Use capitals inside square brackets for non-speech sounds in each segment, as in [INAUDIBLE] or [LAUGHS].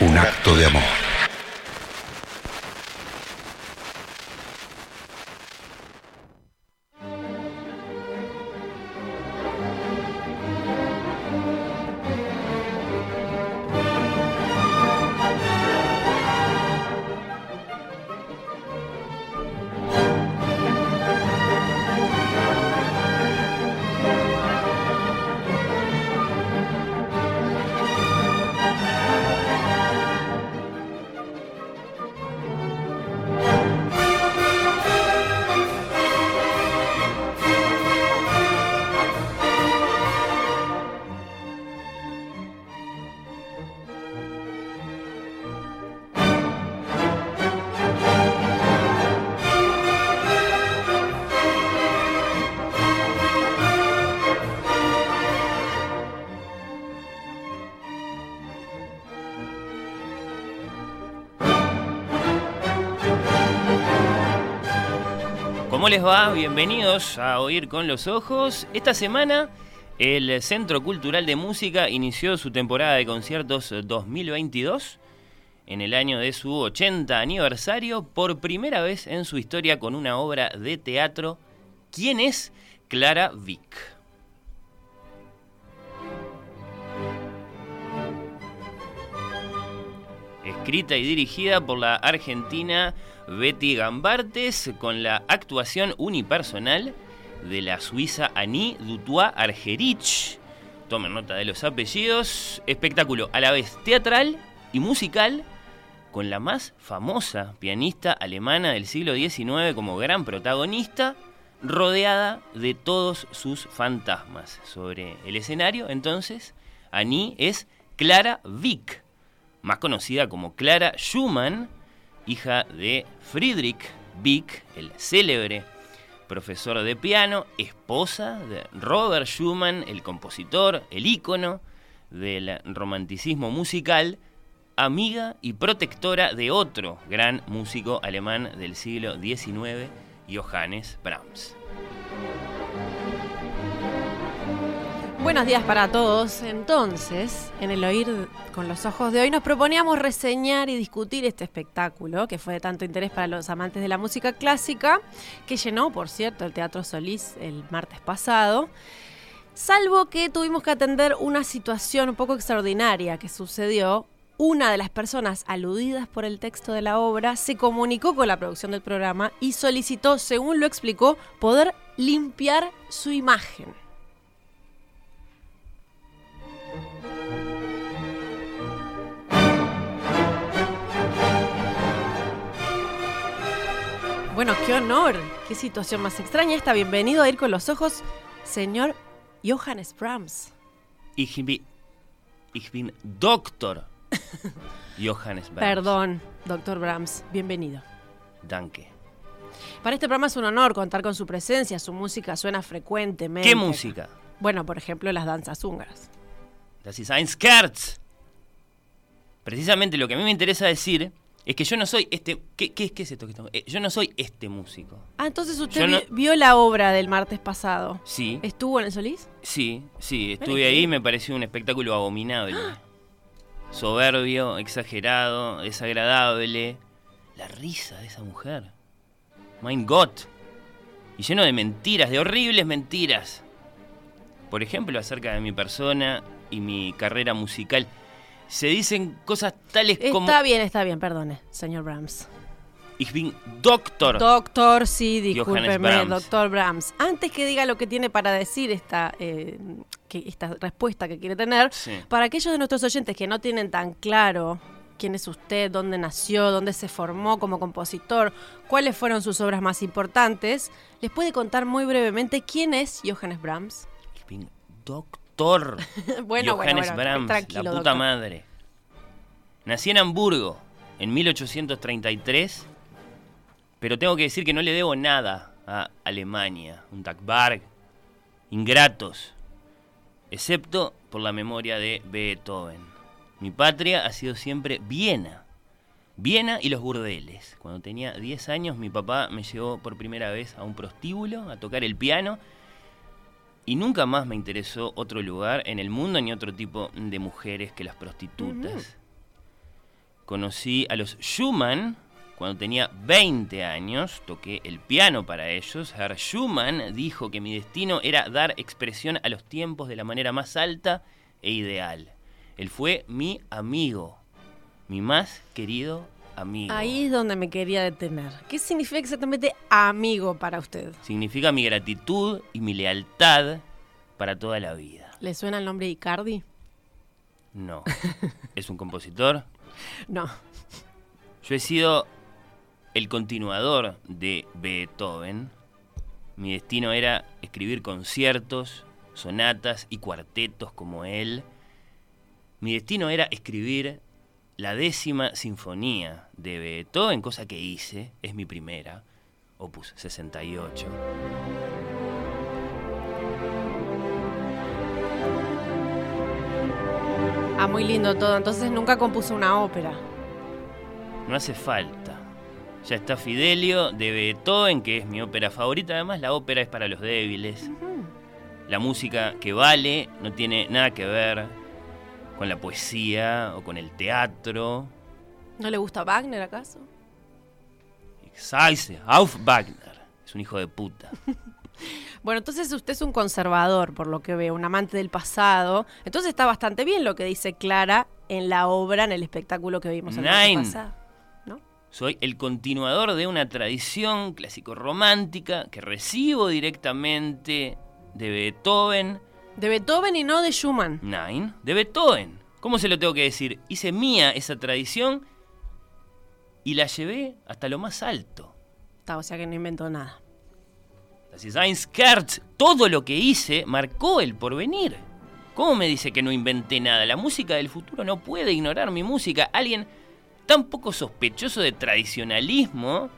un acto de amor. Les va? Bienvenidos a Oír con los Ojos. Esta semana el Centro Cultural de Música inició su temporada de conciertos 2022 en el año de su 80 aniversario por primera vez en su historia con una obra de teatro. ¿Quién es Clara Vick? Escrita y dirigida por la argentina Betty Gambartes con la actuación unipersonal de la suiza Annie Dutois Argerich. Tomen nota de los apellidos. Espectáculo a la vez teatral y musical con la más famosa pianista alemana del siglo XIX como gran protagonista, rodeada de todos sus fantasmas. Sobre el escenario, entonces, Annie es Clara Vick, más conocida como Clara Schumann, hija de Friedrich Wieck, el célebre profesor de piano, esposa de Robert Schumann, el compositor, el ícono del romanticismo musical, amiga y protectora de otro gran músico alemán del siglo XIX, Johannes Brahms. Buenos días para todos. Entonces, en el Oír con los Ojos de hoy nos proponíamos reseñar y discutir este espectáculo que fue de tanto interés para los amantes de la música clásica, que llenó, por cierto, el Teatro Solís el martes pasado. Salvo que tuvimos que atender una situación un poco extraordinaria que sucedió. Una de las personas aludidas por el texto de la obra se comunicó con la producción del programa y solicitó, según lo explicó, poder limpiar su imagen. Bueno, qué honor, qué situación más extraña esta. Bienvenido a ir con los ojos, señor Johannes Brahms. Ich bin, ich bin Doctor [LAUGHS] Johannes Brahms. Perdón, doctor Brahms, bienvenido. Danke. Para este programa es un honor contar con su presencia, su música suena frecuentemente. ¿Qué música? Bueno, por ejemplo, las danzas húngaras. Das ist ein Scherz. Precisamente lo que a mí me interesa decir es que yo no soy este. ¿Qué, qué, qué es esto que estamos? eh, yo no soy este músico. Ah, entonces usted no- vio la obra del martes pasado. Sí, ¿Estuvo en el Solís? sí, sí. Estuve ahí y me pareció un espectáculo abominable. Soberbio, exagerado, desagradable. La risa de esa mujer. Mein Gott. Y lleno de mentiras, de horribles mentiras. Por ejemplo, acerca de mi persona y mi carrera musical. Se dicen cosas tales como. Está bien, está bien, perdone, señor Brahms. Ich bin Doctor. Doctor, sí, discúlpeme, Brahms. doctor Brahms. Antes que diga lo que tiene para decir esta, eh, que, esta respuesta que quiere tener, Sí. para aquellos de nuestros oyentes que no tienen tan claro quién es usted, dónde nació, dónde se formó como compositor, cuáles fueron sus obras más importantes, les puede contar muy brevemente quién es Johannes Brahms. Ich bin Doctor. [LAUGHS] bueno, bueno, Johannes bueno, Brahms, tranquilo, la puta doctor. madre. Nací en Hamburgo en 1833, pero tengo que decir que no le debo nada a Alemania, un Tagbarg, ingratos, excepto por la memoria de Beethoven. Mi patria ha sido siempre Viena. Viena y los burdeles. Cuando tenía 10 años mi papá me llevó por primera vez a un prostíbulo a tocar el piano y nunca más me interesó otro lugar en el mundo ni otro tipo de mujeres que las prostitutas. Conocí a los Schumann cuando tenía 20 años, toqué el piano para ellos. Herr Schumann dijo que mi destino era dar expresión a los tiempos de la manera más alta e ideal. Él fue mi amigo, mi más querido amigo. Ahí es donde me quería detener. ¿Qué significa exactamente amigo para usted? Significa mi gratitud y mi lealtad para toda la vida. ¿Le suena el nombre Icardi? No. [LAUGHS] ¿Es un compositor? No. Yo he sido el continuador de Beethoven. Mi destino era escribir conciertos, sonatas y cuartetos como él. Mi destino era escribir la décima sinfonía de Beethoven, cosa que hice, es mi primera, opus 68. Ah, muy lindo todo. Entonces nunca compuso una ópera. No hace falta. Ya está Fidelio de Beethoven, que es mi ópera favorita. Además, la ópera es para los débiles. La música que vale no tiene nada que ver con la poesía o con el teatro. ¿No le gusta Wagner acaso? Scheiße, auf Wagner. Es un hijo de puta. [LAUGHS] Bueno, entonces usted es un conservador, por lo que veo, un amante del pasado. Entonces está bastante bien lo que dice Clara en la obra, en el espectáculo que vimos el martes Nein. pasado. ¿No? Soy el continuador de una tradición clásico-romántica que recibo directamente de Beethoven. De Beethoven y no de Schumann. Nein, de Beethoven. ¿Cómo se lo tengo que decir? Hice mía esa tradición y la llevé hasta lo más alto. Está, o sea que no inventó nada. Ein Scherz. Todo lo que hice marcó el porvenir. ¿Cómo me dice que no inventé nada? La música del futuro no puede ignorar mi música. Alguien tan poco sospechoso de tradicionalismo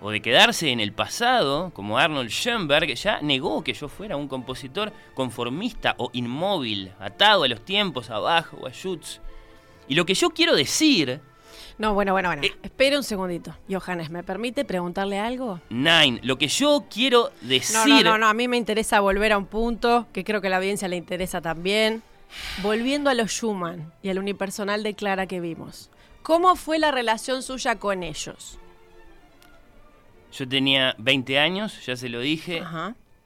o de quedarse en el pasado, como Arnold Schoenberg, ya negó que yo fuera un compositor conformista o inmóvil, atado a los tiempos, a Bach o a Schutz. Y lo que yo quiero decir... No, bueno, bueno, bueno. Espera un segundito. Johannes, ¿me permite preguntarle algo? Nine, lo que yo quiero decir... No, no, no, no, a mí me interesa volver a un punto que creo que a la audiencia le interesa también. Volviendo a los Schumann y al unipersonal de Clara que vimos. ¿Cómo fue la relación suya con ellos? Yo tenía 20 años, ya se lo dije.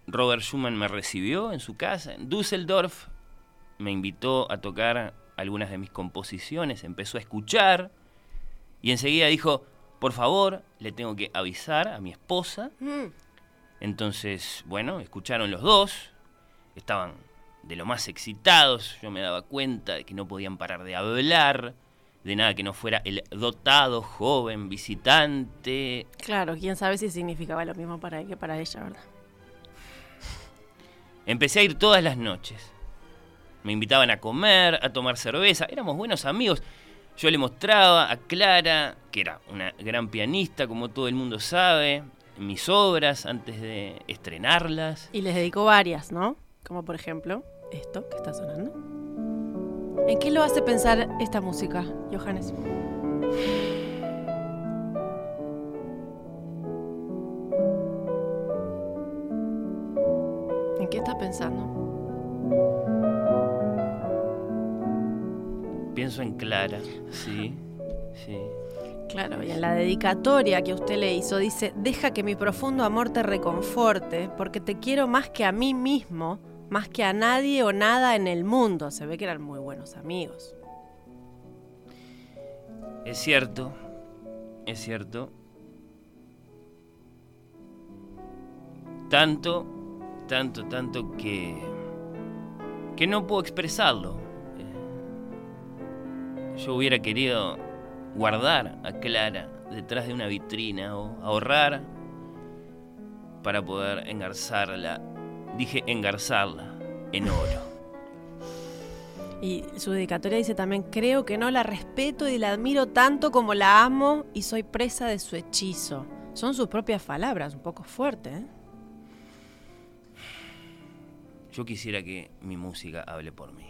Robert Schumann me recibió en su casa en Düsseldorf. Me invitó a tocar algunas de mis composiciones, empezó a escuchar y enseguida dijo, por favor, le tengo que avisar a mi esposa. Mm. Entonces, bueno, escucharon los dos, estaban de lo más excitados, yo me daba cuenta de que no podían parar de hablar, de nada que no fuera el dotado joven visitante. Claro, quién sabe si significaba lo mismo para él que para ella, ¿verdad? Empecé a ir todas las noches. Me invitaban a comer, a tomar cerveza, éramos buenos amigos. Yo le mostraba a Clara, que era una gran pianista, como todo el mundo sabe, mis obras antes de estrenarlas. Y les dedicó varias, ¿no? Como por ejemplo esto que está sonando. ¿En qué lo hace pensar esta música, Johannes? ¿En qué estás pensando? Pienso en Clara, sí, sí. Claro, y en la dedicatoria que usted le hizo dice, deja que mi profundo amor te reconforte, porque te quiero más que a mí mismo más que a nadie o nada en el mundo. Se ve que eran muy buenos amigos. Es cierto, es cierto. Tanto, tanto, tanto que que no puedo expresarlo. Eh, yo hubiera querido guardar a Clara detrás de una vitrina o ahorrar para poder engarzarla dije engarzarla en oro. Y su dedicatoria dice también, creo que no la respeto y la admiro tanto como la amo y soy presa de su hechizo. Son sus propias palabras, un poco fuerte. ¿eh? Yo quisiera que mi música hable por mí.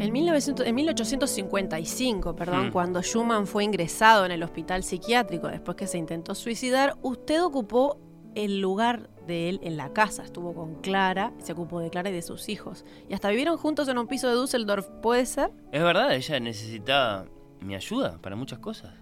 En 1855, perdón, hmm. cuando Schumann fue ingresado en el hospital psiquiátrico después que se intentó suicidar, usted ocupó el lugar de él en la casa. Estuvo con Clara, se ocupó de Clara y de sus hijos. Y hasta vivieron juntos en un piso de Düsseldorf, ¿puede ser? Es verdad, ella necesitaba mi ayuda para muchas cosas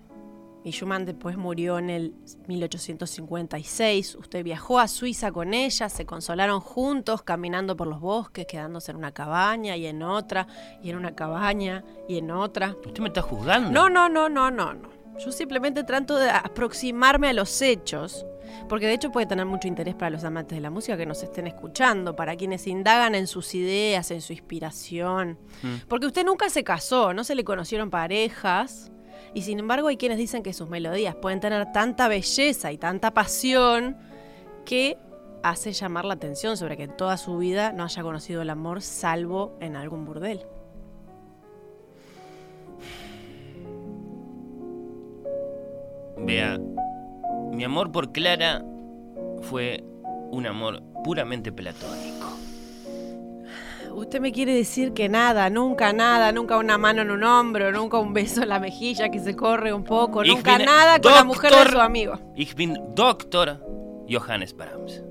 y Schumann después murió en el 1856. Usted viajó a Suiza con ella, se consolaron juntos, caminando por los bosques, quedándose en una cabaña y en otra, y en una cabaña y en otra. ¿Usted me está juzgando? No, no, no, no, no, no. Yo simplemente trato de aproximarme a los hechos, porque de hecho puede tener mucho interés para los amantes de la música que nos estén escuchando, para quienes indagan en sus ideas, en su inspiración. Mm. Porque usted nunca se casó, no se le conocieron parejas y sin embargo hay quienes dicen que sus melodías pueden tener tanta belleza y tanta pasión que hace llamar la atención sobre que en toda su vida no haya conocido el amor salvo en algún burdel. Vea, mi amor por Clara fue un amor puramente platónico. Usted me quiere decir que nada, nunca nada, nunca una mano en un hombro, nunca un beso en la mejilla que se corre un poco, nunca nada con la mujer de su amigo. Ich bin Doctor Johannes Brahms.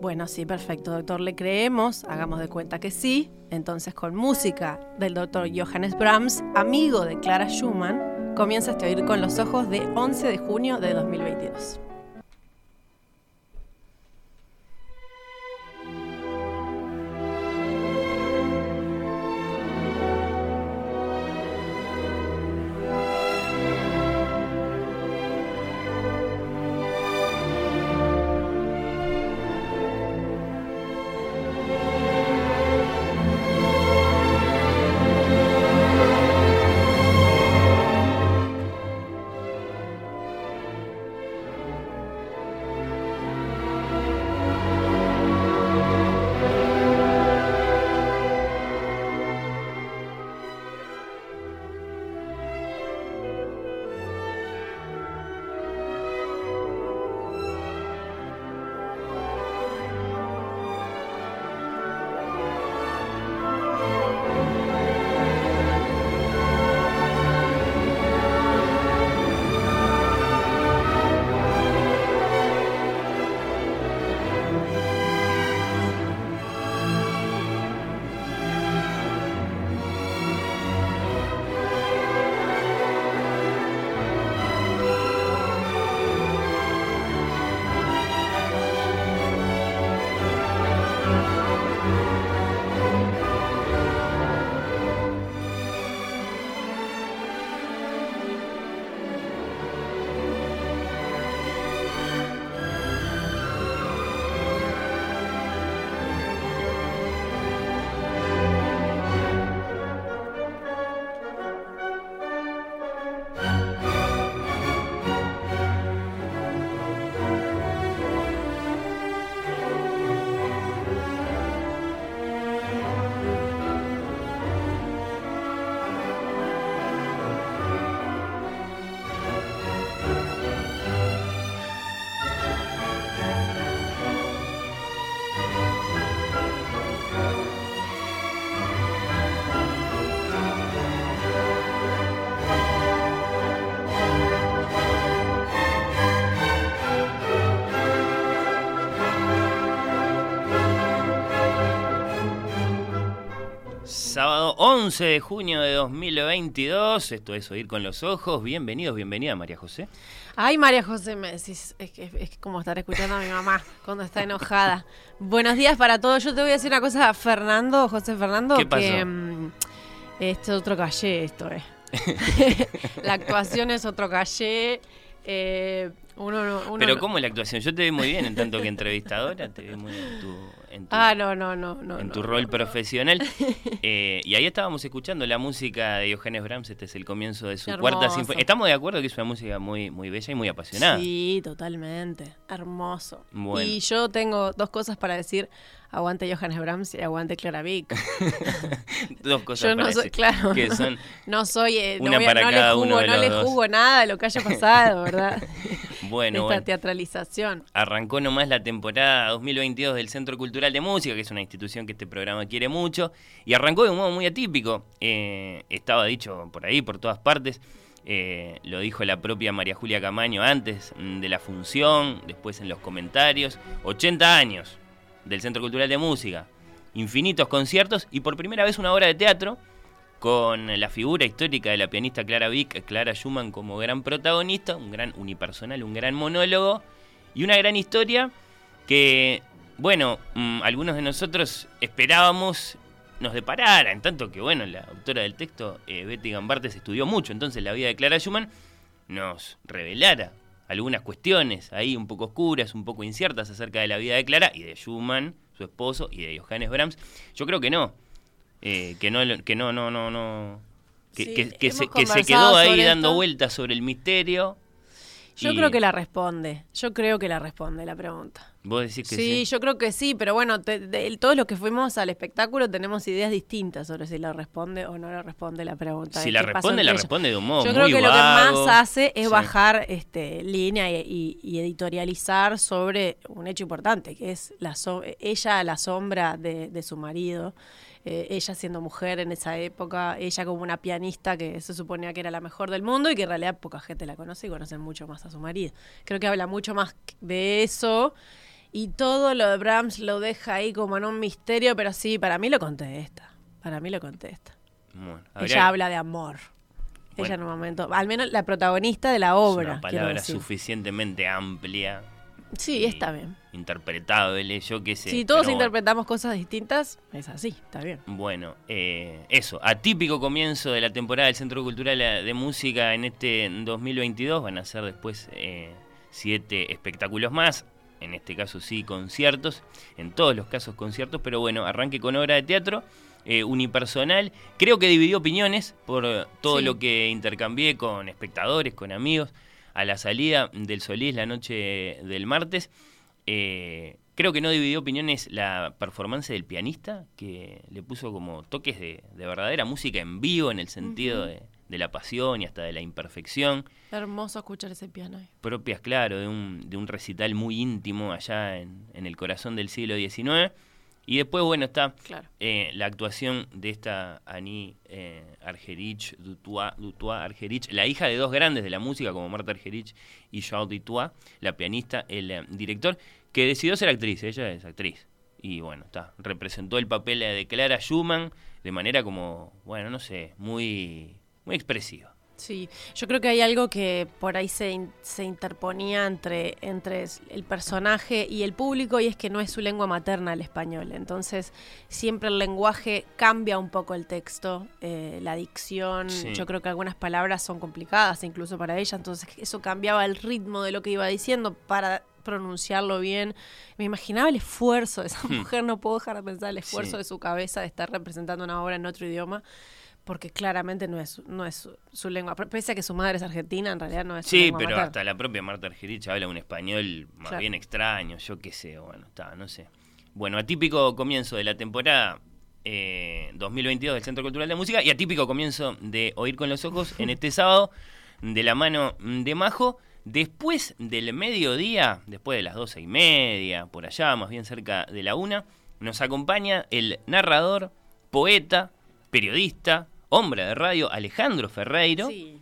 Bueno, sí, perfecto, doctor. Le creemos, hagamos de cuenta que sí. Entonces, con música del doctor Johannes Brahms, amigo de Clara Schumann, comienza este oír con los ojos de 11 de junio de 2022. 11 de junio de 2022. Esto es Oír con los Ojos. Bienvenidos, bienvenida María José. Ay, María José, me decís, es, que, es como estar escuchando a mi mamá cuando está enojada. Buenos días para todos. Yo te voy a decir una cosa, Fernando, José Fernando, ¿Qué pasó? que mm, este es otro calle, esto es. [LAUGHS] la actuación es otro calle. Eh, uno, no- uno Pero ¿cómo la actuación? Yo te vi muy bien en tanto que entrevistadora, te vi muy bien en tu, en tu, Ah, no, no, no, no. en tu rol profesional. [LAUGHS] Eh, y ahí estábamos escuchando la música de Johannes Brahms, este es el comienzo de su Hermoso. cuarta sinfonía. Estamos de acuerdo que es una música muy, muy bella y muy apasionada. Sí, totalmente. Hermoso. Bueno. Y yo tengo dos cosas para decir. Aguante Johannes Brahms y aguante Clara Vick. [LAUGHS] Dos cosas Yo no soy, claro. que son [LAUGHS] No soy, eh, no, Una voy a- para no cada le uno juzgo, de no le dos. juzgo nada de lo que haya pasado, ¿verdad? [LAUGHS] bueno, Esta bueno. teatralización. Arrancó nomás la temporada 2022 del Centro Cultural de Música, que es una institución que este programa quiere mucho, y arrancó de un modo muy atípico. Eh, estaba dicho por ahí, por todas partes. eh, lo dijo la propia María Julia Camaño antes mm, de la función, después en los comentarios. 80 años del Centro Cultural de Música, infinitos conciertos y por primera vez una obra de teatro con la figura histórica de la pianista Clara Vick, Clara Schumann como gran protagonista, un gran unipersonal, un gran monólogo y una gran historia que, bueno, mm, algunos de nosotros esperábamos nos deparara, en tanto que, bueno, la autora del texto, eh, Betty Gambartes, estudió mucho, entonces la vida de Clara Schumann nos revelara algunas cuestiones ahí un poco oscuras, un poco inciertas acerca de la vida de Clara y de Schumann, su esposo, y de Johannes Brahms. Yo creo que no, eh, que no, que no, no, no, no, que, Sí, que- que se, que quedó ahí dando vueltas sobre el misterio. Yo y creo que la responde. Yo creo que la responde la pregunta. Vos decís que Sí, sí. yo creo que sí, pero bueno, te- de- todos los que fuimos al espectáculo tenemos ideas distintas sobre si la responde o no la responde la pregunta. Si la responde, la responde de un modo Yo muy creo que lo que vago. más hace es Sí. bajar este, línea y, y- y editorializar sobre un hecho importante, que es la so- ella a la sombra de, de su marido, eh, ella siendo mujer en esa época, ella como una pianista que se suponía que era la mejor del mundo y que en realidad poca gente la conoce y conocen mucho más a su marido. Creo que habla mucho más de eso. Y todo lo de Brahms lo deja ahí como en un misterio, pero sí, para mí lo contesta. Para mí lo contesta. Bueno, Ella habla de amor. Bueno. Ella en un momento, al menos la protagonista de la es obra. una quiero palabra suficientemente amplia. Sí, y está bien. Interpretable, yo qué sé. si todos pero interpretamos cosas distintas, es así, está bien. Bueno, eh, eso, atípico comienzo de la temporada del Centro Cultural de Música en este 2022. Van a ser después eh, siete espectáculos más. En este caso sí, conciertos. En todos los casos conciertos. Pero bueno, arranque con obra de teatro. eh, unipersonal. Creo que dividió opiniones por eh, todo Sí. lo que intercambié con espectadores, con amigos. A la salida del Solís la noche del martes. Eh, creo que no dividió opiniones la performance del pianista, que le puso como toques de, de verdadera música en vivo, en el sentido de, de la pasión y hasta de la imperfección, Hermoso escuchar ese piano propias, claro, de un, de un recital muy íntimo allá en, en el corazón del siglo XIX. Y después, bueno, está Claro. eh, la actuación de esta Annie eh, Argerich, Dutois, Dutois Argerich, la hija de dos grandes de la música como Marta Argerich y Charles Dutois, la pianista, el eh, director, que decidió ser actriz, ella es actriz. Y bueno, está, representó el papel de Clara Schumann de manera como, bueno, no sé, muy, muy expresiva. Sí, yo creo que hay algo que por ahí se, in- se interponía entre, entre el personaje y el público y es que no es su lengua materna el español. Entonces siempre el lenguaje cambia un poco el texto, eh, la dicción. Sí. Yo creo que algunas palabras son complicadas incluso para ella, entonces eso cambiaba el ritmo de lo que iba diciendo para pronunciarlo bien. Me imaginaba el esfuerzo de esa [LAUGHS] mujer, no puedo dejar de pensar el esfuerzo Sí. de su cabeza de estar representando una obra en otro idioma porque claramente no es, no es su, su lengua. Pese a que su madre es argentina, en realidad no es su Sí, lengua pero materna. hasta la propia Marta Argerich habla un español más Claro. bien extraño, yo qué sé, bueno, está, no sé. Bueno, atípico comienzo de la temporada eh, 2022 del Centro Cultural de Música y atípico comienzo de Oír con los Ojos en este [LAUGHS] sábado de la mano de Majo. Después del mediodía, después de las doce y media, por allá, más bien cerca de la una, nos acompaña el narrador, poeta, periodista, hombre de radio Alejandro Ferreiro. Sí.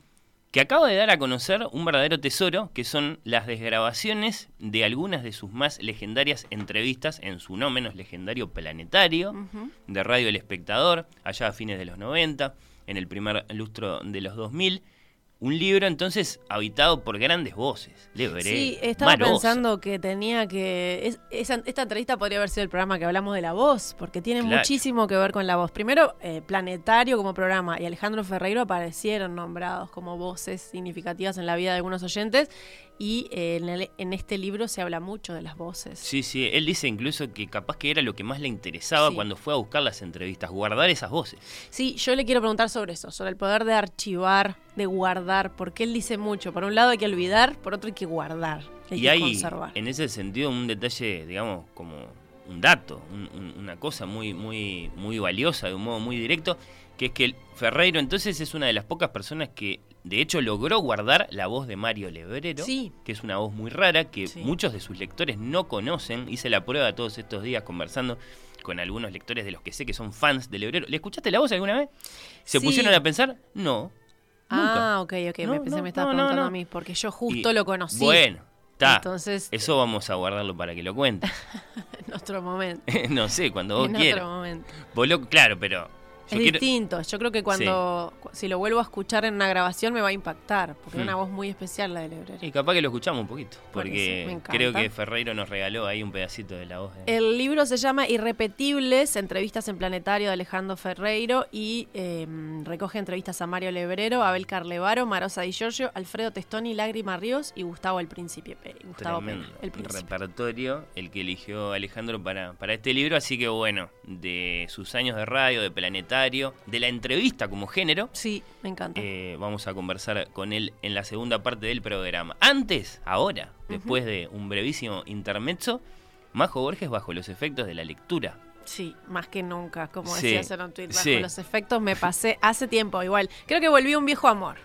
que acaba de dar a conocer un verdadero tesoro, que son las desgrabaciones de algunas de sus más legendarias entrevistas en su no menos legendario planetario de Radio El Espectador, allá a fines de los 90, en el primer lustro de los 2000 un libro entonces habitado por grandes voces. sí, estaba pensando que tenía que... esta entrevista podría haber sido el programa que hablamos de la voz, porque tiene muchísimo que ver con la voz. Primero, eh, Planetario como programa y Alejandro Ferreiro aparecieron nombrados como voces significativas en la vida de algunos oyentes y eh, en, este libro se habla mucho de las voces. Sí, sí, él dice incluso que capaz que era lo que más le interesaba cuando fue a buscar las entrevistas, guardar esas voces. Sí, yo le quiero preguntar sobre eso, sobre el poder de archivar, de guardar, porque él dice mucho. Por un lado hay que olvidar, por otro hay que guardar, hay y que hay conservar. en ese sentido un detalle, digamos, como un dato, una cosa muy, muy, muy valiosa, de un modo muy directo, que es que Ferreiro entonces es una de las pocas personas que de hecho logró guardar la voz de Mario Lebrero, que es una voz muy rara que muchos de sus lectores no conocen. Hice la prueba todos estos días conversando con algunos lectores de los que sé que son fans de Lebrero. ¿Le escuchaste la voz alguna vez? ¿Se pusieron a pensar? No. Ah, ok, ok. me pensé me preguntando a mí, porque yo justo lo conocí. Bueno, está. Entonces, Eso vamos a guardarlo para que lo cuente. [LAUGHS] en otro momento. [LAUGHS] no sé, cuando vos quieras. En otro momento. claro, pero es distinto. Yo creo que cuando, si lo vuelvo a escuchar en una grabación, me va a impactar, porque es una hmm. voz muy especial la de Lebrero. Y capaz que lo escuchamos un poquito, porque creo que Ferreiro nos regaló ahí un pedacito de la voz. El libro se llama Irrepetibles, entrevistas en Planetario de Alejandro Ferreiro, y em, recoge entrevistas a Mario Lebrero, Abel Carlevaro, Marosa Di Giorgio, Alfredo Testoni, Lágrima Ríos y Gustavo el Príncipe. Gustavo el repertorio, el que eligió Alejandro para, para este libro, así que bueno, de sus años de radio, de Planetario, de la entrevista como género. Sí, me encanta. Eh, vamos a conversar con él en la segunda parte del programa. Antes, ahora, después de un brevísimo intermezzo, Majo Borges bajo los efectos de la lectura. Sí, más que nunca, como decía hacer un tweet, bajo los efectos me pasé hace tiempo igual. Creo que volví un viejo amor,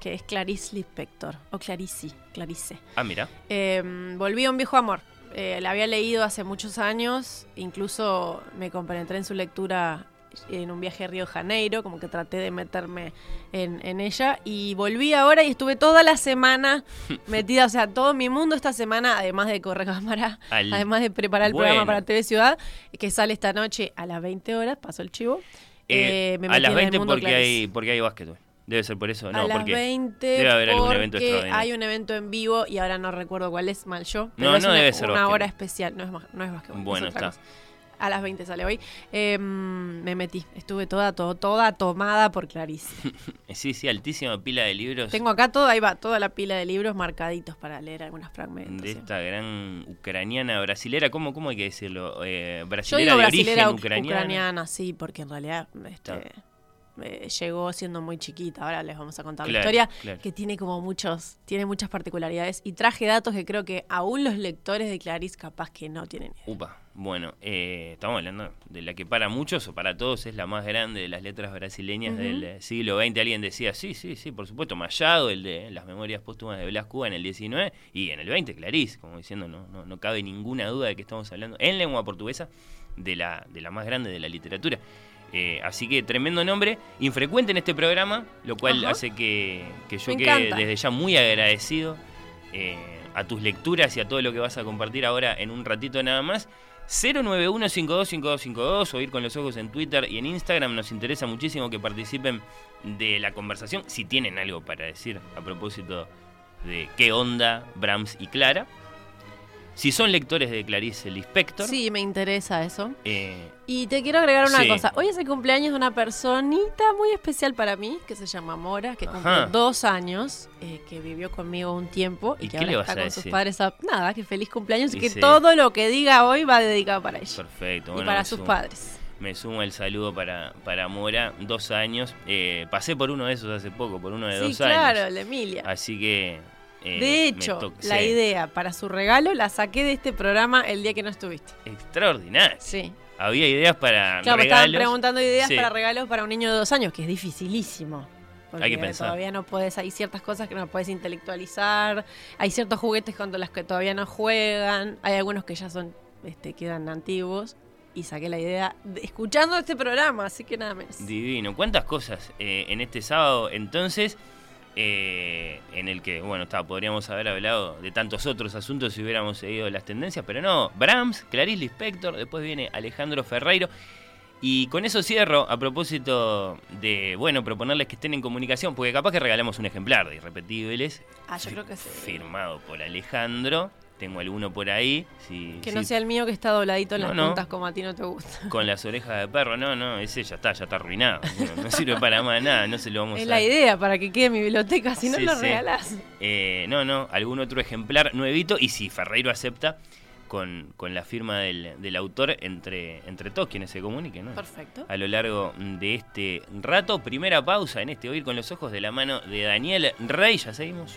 que es Clarice Lispector, o Clarice, Clarice. Ah, mira. Em, volví a un viejo amor. Eh, la había leído hace muchos años, incluso me compenetré en su lectura en un viaje a Río Janeiro, como que traté de meterme en, ella y volví ahora y estuve toda la semana [LAUGHS] metida, o sea, todo mi mundo esta semana, además de correr cámara, además de preparar el programa para TV Ciudad, que sale esta noche a las 20 horas, pasó el chivo. Eh, eh, a las 20 porque hay, porque hay básquet. Debe ser por eso, no, a las 20 debe haber algún evento extraordinario. Hay un evento en vivo y ahora no recuerdo cuál es, mal yo. Pero no, es no una, debe ser una hora especial, no es, no es básquetbol. Bueno, está a las 20 sale hoy. Em, me metí, estuve toda, toda tomada por Clarice. [LAUGHS] sí, sí, altísima pila de libros. Tengo acá todo, ahí va, toda la pila de libros marcaditos para leer algunos fragmentos. De esta gran ucraniana brasilera, ¿cómo, cómo hay que decirlo? Eh, brasilera de origen ucraniana. ucraniana. sí, porque en realidad este, eh, llegó siendo muy chiquita. Ahora les vamos a contar la historia, que tiene como muchos, tiene muchas particularidades. Y traje datos que creo que aún los lectores de Clarice capaz que no tienen. Upa. Bueno, eh, estamos hablando de la que para muchos o para todos es la más grande de las letras brasileñas del eh, siglo XX. Alguien decía, sí, sí, sí, por supuesto, Mallado, el de las memorias póstumas de Blas Cuba en el 19 y en el 20, Clarice, como diciendo, no, no, no cabe ninguna duda de que estamos hablando en lengua portuguesa de la, de la más grande de la literatura. Eh, así que tremendo nombre, infrecuente en este programa, lo cual hace que, yo quede desde ya muy agradecido a tus lecturas y a todo lo que vas a compartir ahora en un ratito nada más. 091-525252 o ir con los ojos en Twitter y en Instagram. Nos interesa muchísimo que participen de la conversación si tienen algo para decir a propósito de qué onda Brahms y Clara. Si son lectores de Clarice Lispector. Sí, me interesa eso. Eh, y te quiero agregar una cosa. Hoy es el cumpleaños de una personita muy especial para mí, que se llama Mora, que cumple dos años, eh, que vivió conmigo un tiempo y, que ahora está con sus padres. nada, que feliz cumpleaños y, que todo lo que diga hoy va dedicado para ella. Perfecto. y para sus padres. Me sumo el saludo para, para Mora, dos años. Eh, pasé por uno de esos hace poco, por uno de dos años. Sí, claro, la Emilia. Así que eh, de hecho, la idea para su regalo la saqué de este programa el día que no estuviste. Extraordinario. Sí. Había ideas para claro, me estaban preguntando ideas para regalos para un niño de dos años, que es dificilísimo. Porque hay que pensar. todavía no puedes, hay ciertas cosas que no puedes intelectualizar, hay ciertos juguetes contra los que todavía no juegan, hay algunos que ya son, este, quedan antiguos y saqué la idea escuchando este programa, así que nada menos. Divino. ¿Cuántas cosas eh, en este sábado entonces? Eh, en el que, bueno, está, podríamos haber hablado de tantos otros asuntos si hubiéramos seguido las tendencias, pero no, Brahms, Clarice Lispector, después viene Alejandro Ferreiro. Y con eso cierro a propósito de, bueno, proponerles que estén en comunicación, porque capaz que regalamos un ejemplar de Irrepetibles. Ah, yo creo que sí. Firmado por Alejandro. Tengo alguno por ahí. que no sea el mío que está dobladito en las puntas como a ti no te gusta. [LAUGHS] Con las orejas de perro, no, no, ese ya está, ya está arruinado. No, [LAUGHS] sirve para más nada, no se lo vamos a... Es la idea, para que quede en mi biblioteca, si no lo regalás. Eh, no, no, algún otro ejemplar nuevito y si Ferreiro acepta, con, la firma del, del, autor entre, entre todos quienes se comuniquen. ¿no? Perfecto. A lo largo de este rato, primera pausa en este Oír con los Ojos de la mano de Daniel Rey, ya seguimos.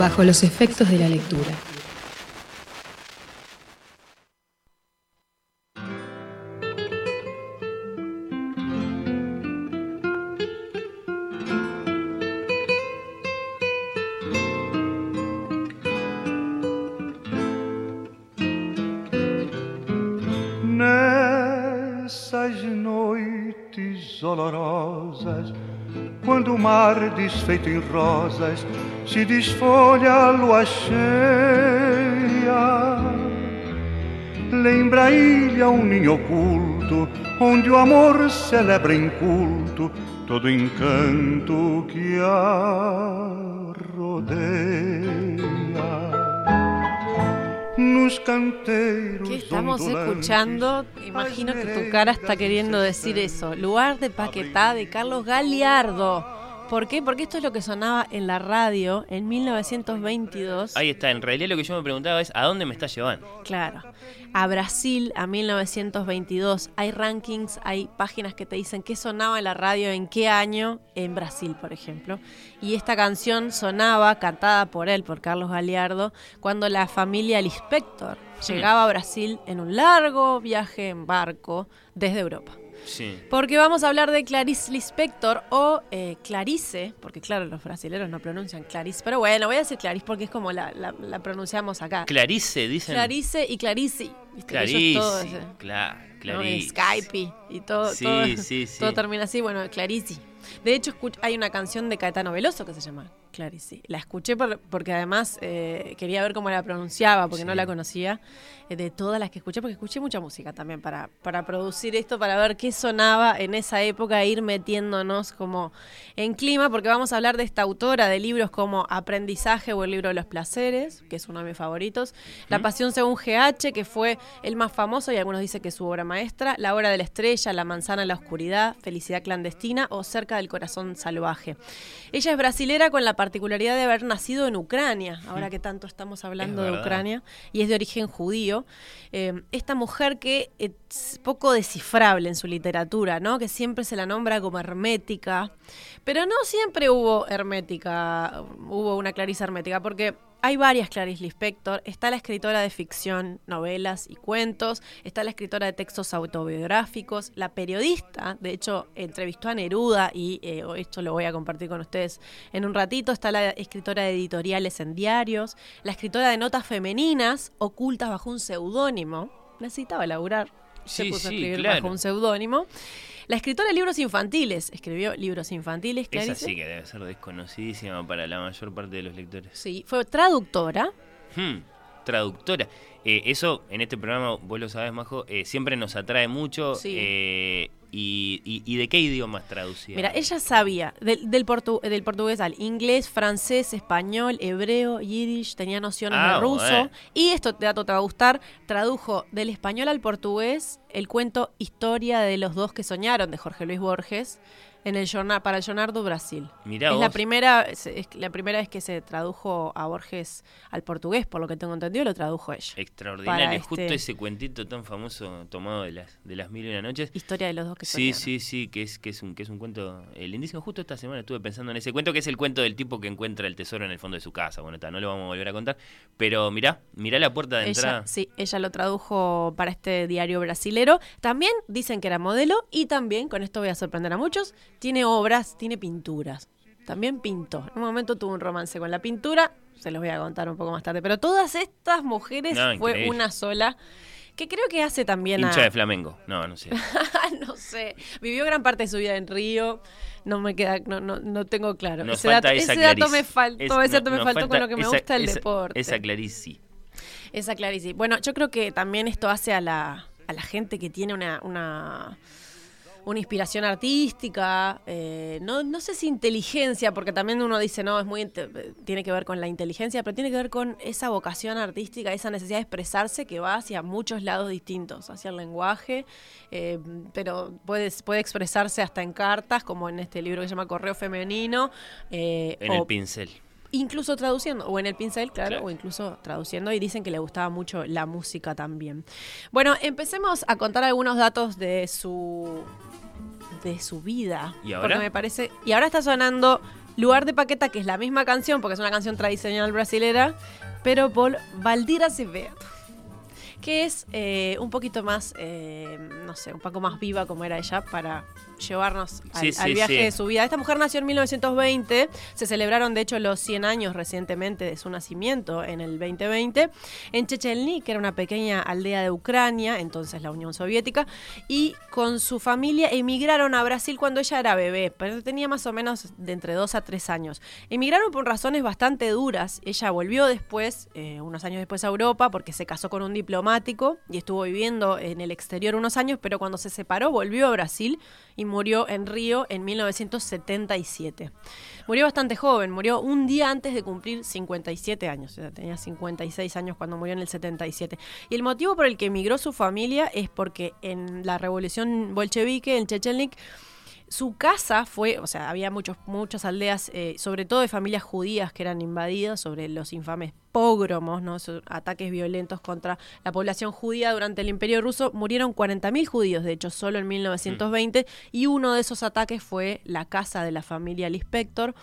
bajo los efectos de la lectura. Olorosas, quando o mar desfeito em rosas se desfolha a lua cheia. Lembra a ilha um ninho oculto, onde o amor celebra em culto todo encanto que a rodeia. ¿Qué estamos escuchando? Imagino que tu cara está queriendo decir eso. Lugar de Paquetá de Carlos Galiardo. ¿Por qué? Porque esto es lo que sonaba en la radio en 1922. Ahí está, en realidad lo que yo me preguntaba es, ¿a dónde me está llevando? Claro, a Brasil a 1922. Hay rankings, hay páginas que te dicen qué sonaba en la radio en qué año en Brasil, por ejemplo. Y esta canción sonaba, cantada por él, por Carlos Galiardo, cuando la familia Lispector llegaba a Brasil en un largo viaje en barco desde Europa. Porque vamos a hablar de Clarice Lispector o eh, Clarice, porque claro, los brasileños no pronuncian Clarice, pero bueno, voy a decir Clarice porque es como la, pronunciamos acá. Clarice, dicen. Clarice y Clarice. Clarice, claro, Clarice. Skype y todo, todo, todo termina así, bueno, Clarice. De hecho, hay una canción de Caetano Veloso que se llama Clarice. La escuché porque además eh, quería ver cómo la pronunciaba, porque no la conocía. Eh, de todas las que escuché, porque escuché mucha música también para, para producir esto, para ver qué sonaba en esa época, e ir metiéndonos como en clima, porque vamos a hablar de esta autora de libros como Aprendizaje o el libro de los placeres, que es uno de mis favoritos, La pasión según GH, que fue el más famoso y algunos dicen que es su obra maestra, La hora de la estrella, La manzana en la oscuridad, Felicidad clandestina o Cerca del corazón salvaje. Ella es brasilera con la particularidad de haber nacido en Ucrania, ahora que tanto estamos hablando de Ucrania, y es de origen judío. Eh, esta mujer que es poco descifrable en su literatura, ¿no? Que siempre se la nombra como hermética, pero no siempre hubo hermética, hubo una Clarice hermética, porque hay varias Clarice Lispector. Está la escritora de ficción, novelas y cuentos. Está la escritora de textos autobiográficos. La periodista, de hecho, entrevistó a Neruda y eh, esto lo voy a compartir con ustedes en un ratito. Está la escritora de editoriales en diarios. La escritora de notas femeninas ocultas bajo un seudónimo. Necesitaba laburar. Se puso a escribir bajo un seudónimo. La escritora de libros infantiles, escribió libros infantiles, Esa sí que debe ser desconocidísima para la mayor parte de los lectores. Sí, fue traductora. Hmm, traductora. Eh, eso en este programa, vos lo sabés, Majo, eh, siempre nos atrae mucho. Sí. Eh, y, de qué idiomas traducía? Mira, ella sabía del, del, portugués al inglés, francés, español, hebreo, yiddish, tenía nociones de ah, ruso. Y esto te dato te va a gustar, tradujo del español al portugués el cuento Historia de los dos que soñaron de Jorge Luis Borges. En el jornal, para el Jornal do Brasil. Mirá es la primera es, es la primera vez que se tradujo a Borges al portugués, por lo que tengo entendido, lo tradujo ella. Extraordinario, Para justo este- ese cuentito tan famoso tomado de las de las mil y una noches. Historia de los dos que Sí, sí, sí, que es que es un que es un cuento eh, lindísimo. Justo esta semana estuve pensando en ese cuento que es el cuento del tipo que encuentra el tesoro en el fondo de su casa. Bueno, está, no lo vamos a volver a contar, pero mirá, mirá la puerta de entrada. Ella, sí, ella lo tradujo para este diario brasilero. También dicen que era modelo y también, con esto voy a sorprender a muchos, tiene obras, tiene pinturas. También pintó. En un momento tuvo un romance con la pintura, se los voy a contar un poco más tarde. Pero todas estas mujeres No, fue una sola, que creo que hace también Hincha a... de Flamengo. No, no sé. [LAUGHS] no sé. Vivió gran parte de su vida en Río. No me queda, no, no, no tengo claro. Nos ese falta dato, esa ese dato me faltó, Es- ese dato me faltó falta con lo que me esa- gusta el esa- deporte. Esa Clarice. Esa Clarice. Bueno, yo creo que también esto hace a la, a la gente que tiene una, una, una inspiración artística, eh, no, no sé si inteligencia, porque también uno dice, no, es muy tiene que ver con la inteligencia, pero tiene que ver con esa vocación artística, esa necesidad de expresarse que va hacia muchos lados distintos, hacia el lenguaje, eh, pero puede, puede expresarse hasta en cartas, como en este libro que se llama Correo Femenino. eh, En o- el pincel. Incluso traduciendo, o en el pincel, claro, Claro. o incluso traduciendo, y dicen que le gustaba mucho la música también. Bueno, empecemos a contar algunos datos de su de su vida. ¿Y ahora? Porque me parece. Y ahora está sonando Lugar de Paqueta, que es la misma canción, porque es una canción tradicional brasilera, pero por Valdir Azevedo. Que es eh, un poquito más, eh, no sé, un poco más viva como era ella para llevarnos al, Sí, sí, al viaje sí. de su vida. Esta mujer nació en 1920, se celebraron de hecho los 100 años recientemente de su nacimiento en el 2020, en Chechelny, que era una pequeña aldea de Ucrania, entonces la Unión Soviética, y con su familia emigraron a Brasil cuando ella era bebé, pero tenía más o menos de entre 2 a 3 años. Emigraron por razones bastante duras, ella volvió después, eh, unos años después a Europa, porque se casó con un diplomático y estuvo viviendo en el exterior unos años, pero cuando se separó volvió a Brasil y murió en Río en 1977. Murió bastante joven, murió un día antes de cumplir 57 años, o sea, tenía 56 años cuando murió en el 77. Y el motivo por el que emigró su familia es porque en la revolución bolchevique, en Chechelnik, su casa fue, o sea, había muchos, muchas aldeas, eh, sobre todo de familias judías que eran invadidas sobre los infames pogromos, ¿no? Esos ataques violentos contra la población judía durante el Imperio Ruso. Murieron 40.000 judíos, de hecho, solo en 1920, y uno de esos ataques fue la casa de la familia Lispector.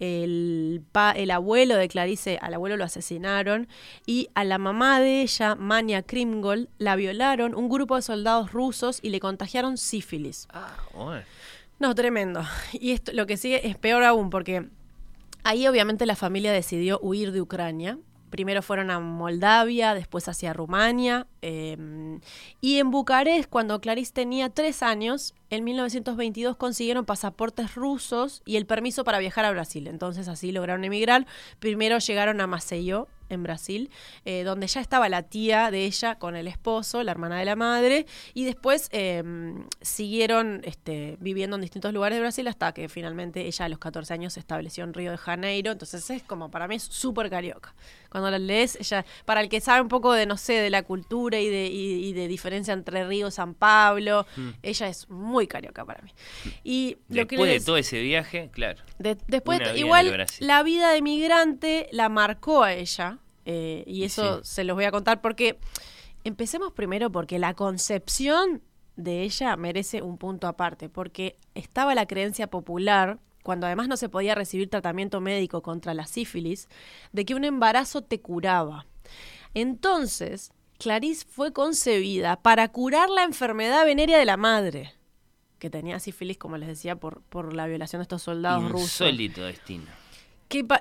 El, pa- el abuelo de Clarice, al abuelo lo asesinaron y a la mamá de ella, Mania Krimgol, la violaron un grupo de soldados rusos y le contagiaron sífilis. Bueno. No, tremendo. Y esto, lo que sigue es peor aún, porque ahí obviamente la familia decidió huir de Ucrania. Primero fueron a Moldavia, después hacia Rumania. eh, y en Bucarest, cuando Clarice tenía tres años, en 1922 consiguieron pasaportes rusos y el permiso para viajar a Brasil. Entonces así lograron emigrar. Primero llegaron a Maceió, en Brasil, eh, donde ya estaba la tía de ella con el esposo, la hermana de la madre, y después eh, siguieron este, viviendo en distintos lugares de Brasil hasta que finalmente ella a los 14 años se estableció en Río de Janeiro. Entonces es como, para mí súper carioca. Cuando la lees, ella, para el que sabe un poco de, no sé, de la cultura y de, y- y de diferencia entre Río y San Pablo, Mm. ella es muy carioca para mí. Y lo que Después de todo ese viaje, claro. de- después, igual, la vida de migrante la marcó a ella. eh, y eso Sí. se los voy a contar porque empecemos primero porque la concepción de ella merece un punto aparte. Porque estaba la creencia popular, cuando además no se podía recibir tratamiento médico contra la sífilis, de que un embarazo te curaba. Entonces, Clarice fue concebida para curar la enfermedad venérea de la madre que tenía sífilis, como les decía, por, por la violación de estos soldados rusos. Insólito destino.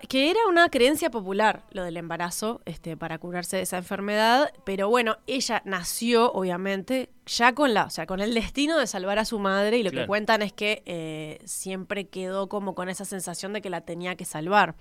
Que, era una creencia popular lo del embarazo este, para curarse de esa enfermedad, pero bueno, ella nació obviamente ya con la, o sea, con el destino de salvar a su madre y lo que cuentan es que eh, siempre quedó como con esa sensación de que la tenía que salvar.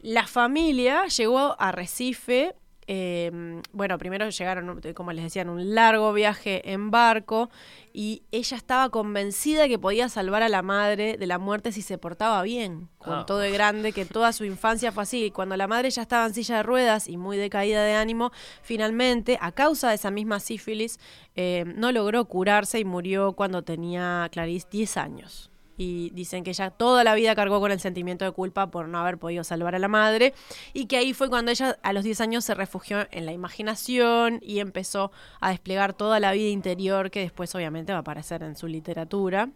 La familia llegó a Recife. Eh, bueno, primero llegaron, como les decía, en un largo viaje en barco y ella estaba convencida de que podía salvar a la madre de la muerte si se portaba bien. Ah. Contó de grande que toda su infancia fue así. Y cuando la madre ya estaba en silla de ruedas y muy decaída de ánimo, finalmente, a causa de esa misma sífilis, eh, no logró curarse y murió cuando tenía Clarice 10 años. Y dicen que ella toda la vida cargó con el sentimiento de culpa por no haber podido salvar a la madre y que ahí fue cuando ella a los 10 años se refugió en la imaginación y empezó a desplegar toda la vida interior que después obviamente va a aparecer en su literatura.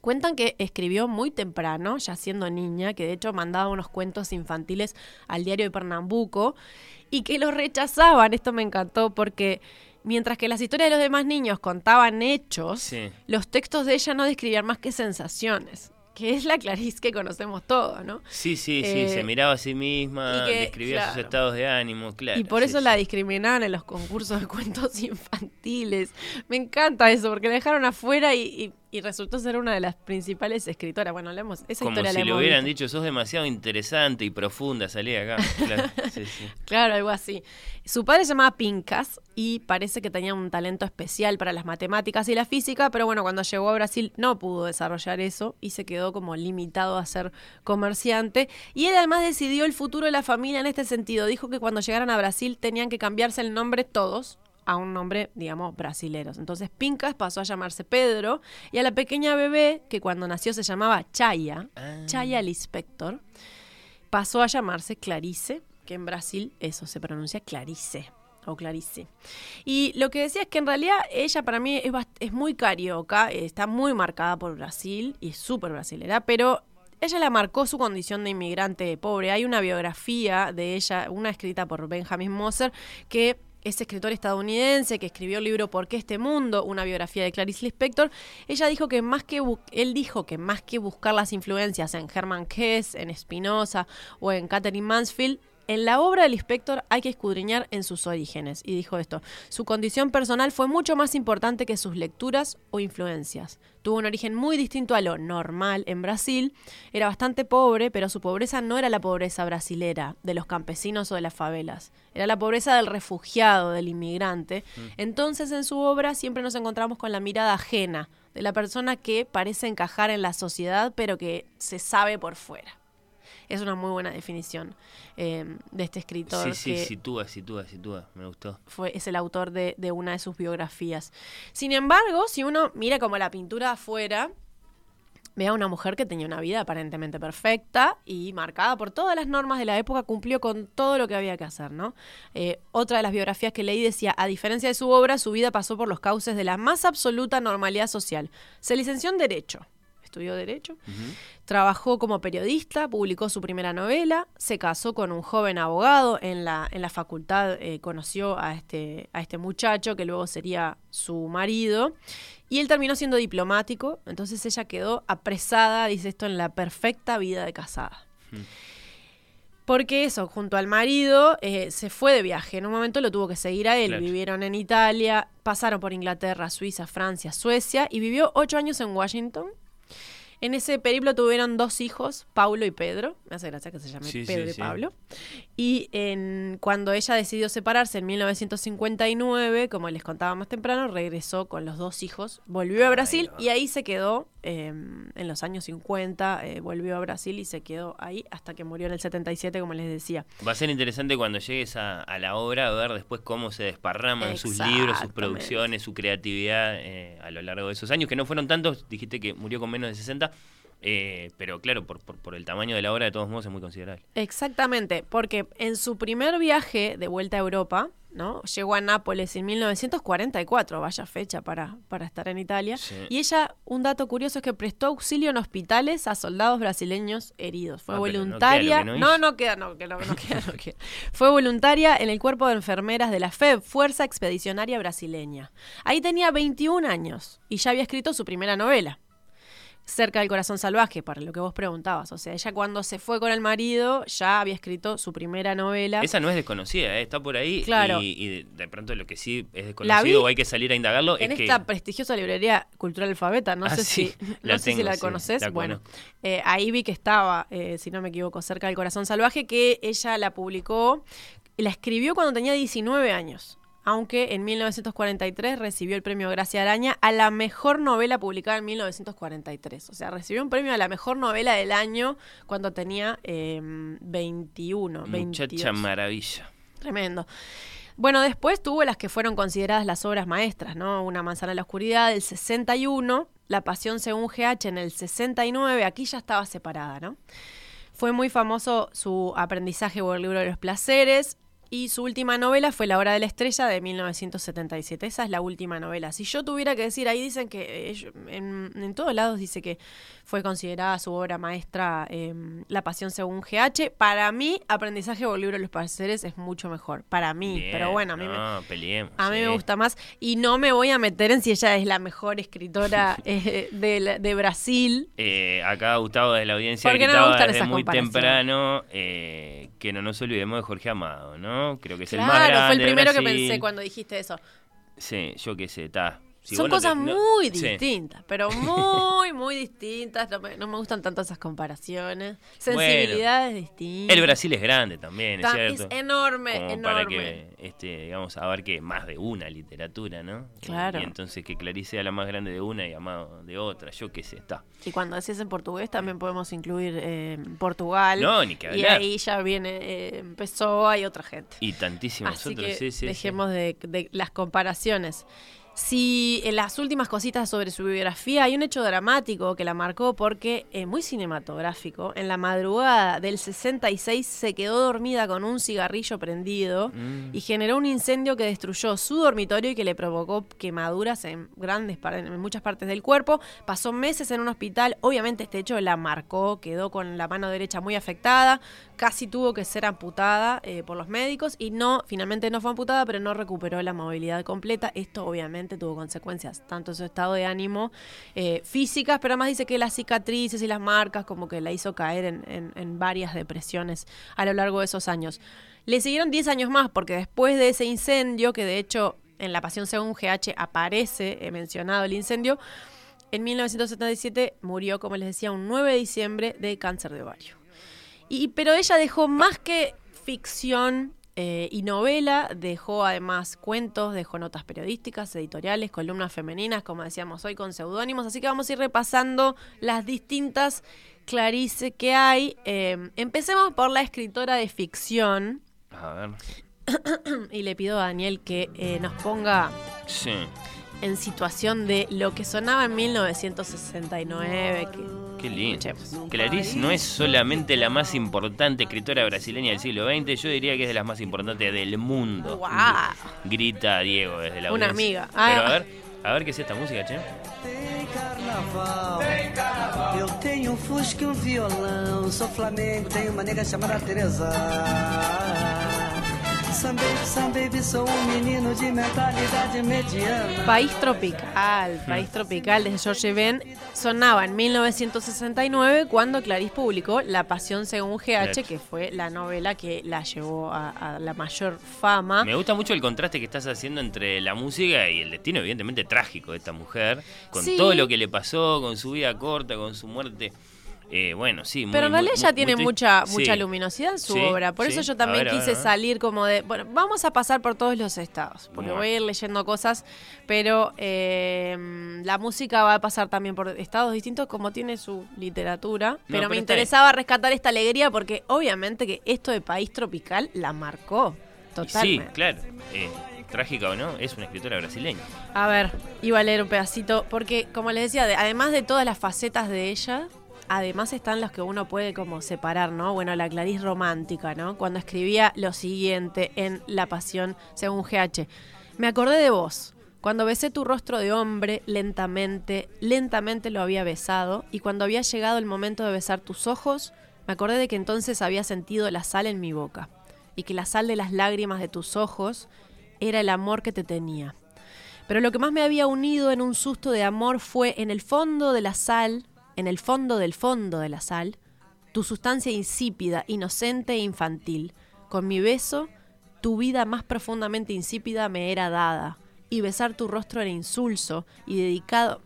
Cuentan que escribió muy temprano, ya siendo niña, que de hecho mandaba unos cuentos infantiles al diario de Pernambuco y que los rechazaban. Esto me encantó porque mientras que las historias de los demás niños contaban hechos, los textos de ella no describían más que sensaciones que es la Clarice que conocemos todos, ¿no? Sí, sí, sí, se eh, miraba a sí misma, describía sus estados de ánimo, claro. Y por eso la discriminaban en los concursos de [LAUGHS] cuentos infantiles. Me encanta eso, porque la dejaron afuera y y resultó ser una de las principales escritoras. Bueno, leemos esa Como historia si le hubieran dicho, sos demasiado interesante y profunda, salí acá. [LAUGHS] Claro, algo así. Su padre se llamaba Pincas y parece que tenía un talento especial para las matemáticas y la física, pero bueno, cuando llegó a Brasil no pudo desarrollar eso y se quedó como limitado a ser comerciante. Y él además decidió el futuro de la familia en este sentido. Dijo que cuando llegaran a Brasil tenían que cambiarse el nombre todos a un nombre, digamos, brasileros. Entonces Pincas pasó a llamarse Pedro y a la pequeña bebé, que cuando nació se llamaba Chaya, ah. Chaya Lispector, pasó a llamarse Clarice, que en Brasil eso se pronuncia Clarice o Clarice. Y lo que decía es que en realidad ella para mí es, es muy carioca, está muy marcada por Brasil y es súper brasilera, pero ella la marcó su condición de inmigrante pobre. Hay una biografía de ella, una escrita por Benjamin Moser, que ese escritor estadounidense que escribió el libro ¿Por qué este mundo? Una biografía de Clarice Lispector, ella dijo que más que él dijo que más que buscar las influencias en Herman Hesse, en Spinoza o en Catherine Mansfield, en la obra del inspector hay que escudriñar en sus orígenes, y dijo esto, su condición personal fue mucho más importante que sus lecturas o influencias. Tuvo un origen muy distinto a lo normal en Brasil, era bastante pobre, pero su pobreza no era la pobreza brasilera, de los campesinos o de las favelas, era la pobreza del refugiado, del inmigrante. Mm. Entonces en su obra siempre nos encontramos con la mirada ajena, de la persona que parece encajar en la sociedad, pero que se sabe por fuera. Es una muy buena definición eh, de este escritor. Sí, sí, sitúa, sitúa, sitúa. Me gustó. Fue, es el autor de, de una de sus biografías. Sin embargo, si uno mira como la pintura afuera, ve a una mujer que tenía una vida aparentemente perfecta y marcada por todas las normas de la época, cumplió con todo lo que había que hacer, ¿no? Eh, otra de las biografías que leí decía, a diferencia de su obra, su vida pasó por los cauces de la más absoluta normalidad social. Se licenció en Derecho, estudió Derecho, trabajó como periodista, publicó su primera novela, se casó con un joven abogado, en la, en la facultad eh, conoció a este, a este muchacho que luego sería su marido, y él terminó siendo diplomático, entonces ella quedó apresada, dice esto, en la perfecta vida de casada. Porque eso, junto al marido, eh, se fue de viaje. En un momento lo tuvo que seguir a él. Vivieron en Italia, pasaron por Inglaterra, Suiza, Francia, Suecia y vivió ocho años en Washington en ese periplo tuvieron dos hijos, Paulo y Pedro. Me hace gracia que se llame Pedro y Pablo. Y en, cuando ella decidió separarse en 1959, como les contaba más temprano, regresó con los dos hijos, volvió a Brasil y ahí se quedó em, en los años 50, eh, volvió a Brasil y se quedó ahí hasta que murió en el 77, como les decía. Va a ser interesante cuando llegues a, la obra a ver después cómo se desparraman sus libros, sus producciones, su creatividad eh, a lo largo de esos años, que no fueron tantos, dijiste que murió con menos de 60 eh, pero claro, por, por, el tamaño de la obra, de todos modos, es muy considerable. Exactamente, porque en su primer viaje de vuelta a Europa, ¿no? Llegó a Nápoles en 1944, vaya fecha para, para estar en Italia. Y ella, un dato curioso es que prestó auxilio en hospitales a soldados brasileños heridos. Fue voluntaria. No, no, queda, no, que no, queda, no queda. Fue voluntaria en el cuerpo de enfermeras de la FEB, Fuerza Expedicionaria Brasileña. Ahí tenía 21 años y ya había escrito su primera novela cerca del corazón salvaje, para lo que vos preguntabas. O sea, ella cuando se fue con el marido ya había escrito su primera novela. Esa no es desconocida, ¿eh? está por ahí. Claro. Y, de pronto lo que sí es desconocido o hay que salir a indagarlo en esta prestigiosa librería cultural alfabeta. No ah, sé si [LAUGHS] la, sé si la conoces. bueno, eh, ahí vi que estaba, eh, si no me equivoco, cerca del corazón salvaje, que ella la publicó, la escribió cuando tenía 19 años aunque en 1943 recibió el premio Gracia Araña a la mejor novela publicada en 1943. O sea, recibió un premio a la mejor novela del año cuando tenía eh, 21. Muchacha maravilla. Tremendo. Bueno, después tuvo las que fueron consideradas las obras maestras, ¿no? Una manzana en la oscuridad del 61, La pasión según GH en el 69, aquí ya estaba separada, ¿no? Fue muy famoso su aprendizaje por el libro de los placeres, y su última novela fue La Hora de la Estrella de 1977. Esa es la última novela. Si yo tuviera que decir, ahí dicen que eh, en, en todos lados dice que fue considerada su obra maestra em, La Pasión según GH. Para mí, Aprendizaje por libro de los pareceres es mucho mejor. Para mí. Bien, Pero bueno, a mí, no, me, peleemos, a mí sí. me gusta más. Y no me voy a meter en si ella es la mejor escritora [LAUGHS] eh, de, de Brasil. Eh, acá Gustavo de la audiencia no gritaba gustan desde muy temprano eh, que no nos olvidemos de Jorge Amado, ¿no? Creo que es el más Claro, fue el primero que pensé cuando dijiste eso. Sí, yo qué sé, está. Si Son vos no te- cosas no- muy sí. distintas, pero [LAUGHS] muy, muy distintas. No me, no me gustan tanto esas comparaciones. Sensibilidades distintas. El Brasil es grande también, es cierto. es enorme, Como enorme. para que, este, digamos, abarque más de una literatura, ¿no? Claro. Y entonces que Clarice sea la más grande de una y Amado de otra, yo qué sé, está. Y cuando decís en portugués también podemos incluir eh, Portugal. No, ni que Y hablar. ahí ya viene eh, Pessoa y otra gente. Y tantísimos Así que sí, sí. dejemos de, de las comparaciones. Si en las últimas cositas sobre su biografía hay un hecho dramático que la marcó porque es muy cinematográfico. En la madrugada del 66 se quedó dormida con un cigarrillo prendido Mm. y generó un incendio que destruyó su dormitorio y que le provocó quemaduras en grandes en muchas partes del cuerpo. Pasó meses en un hospital. Obviamente este hecho la marcó, quedó con la mano derecha muy afectada, casi tuvo que ser amputada eh, por los médicos y no, finalmente no fue amputada, pero no recuperó la movilidad completa. Esto obviamente tuvo consecuencias tanto en su estado de ánimo eh, físicas, pero además dice que las cicatrices y las marcas como que la hizo caer en, en- varias depresiones a lo largo de esos años. Le siguieron 10 años más porque después de ese incendio, que de hecho en La Pasión según GH aparece eh, mencionado el incendio, en 1977 murió, como les decía, un 9 de diciembre de cáncer de ovario. Y, pero ella dejó más que ficción eh, y novela, dejó además cuentos, dejó notas periodísticas, editoriales, columnas femeninas, como decíamos hoy, con seudónimos. Así que vamos a ir repasando las distintas Clarice que hay. Eh, empecemos por la escritora de ficción. A ver. [COUGHS] y le pido a Daniel que eh, nos ponga Sí. en situación de lo que sonaba en 1969. Que, Qué lindo. Clarice no es solamente la más importante escritora brasileña del siglo XX, yo diría que es de las más importantes del mundo. ¡Guau! Grita Diego desde la Una audiencia. amiga. Ah. Pero a ver, a ver qué es esta música, che. carnaval. Eu tenho um fusca e um violão. Sou flamengo, tenho uma nega chamada Teresa. País Tropical, País Tropical de George Ben sonaba en 1969 cuando Clarice publicó La Pasión según GH, que fue la novela que la llevó a, a la mayor fama. Me gusta mucho el contraste que estás haciendo entre la música y el destino, evidentemente, trágico de esta mujer, con Sí. todo lo que le pasó, con su vida corta, con su muerte. Eh, bueno, sí, muy, Pero en realidad muy- muy tiene mucha Sí. mucha luminosidad en su Sí, obra. Por sí. eso yo también ver, quise ver. salir como de. Bueno, vamos a pasar por todos los estados, porque voy a ir leyendo cosas, pero eh, la música va a pasar también por estados distintos, como tiene su literatura. Pero, pero me interesaba rescatar esta alegría porque obviamente que esto de país tropical la marcó totalmente. Sí, claro. eh, trágica o no, es una escritora brasileña. A ver, iba a leer un pedacito, porque como les decía, de- además de todas las facetas de ella, además están las que uno puede como separar, ¿no? Bueno, la Clarice romántica, ¿no? Cuando escribía lo siguiente en La Pasión, según GH. Me acordé de vos. Cuando besé tu rostro de hombre, lentamente, lentamente lo había besado, y cuando había llegado el momento de besar tus ojos, me acordé de que entonces había sentido la sal en mi boca, y que la sal de las lágrimas de tus ojos era el amor que te tenía. Pero lo que más me había unido en un susto de amor fue en el fondo de la sal, en el fondo del fondo de la sal, tu sustancia insípida, inocente e infantil. Con mi beso, tu vida más profundamente insípida me era dada, y besar tu rostro era insulso y dedicado.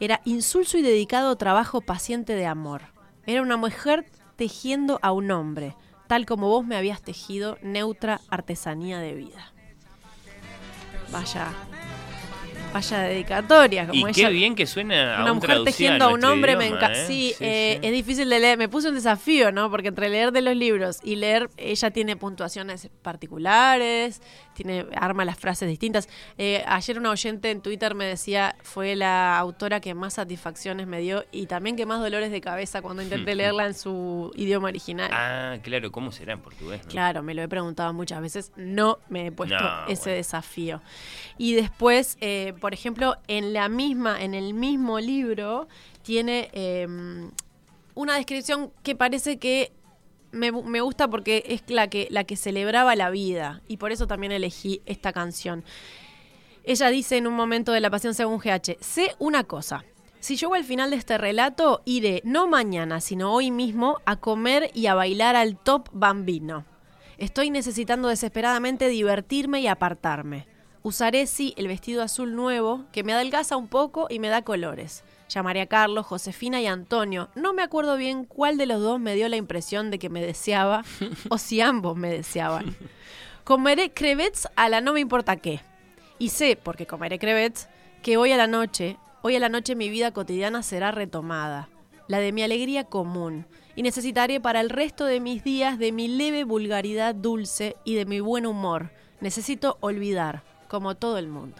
Era insulso y dedicado trabajo paciente de amor. Era una mujer tejiendo a un hombre, tal como vos me habías tejido neutra artesanía de vida. Vaya vaya dedicatoria. Como y ella, qué bien que suena a una un mujer tejiendo a un hombre me encanta. ¿eh? Sí, Sí, eh, sí. es difícil de leer. Me puse un desafío, ¿no? Porque entre leer de los libros y leer, ella tiene puntuaciones particulares, tiene arma las frases distintas. Eh, ayer una oyente en Twitter me decía fue la autora que más satisfacciones me dio y también que más dolores de cabeza cuando intenté [LAUGHS] leerla en su idioma original. Ah, claro, ¿cómo será en portugués? no? Claro, me lo he preguntado muchas veces, no me he puesto No, ese bueno. desafío. Y después, por ejemplo, en la misma, en el mismo libro, tiene eh, una descripción que parece que me, me gusta porque es la que, la que celebraba la vida. Y por eso también elegí esta canción. Ella dice en un momento de la pasión según GH, sé una cosa. Si llego al final de este relato, iré no mañana, sino hoy mismo a comer y a bailar al top bambino. Estoy necesitando desesperadamente divertirme y apartarme. Usaré, sí, el vestido azul nuevo, que me adelgaza un poco y me da colores. Llamaré a Carlos, Josefina y Antonio. No me acuerdo bien cuál de los dos me dio la impresión de que me deseaba, o si ambos me deseaban. [LAUGHS] Comeré crevets a la no me importa qué. Y sé, porque comeré crevets, que hoy a la noche, hoy a la noche mi vida cotidiana será retomada, la de mi alegría común, y necesitaré para el resto de mis días de mi leve vulgaridad dulce y de mi buen humor. Necesito olvidar, como todo el mundo.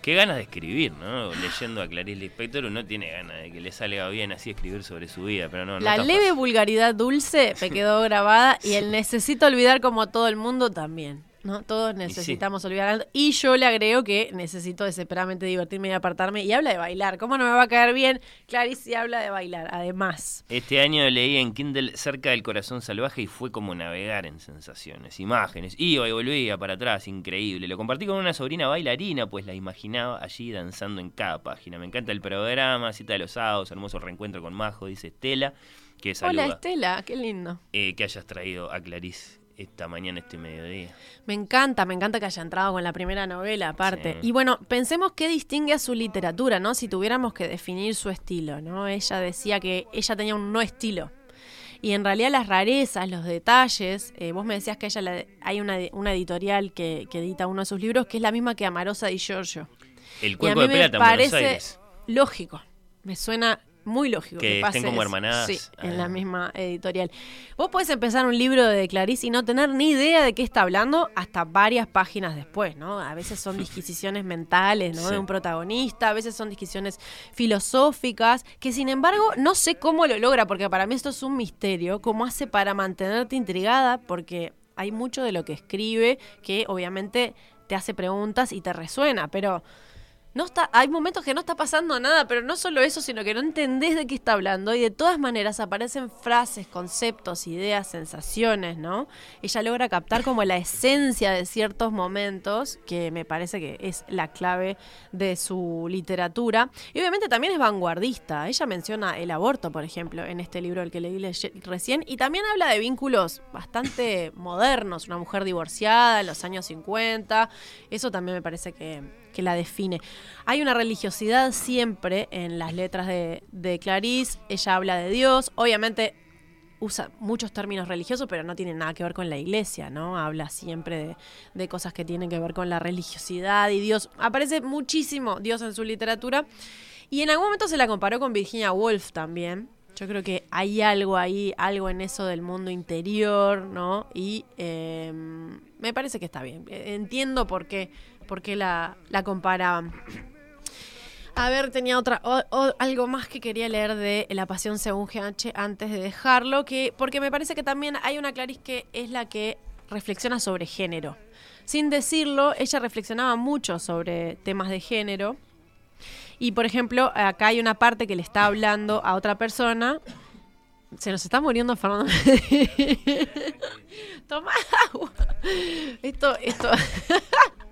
Qué ganas de escribir, ¿no? Leyendo a Clarice Lispector uno tiene ganas de que le salga bien así escribir sobre su vida, pero no, la leve fácil. vulgaridad dulce me [LAUGHS] quedó grabada y el necesito olvidar como todo el mundo también. ¿No? Todos necesitamos olvidar. Y yo le agrego que necesito desesperadamente divertirme y apartarme. Y habla de bailar. ¿Cómo no me va a caer bien? Clarice habla de bailar, además. Este año leí en Kindle Cerca del Corazón Salvaje y fue como navegar en sensaciones, imágenes. Iba y volvía para atrás, increíble. Lo compartí con una sobrina bailarina, pues la imaginaba allí danzando en cada página. Me encanta el programa, cita de los sábados, hermoso reencuentro con Majo, dice Estela, que saluda. Hola Estela, qué lindo. eh, que hayas traído a Clarice esta mañana, este mediodía. Me encanta, me encanta que haya entrado con la primera novela, aparte. Sí. Y bueno, pensemos qué distingue a su literatura, ¿no? Si tuviéramos que definir su estilo, ¿no? Ella decía que ella tenía un no estilo. Y en realidad las rarezas, los detalles, eh, vos me decías que ella la- hay una, una editorial que, que edita uno de sus libros que es la misma que Amarosa y Giorgio. El Y a cuerpo mí de me plata Buenos parece Aires. lógico, me suena muy lógico Que que, estén como hermanadas. Sí, en Ah. la misma editorial. Vos podés empezar un libro de Clarice y no tener ni idea de qué está hablando hasta varias páginas después, ¿no? A veces son disquisiciones mentales, ¿no? Sí. De un protagonista, a veces son disquisiciones filosóficas, que sin embargo no sé cómo lo logra, porque para mí esto es un misterio, cómo hace para mantenerte intrigada, porque hay mucho de lo que escribe que obviamente te hace preguntas y te resuena, pero no está, hay momentos que no está pasando nada, pero no solo eso, sino que no entendés de qué está hablando y de todas maneras aparecen frases, conceptos, ideas, sensaciones, ¿no? Ella logra captar como la esencia de ciertos momentos, que me parece que es la clave de su literatura. Y obviamente también es vanguardista. Ella menciona el aborto, por ejemplo, en este libro el que leí le- recién, y también habla de vínculos bastante modernos, una mujer divorciada en los años 50. Eso también me parece que que la define. Hay una religiosidad siempre en las letras de, Clarice. Ella habla de Dios. Obviamente usa muchos términos religiosos, pero no tiene nada que ver con la iglesia, ¿no? Habla siempre de, cosas que tienen que ver con la religiosidad y Dios. Aparece muchísimo Dios en su literatura. Y en algún momento se la comparó con Virginia Woolf también. Yo creo que hay algo ahí, algo en eso del mundo interior, ¿no? Y eh, me parece que está bien. Entiendo por qué, por qué la, la comparaban. A ver, tenía otra, algo más que quería leer de La Pasión según GH antes de dejarlo, que, porque me parece que también hay una Clarice que es la que reflexiona sobre género. Sin decirlo, ella reflexionaba mucho sobre temas de género. Y por ejemplo, acá hay una parte que le está hablando a otra persona. Se nos está muriendo Fernando. [LAUGHS] Toma agua. Esto, esto. [LAUGHS]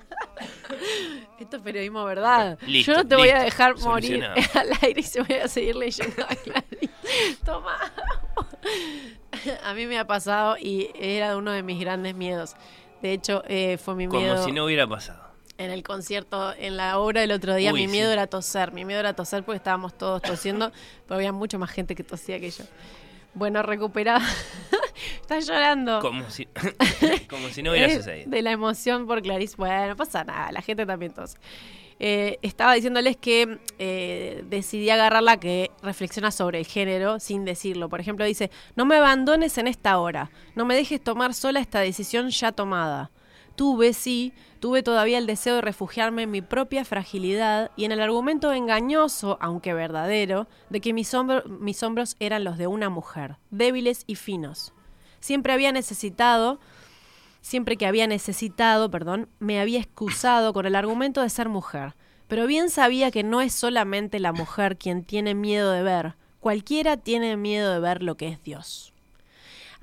Esto es periodismo, ¿verdad? Listo, Yo no te voy a dejar morir [LAUGHS] al aire y se voy a seguir leyendo a. [LAUGHS] Toma. A mí me ha pasado y era uno de mis grandes miedos. De hecho, eh, fue mi miedo. Como si no hubiera pasado. En el concierto, en la obra del otro día, Uy, mi miedo sí. era toser. Mi miedo era toser porque estábamos todos tosiendo, [LAUGHS] pero había mucha más gente que tosía que yo. Bueno, recuperada. [LAUGHS] Estás llorando. Como si, [LAUGHS] como si no hubiera sucedido. De la emoción por Clarice. Bueno, no pasa nada, la gente también tose. Eh, estaba diciéndoles que eh, decidí agarrar la que reflexiona sobre el género sin decirlo. Por ejemplo, dice, no me abandones en esta hora, no me dejes tomar sola esta decisión ya tomada. Tuve, sí, tuve todavía el deseo de refugiarme en mi propia fragilidad y en el argumento engañoso, aunque verdadero, de que mis, hombro- mis hombros eran los de una mujer, débiles y finos. Siempre había necesitado, siempre que había necesitado, perdón, me había excusado con el argumento de ser mujer. Pero bien sabía que no es solamente la mujer quien tiene miedo de ver, cualquiera tiene miedo de ver lo que es Dios.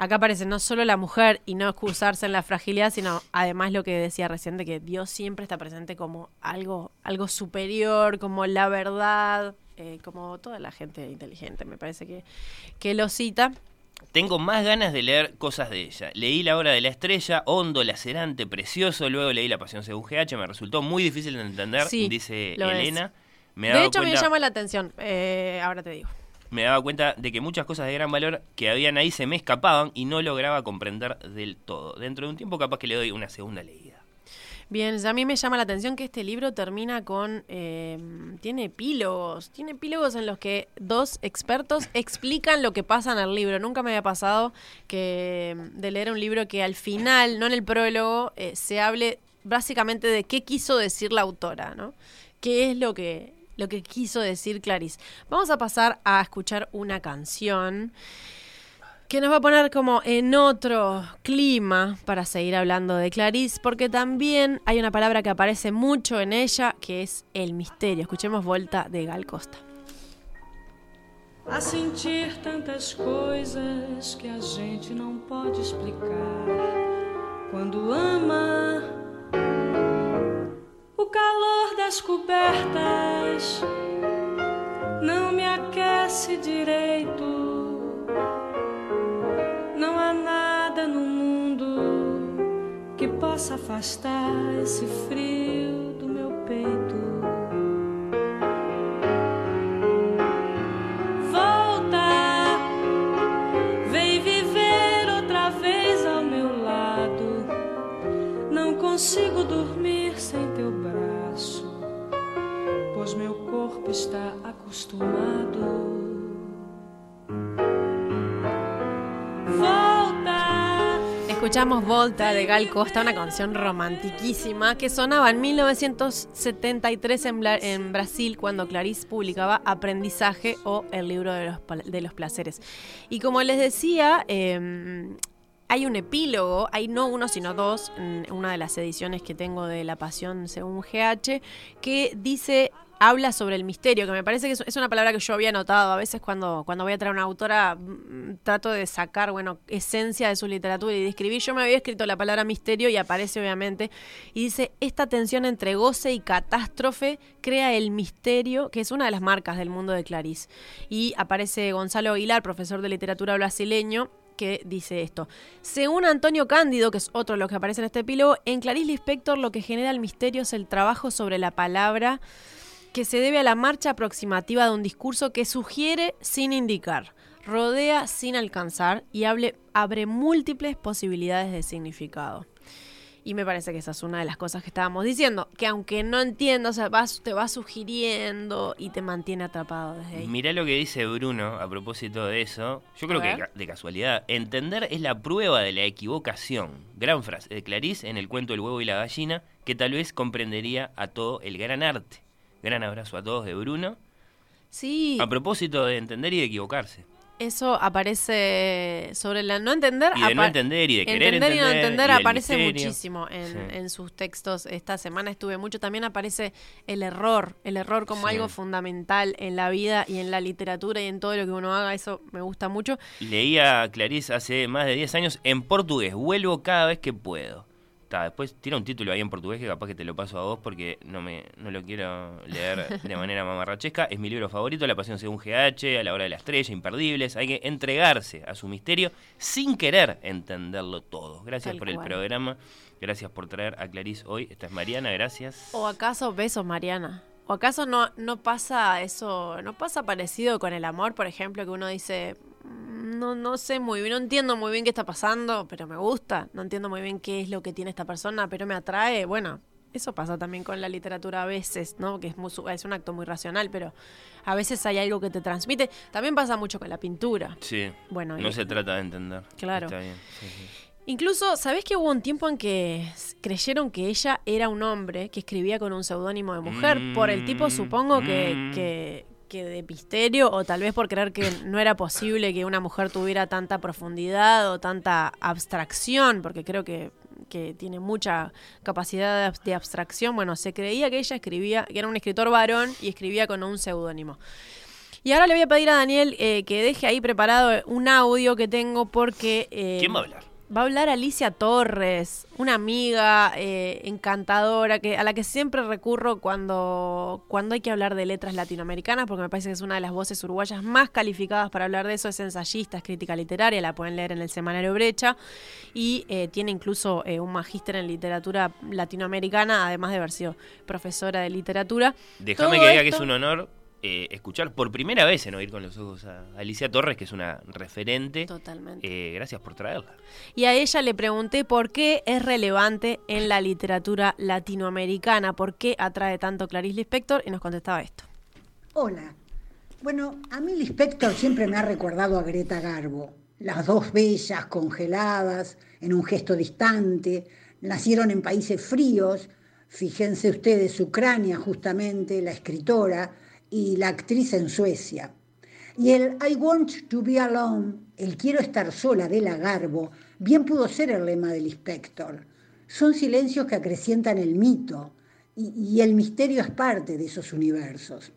Acá aparece no solo la mujer y no excusarse en la fragilidad, sino además lo que decía recién de que Dios siempre está presente como algo, algo superior, como la verdad, eh, como toda la gente inteligente, me parece que, que lo cita. Tengo más ganas de leer cosas de ella. Leí La Hora de la Estrella, hondo, lacerante, precioso. Luego leí La Pasión según GH. Me resultó muy difícil de entender, Sí, dice. Elena. Me de hecho, cuenta- me llama la atención, eh, ahora te digo. Me daba cuenta de que muchas cosas de gran valor que habían ahí se me escapaban y no lograba comprender del todo. Dentro de un tiempo capaz que le doy una segunda leída. Bien, a mí me llama la atención que este libro termina con... eh, tiene epílogos, tiene epílogos en los que dos expertos [LAUGHS] explican lo que pasa en el libro. Nunca me había pasado que de leer un libro que al final, no en el prólogo, eh, se hable básicamente de qué quiso decir la autora, ¿no? ¿Qué es lo que, lo que quiso decir Clarice? Vamos a pasar a escuchar una canción que nos va a poner como en otro clima para seguir hablando de Clarice, porque también hay una palabra que aparece mucho en ella, que es el misterio. Escuchemos Volta de Gal Costa. A sentir tantas coisas que a gente não pode explicar. Quando ama, o calor das cobertas não me aquece direito. Não há nada no mundo que possa afastar esse frio do meu peito. Volta, vem viver outra vez ao meu lado. Não consigo dormir pois meu corpo está acostumado. Volta. Escuchamos Volta de Gal Costa, una canción romantiquísima que sonaba en 1973 en, Brasil cuando Clarice publicaba Aprendizaje o El libro de los, de los placeres. Y como les decía, eh, hay un epílogo, hay no uno sino dos, en una de las ediciones que tengo de La Pasión según GH, que dice habla sobre el misterio, que me parece que es, una palabra que yo había notado. A veces cuando, cuando voy a traer una autora mm, trato de sacar, bueno, esencia de su literatura y de escribir. Yo me había escrito la palabra misterio y aparece obviamente. Y dice, esta tensión entre goce y catástrofe crea el misterio, que es una de las marcas del mundo de Clarice. Y aparece Gonzalo Aguilar, profesor de literatura brasileño, que dice esto. Según Antonio Cándido, que es otro de los que aparece en este epílogo, en Clarice Lispector lo que genera el misterio es el trabajo sobre la palabra que se debe a la marcha aproximativa de un discurso que sugiere sin indicar, rodea sin alcanzar y hable- abre múltiples posibilidades de significado. Y me parece que esa es una de las cosas que estábamos diciendo, que aunque no entiendo, o sea, vas- te va sugiriendo y te mantiene atrapado desde ahí. Mirá lo que dice Bruno a propósito de eso. Yo creo que de casualidad. Entender es la prueba de la equivocación. Gran frase de Clarice en el cuento El huevo y la gallina, que tal vez comprendería a todo el gran arte. Gran abrazo a todos de Bruno. Sí, A propósito de entender y de equivocarse. eso aparece sobre la no entender. Y de no entender y de querer entender y no entender, entender y aparece misterio. muchísimo en, Sí. en sus textos. Esta semana estuve mucho. También aparece el error, el error como Sí. algo fundamental en la vida y en la literatura y en todo lo que uno haga. Eso me gusta mucho. Leía a Clarice hace más de 10 años en portugués. Vuelvo cada vez que puedo. Ta, después tiene un título ahí en portugués que capaz que te lo paso a vos porque no me no lo quiero leer de manera mamarrachesca. Es mi libro favorito, La Pasión según GH, A la hora de la estrella, Imperdibles. Hay que entregarse a su misterio sin querer entenderlo todo. Gracias Tal por el programa. Gracias por traer a Clarice hoy. Esta es Mariana, gracias. ¿O acaso besos, Mariana? ¿O acaso no, no pasa eso, no pasa parecido con el amor, por ejemplo, que uno dice, "Mm, no, no sé muy bien, no entiendo muy bien qué está pasando, pero me gusta, no entiendo muy bien qué es lo que tiene esta persona, pero me atrae, bueno, Eso pasa también con la literatura a veces, ¿no? Que es, muy, es un acto muy racional, pero a veces hay algo que te transmite. También pasa mucho con la pintura. Sí. Bueno, no y- se trata de entender. Claro. Está bien. sí, sí. Incluso, ¿sabés que hubo un tiempo en que creyeron que ella era un hombre que escribía con un seudónimo de mujer? Por el tipo, supongo que, Mm. que, que de misterio, o tal vez por creer que no era posible que una mujer tuviera tanta profundidad o tanta abstracción, porque creo que, que tiene mucha capacidad de abstracción. Bueno, se creía que ella escribía, que era un escritor varón y escribía con un seudónimo. Y ahora le voy a pedir a Daniel eh, que deje ahí preparado un audio que tengo porque... eh, ¿Quién va a hablar? Va a hablar Alicia Torres, una amiga eh, encantadora que, a la que siempre recurro cuando, cuando hay que hablar de letras latinoamericanas, porque me parece que es una de las voces uruguayas más calificadas para hablar de eso. Es ensayista, es crítica literaria, la pueden leer en el semanario Brecha, y eh, tiene incluso eh, un magíster en literatura latinoamericana, además de haber sido profesora de literatura. Déjame que diga que es un honor eh, escuchar por primera vez en Oír con los Ojos a Alicia Torres, que es una referente. Totalmente. Eh, gracias por traerla. Y a ella le pregunté por qué es relevante en la literatura latinoamericana, por qué atrae tanto Clarice Lispector, y nos contestaba esto. Hola. Bueno, a mí Lispector siempre me ha recordado a Greta Garbo. Las dos bellas, congeladas, en un gesto distante, nacieron en países fríos. Fíjense ustedes, Ucrania justamente, la escritora, y la actriz en Suecia. Y el I want to be alone, el quiero estar sola de la Garbo, bien pudo ser el lema del Inspector. Son silencios que acrecientan el mito, y, y el misterio es parte de esos universos.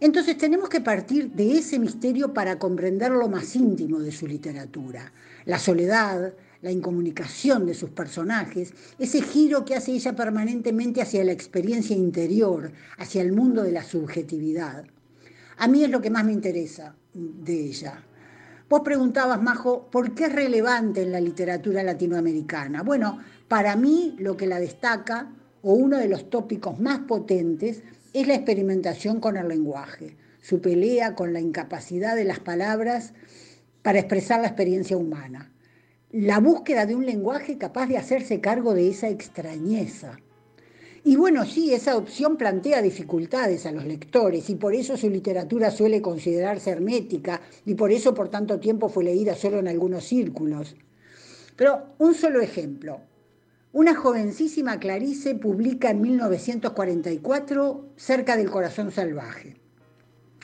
Entonces tenemos que partir de ese misterio para comprender lo más íntimo de su literatura, la soledad, la incomunicación de sus personajes, ese giro que hace ella permanentemente hacia la experiencia interior, hacia el mundo de la subjetividad. A mí es lo que más me interesa de ella. Vos preguntabas, Majo, ¿por qué es relevante en la literatura latinoamericana? Bueno, para mí lo que la destaca, o uno de los tópicos más potentes, es la experimentación con el lenguaje, su pelea con la incapacidad de las palabras para expresar la experiencia humana, la búsqueda de un lenguaje capaz de hacerse cargo de esa extrañeza. Y bueno, sí, esa opción plantea dificultades a los lectores y por eso su literatura suele considerarse hermética y por eso por tanto tiempo fue leída solo en algunos círculos. Pero un solo ejemplo. Una jovencísima Clarice publica en 1944 Cerca del corazón salvaje,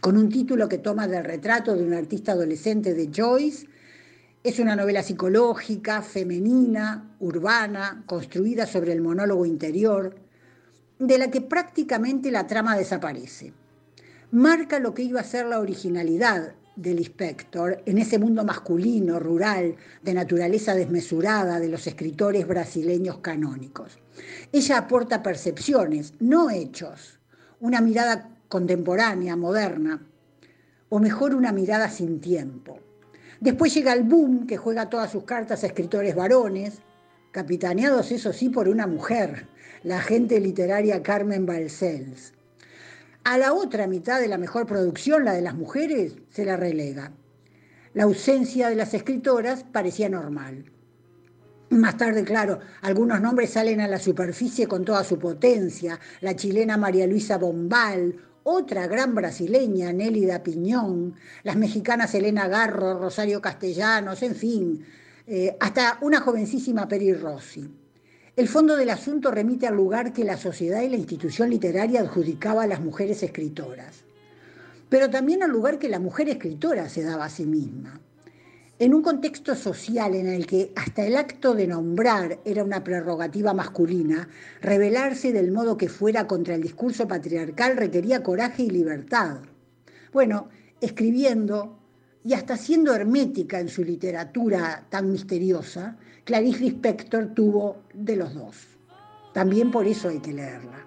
con un título que toma del retrato de un artista adolescente de Joyce. Es una novela psicológica, femenina, urbana, construida sobre el monólogo interior, de la que prácticamente la trama desaparece. Marca lo que iba a ser la originalidad del inspector en ese mundo masculino, rural, de naturaleza desmesurada de los escritores brasileños canónicos. Ella aporta percepciones, no hechos, una mirada contemporánea, moderna, o mejor una mirada sin tiempo. Después llega el boom que juega todas sus cartas a escritores varones, capitaneados eso sí por una mujer, la agente literaria Carmen Balcells. A la otra mitad de la mejor producción, la de las mujeres, se la relega. La ausencia de las escritoras parecía normal. Más tarde, claro, algunos nombres salen a la superficie con toda su potencia. La chilena María Luisa Bombal, otra gran brasileña, Nélida Piñón, las mexicanas Elena Garro, Rosario Castellanos, en fin, eh, hasta una jovencísima Peri Rossi. El fondo del asunto remite al lugar que la sociedad y la institución literaria adjudicaba a las mujeres escritoras, pero también al lugar que la mujer escritora se daba a sí misma. En un contexto social en el que hasta el acto de nombrar era una prerrogativa masculina, rebelarse del modo que fuera contra el discurso patriarcal requería coraje y libertad. Bueno, escribiendo y hasta siendo hermética en su literatura tan misteriosa, Clarice Lispector tuvo de los dos. También por eso hay que leerla.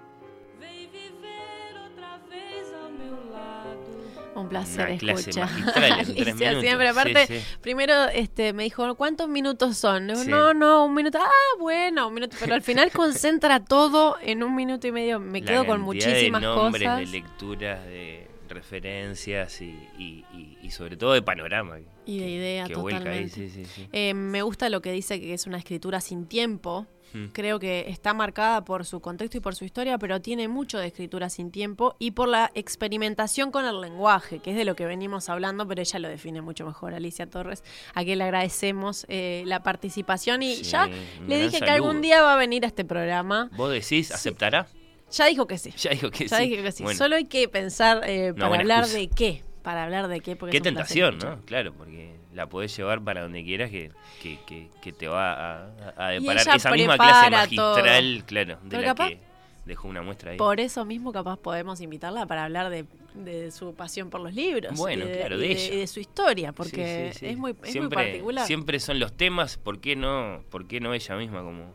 Un placer Una clase escuchar. magistral en [LAUGHS] tres Alicia, minutos. siempre, aparte, sí. primero este, me dijo, ¿cuántos minutos son? Le digo, Sí. No, no, un minuto. Ah, bueno, un minuto. Pero al final concentra [LAUGHS] todo en un minuto y medio. Me La quedo con muchísimas de nombres, cosas. de lecturas, de referencias y, y- y- y sobre todo de panorama. Y de idea, que vuelca ahí, totalmente. sí, sí, sí. Eh, me gusta lo que dice que es una escritura sin tiempo, Mm. Creo que está marcada por su contexto y por su historia, pero tiene mucho de escritura sin tiempo y por la experimentación con el lenguaje, que es de lo que venimos hablando, pero ella lo define mucho mejor, Alicia Torres, a quien le agradecemos eh, la participación y Sí, ya le dije que algún día va a venir a este programa. ¿Vos decís, aceptará? Ya dijo que sí. Ya dijo que Ya sí. dije que sí. Bueno. Solo hay que pensar eh, para hablar excusa. de qué. Para hablar de qué. Porque Qué tentación. ¿no? Claro, porque la podés llevar para donde quieras que, que, que, que te va a, a- deparar esa misma clase todo. magistral, claro, de Pero la capaz- que dejó una muestra ahí. Por eso mismo capaz podemos invitarla para hablar de, de su pasión por los libros. Bueno, y de, claro, de ella. de su historia, porque sí, sí. es, muy, es muy particular. Siempre son los temas, ¿por qué no, por qué no ella misma como,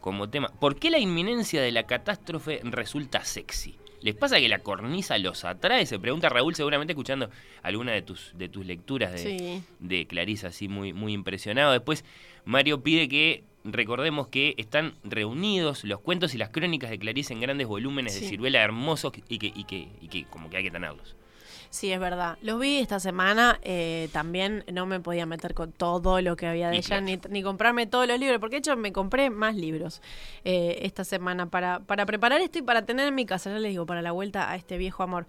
como tema? ¿Por qué la inminencia de la catástrofe resulta sexy? ¿Les pasa que la cornisa los atrae? Se pregunta Raúl, seguramente escuchando alguna de tus, de tus lecturas de, Sí. de Clarisa, así muy, muy impresionado. Después, Mario pide que recordemos que están reunidos los cuentos y las crónicas de Clarisa en grandes volúmenes de ciruela hermosos y que, y, que, y que como que hay que tenerlos. Sí, es verdad. Los vi esta semana. eh, también no me podía meter con todo lo que había de ella, ni, ni comprarme todos los libros, porque de hecho me compré más libros eh, esta semana para, para preparar esto y para tener en mi casa, ya les digo, para la vuelta a este viejo amor.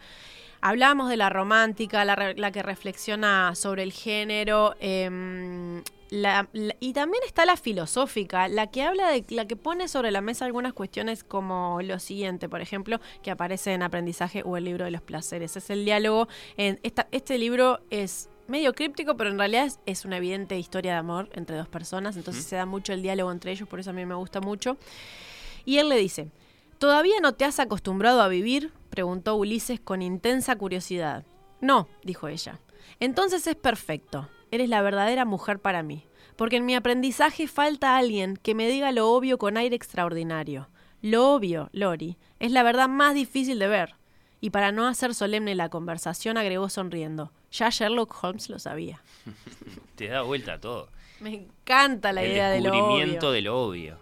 Hablábamos de la romántica, la, la que reflexiona sobre el género, em, la- la- y también está la filosófica, la que habla de, la que pone sobre la mesa algunas cuestiones como lo siguiente, por ejemplo, que aparece en Aprendizaje o el libro de los placeres. Es el diálogo. En esta, este libro es medio críptico, pero en realidad es, es una evidente historia de amor entre dos personas, entonces se da mucho el diálogo entre ellos, por eso a mí me gusta mucho. Y él le dice, ¿todavía no te has acostumbrado a vivir? preguntó Ulises con intensa curiosidad. No, dijo ella. Entonces es perfecto. Eres la verdadera mujer para mí. Porque en mi aprendizaje falta alguien que me diga lo obvio con aire extraordinario. Lo obvio, Lori, es la verdad más difícil de ver. Y para no hacer solemne la conversación agregó sonriendo. Ya Sherlock Holmes lo sabía. [LAUGHS] Te da vuelta a todo. Me encanta la el idea de lo descubrimiento obvio. de lo obvio.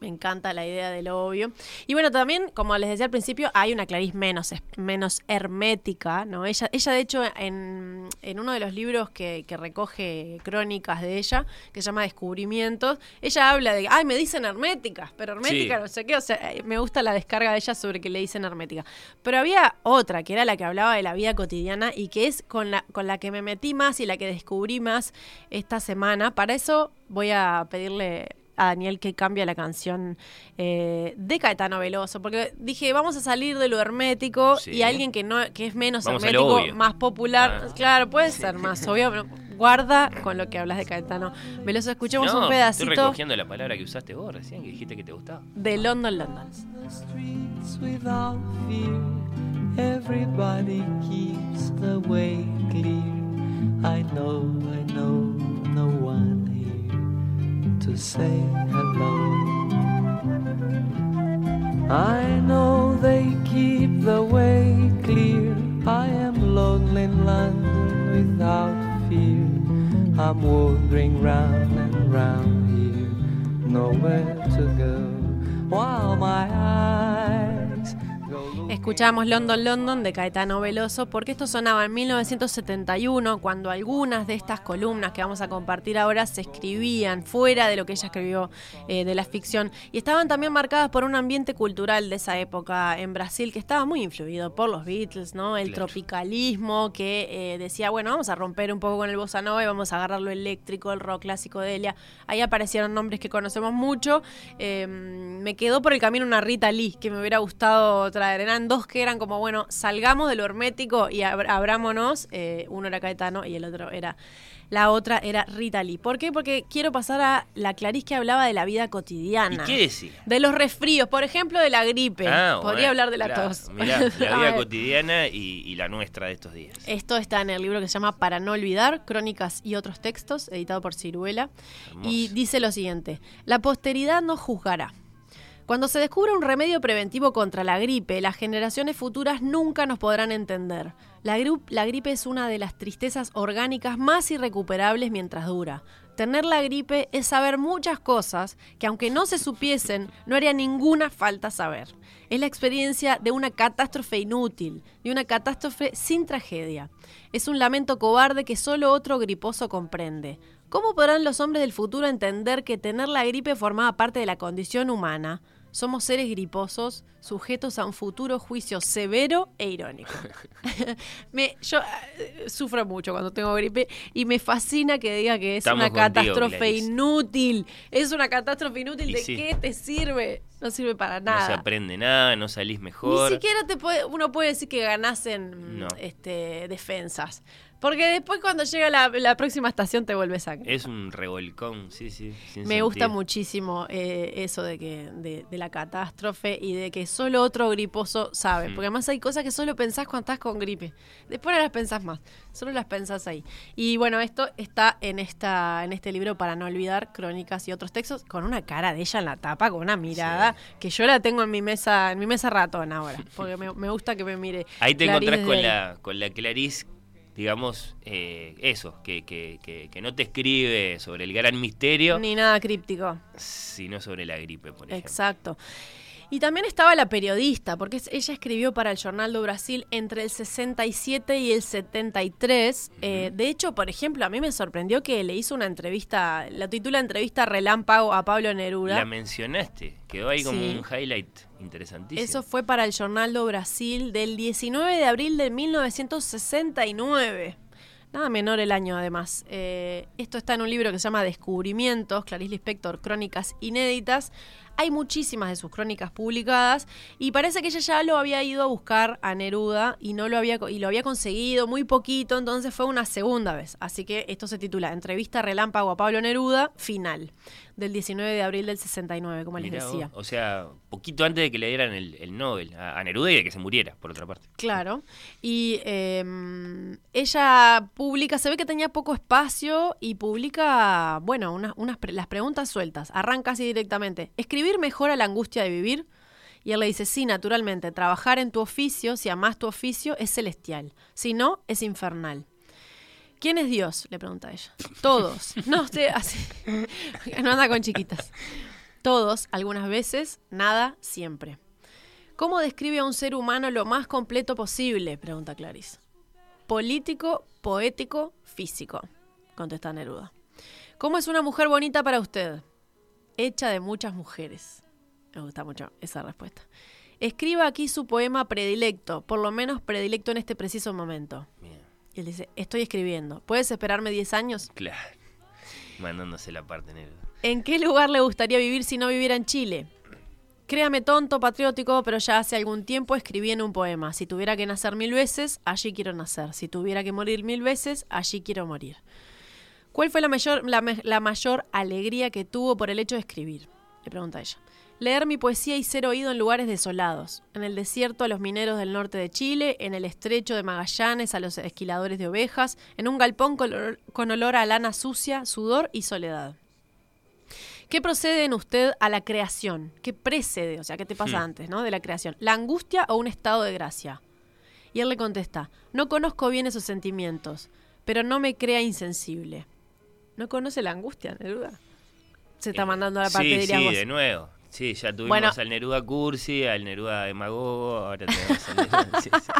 Me encanta la idea de lo obvio. Y bueno, también, como les decía al principio, hay una Clarice menos, menos hermética, ¿no? Ella, ella de hecho, en, en uno de los libros que, que recoge crónicas de ella, que se llama Descubrimientos, ella habla de, ay, me dicen hermética, pero hermética Sí. no sé qué, o sea, eh, me gusta la descarga de ella sobre que le dicen hermética. Pero había otra, que era la que hablaba de la vida cotidiana y que es con la, con la que me metí más y la que descubrí más esta semana. Para eso voy a pedirle a Daniel que cambie la canción eh, de Caetano Veloso, porque dije, vamos a salir de lo hermético Sí. y alguien que no que es menos Vamos hermético, más popular, Ah. claro, puede ser más obvio, pero guarda con lo que hablas de Caetano Veloso. Escuchemos no, un estoy pedacito recogiendo la palabra que usaste vos recién, que dijiste que te gustaba. de London, London. streets without fear. Everybody keeps the way clear. I know, I know, no one to say hello. I know they keep the way clear. I am lonely in London without fear. I'm wandering round and round here, nowhere to go. While my eyes Escuchamos London London de Caetano Veloso porque esto sonaba en 1971 cuando algunas de estas columnas que vamos a compartir ahora se escribían fuera de lo que ella escribió eh, de la ficción y estaban también marcadas por un ambiente cultural de esa época en Brasil que estaba muy influido por los Beatles, ¿no? El Claro. tropicalismo que eh, decía, bueno, vamos a romper un poco con el bossa nova y vamos a agarrar lo eléctrico, el rock clásico de Elia. Ahí aparecieron nombres que conocemos mucho. Eh, me quedó por el camino una Rita Lee que me hubiera gustado traer. Eran dos que eran como, bueno, salgamos de lo hermético y abr- abrámonos. Eh, uno era Caetano y el otro era. La otra era Rita Lee. ¿Por qué? Porque quiero pasar a la Clarice que hablaba de la vida ¿Y cotidiana. qué decía? De los resfríos, por ejemplo, de la gripe. Ah, Podría bueno, hablar de la tos. Mirá, la vida [LAUGHS] cotidiana y, y la nuestra de estos días. Esto está en el libro que se llama Para no olvidar, Crónicas y otros textos, editado por Ciruela. Y dice lo siguiente, la posteridad no juzgará. Cuando se descubra un remedio preventivo contra la gripe, las generaciones futuras nunca nos podrán entender. La gripe es una de las tristezas orgánicas más irrecuperables mientras dura. Tener la gripe es saber muchas cosas que aunque no se supiesen, no haría ninguna falta saber. Es la experiencia de una catástrofe inútil, de una catástrofe sin tragedia. Es un lamento cobarde que solo otro griposo comprende. ¿Cómo podrán los hombres del futuro entender que tener la gripe formaba parte de la condición humana? Somos seres griposos, sujetos a un futuro juicio severo e irónico. [LAUGHS] [LAUGHS] me, yo eh, sufro mucho cuando tengo gripe y me fascina que diga que es Estamos una contigo, catástrofe Gladys. inútil. Es una catástrofe inútil. Y ¿De sí. qué te sirve? No sirve para No nada. se aprende nada, no salís Ni mejor. siquiera te puede, uno puede decir que ganás en No. este, defensas. Porque después cuando llega la, la próxima estación te vuelves a... Es un revolcón, sí, sí. Me gusta muchísimo eh, eso de que de, de la catástrofe y de que solo otro griposo sabe. Mm. Porque además hay cosas que solo pensás cuando estás con gripe. Después no las pensás más. Solo las pensás ahí. Y bueno, esto está en esta en este libro para no olvidar crónicas y otros textos con una cara de ella en la tapa, con una mirada que yo la tengo en mi mesa en mi mesa ratón ahora. Porque me, me gusta que me mire. Ahí te Clarice encontrás con la, con la Clarice, digamos, eh, eso, que, que, que, que no te escribe sobre el gran misterio, Ni nada críptico. sino sobre la gripe, por ejemplo. Exacto. Y también estaba la periodista, porque es- ella escribió para el Jornal do Brasil entre el 67 y el 73. Eh, de hecho, por ejemplo, a mí me sorprendió que le hizo una entrevista, la titula Entrevista Relámpago a Pablo Neruda. La mencionaste, quedó ahí como Sí. un highlight interesantísimo. Eso fue para el Jornal do Brasil del 19 de abril de 1969. Nada menor el año, además. Eh, esto está en un libro que se llama Descubrimientos, Clarice Lispector, Crónicas Inéditas. Hay muchísimas de sus crónicas publicadas y parece que ella ya lo había ido a buscar a Neruda y no lo había y lo había conseguido muy poquito, entonces fue una segunda vez. Así que esto se titula Entrevista relámpago a Pablo Neruda, final, del 19 de abril del 69, como les vos, decía. O sea, poquito antes de que le dieran el, el Nobel a, a Neruda y de que se muriera, por otra parte. Claro. Y eh, ella publica, se ve que tenía poco espacio y publica, bueno, unas, unas las preguntas sueltas. Arranca así directamente. ¿Escribir mejora la angustia de vivir? Y él le dice, sí, naturalmente, trabajar en tu oficio, si amás tu oficio, es celestial. Si no, es infernal. ¿Quién es Dios? Le pregunta ella. Todos. No, usted así. [LAUGHS] No anda con chiquitas. Todos, algunas veces, nada, siempre. ¿Cómo describe a un ser humano lo más completo posible? Pregunta Clarice. Político, poético, físico, contesta Neruda. ¿Cómo es una mujer bonita para usted? Hecha de muchas mujeres. Me gusta mucho esa respuesta. Escriba aquí su poema predilecto, por lo menos predilecto en este preciso momento. Y él dice, estoy escribiendo. ¿Puedes esperarme 10 años? Claro. Mandándose la parte Neruda. ¿En qué lugar le gustaría vivir si no viviera en Chile? Créame tonto, patriótico, pero ya hace algún tiempo escribí en un poema. Si tuviera que nacer mil veces, allí quiero nacer. Si tuviera que morir mil veces, allí quiero morir. ¿Cuál fue la mayor, la mayor alegría que tuvo por el hecho de escribir? Le pregunta ella. Leer mi poesía y ser oído en lugares desolados. En el desierto a los mineros del norte de Chile, en el estrecho de Magallanes a los esquiladores de ovejas, en un galpón con olor, con olor a lana sucia, sudor y soledad. ¿Qué procede en usted a la creación? ¿Qué precede? O sea, ¿qué te pasa Hmm. antes, ¿no? De la creación. ¿La angustia o un estado de gracia? Y él le contesta, no conozco bien esos sentimientos, pero no me crea insensible. ¿No conoce la angustia, Neruda? Se está mandando a la parte, sí, dirías sí, vos. de nuevo. Sí, ya tuvimos Bueno. al Neruda Cursi, al Neruda Demagogo, ahora tenemos al Neruda... [LAUGHS] sí, sí.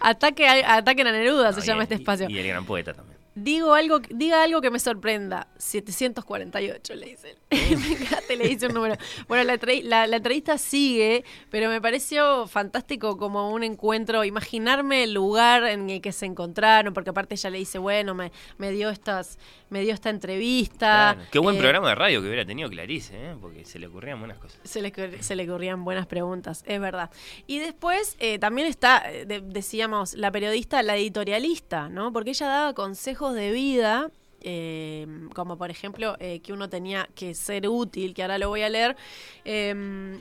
Ataque a- ataquen a Neruda, se No, llama el- este espacio. Y el gran poeta también. Digo algo, diga algo que me sorprenda. 748, le dice [LAUGHS] me encanta, le dice un número. Bueno, la, entre- la- la entrevista sigue, pero me pareció fantástico como un encuentro, imaginarme el lugar en el que se encontraron, porque aparte ella le dice, bueno, me, me dio estas, me dio esta entrevista. Claro. Qué buen Eh, programa de radio que hubiera tenido Clarice, ¿eh? porque se le ocurrían buenas cosas. Se le, se le ocurrían buenas preguntas, es verdad. Y después eh, también está, de- decíamos, la periodista, la editorialista, ¿no? Porque ella daba consejos de vida, eh, como por ejemplo eh, que uno tenía que ser útil, que ahora lo voy a leer. Eh,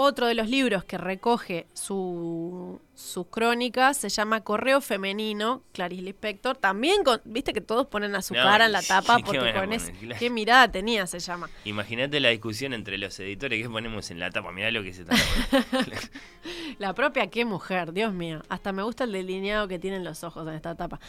otro de los libros que recoge su- sus crónicas se llama Correo Femenino, Clarice Lispector. También, con, viste que todos ponen a su No, cara en la [LAUGHS] tapa ¿qué porque con? Claro. qué mirada tenía, se llama. Imagínate la discusión entre los editores que ponemos en la tapa. Mirá lo que se está. [LAUGHS] La propia qué mujer, Dios mío. Hasta me gusta el delineado que tienen los ojos en esta etapa.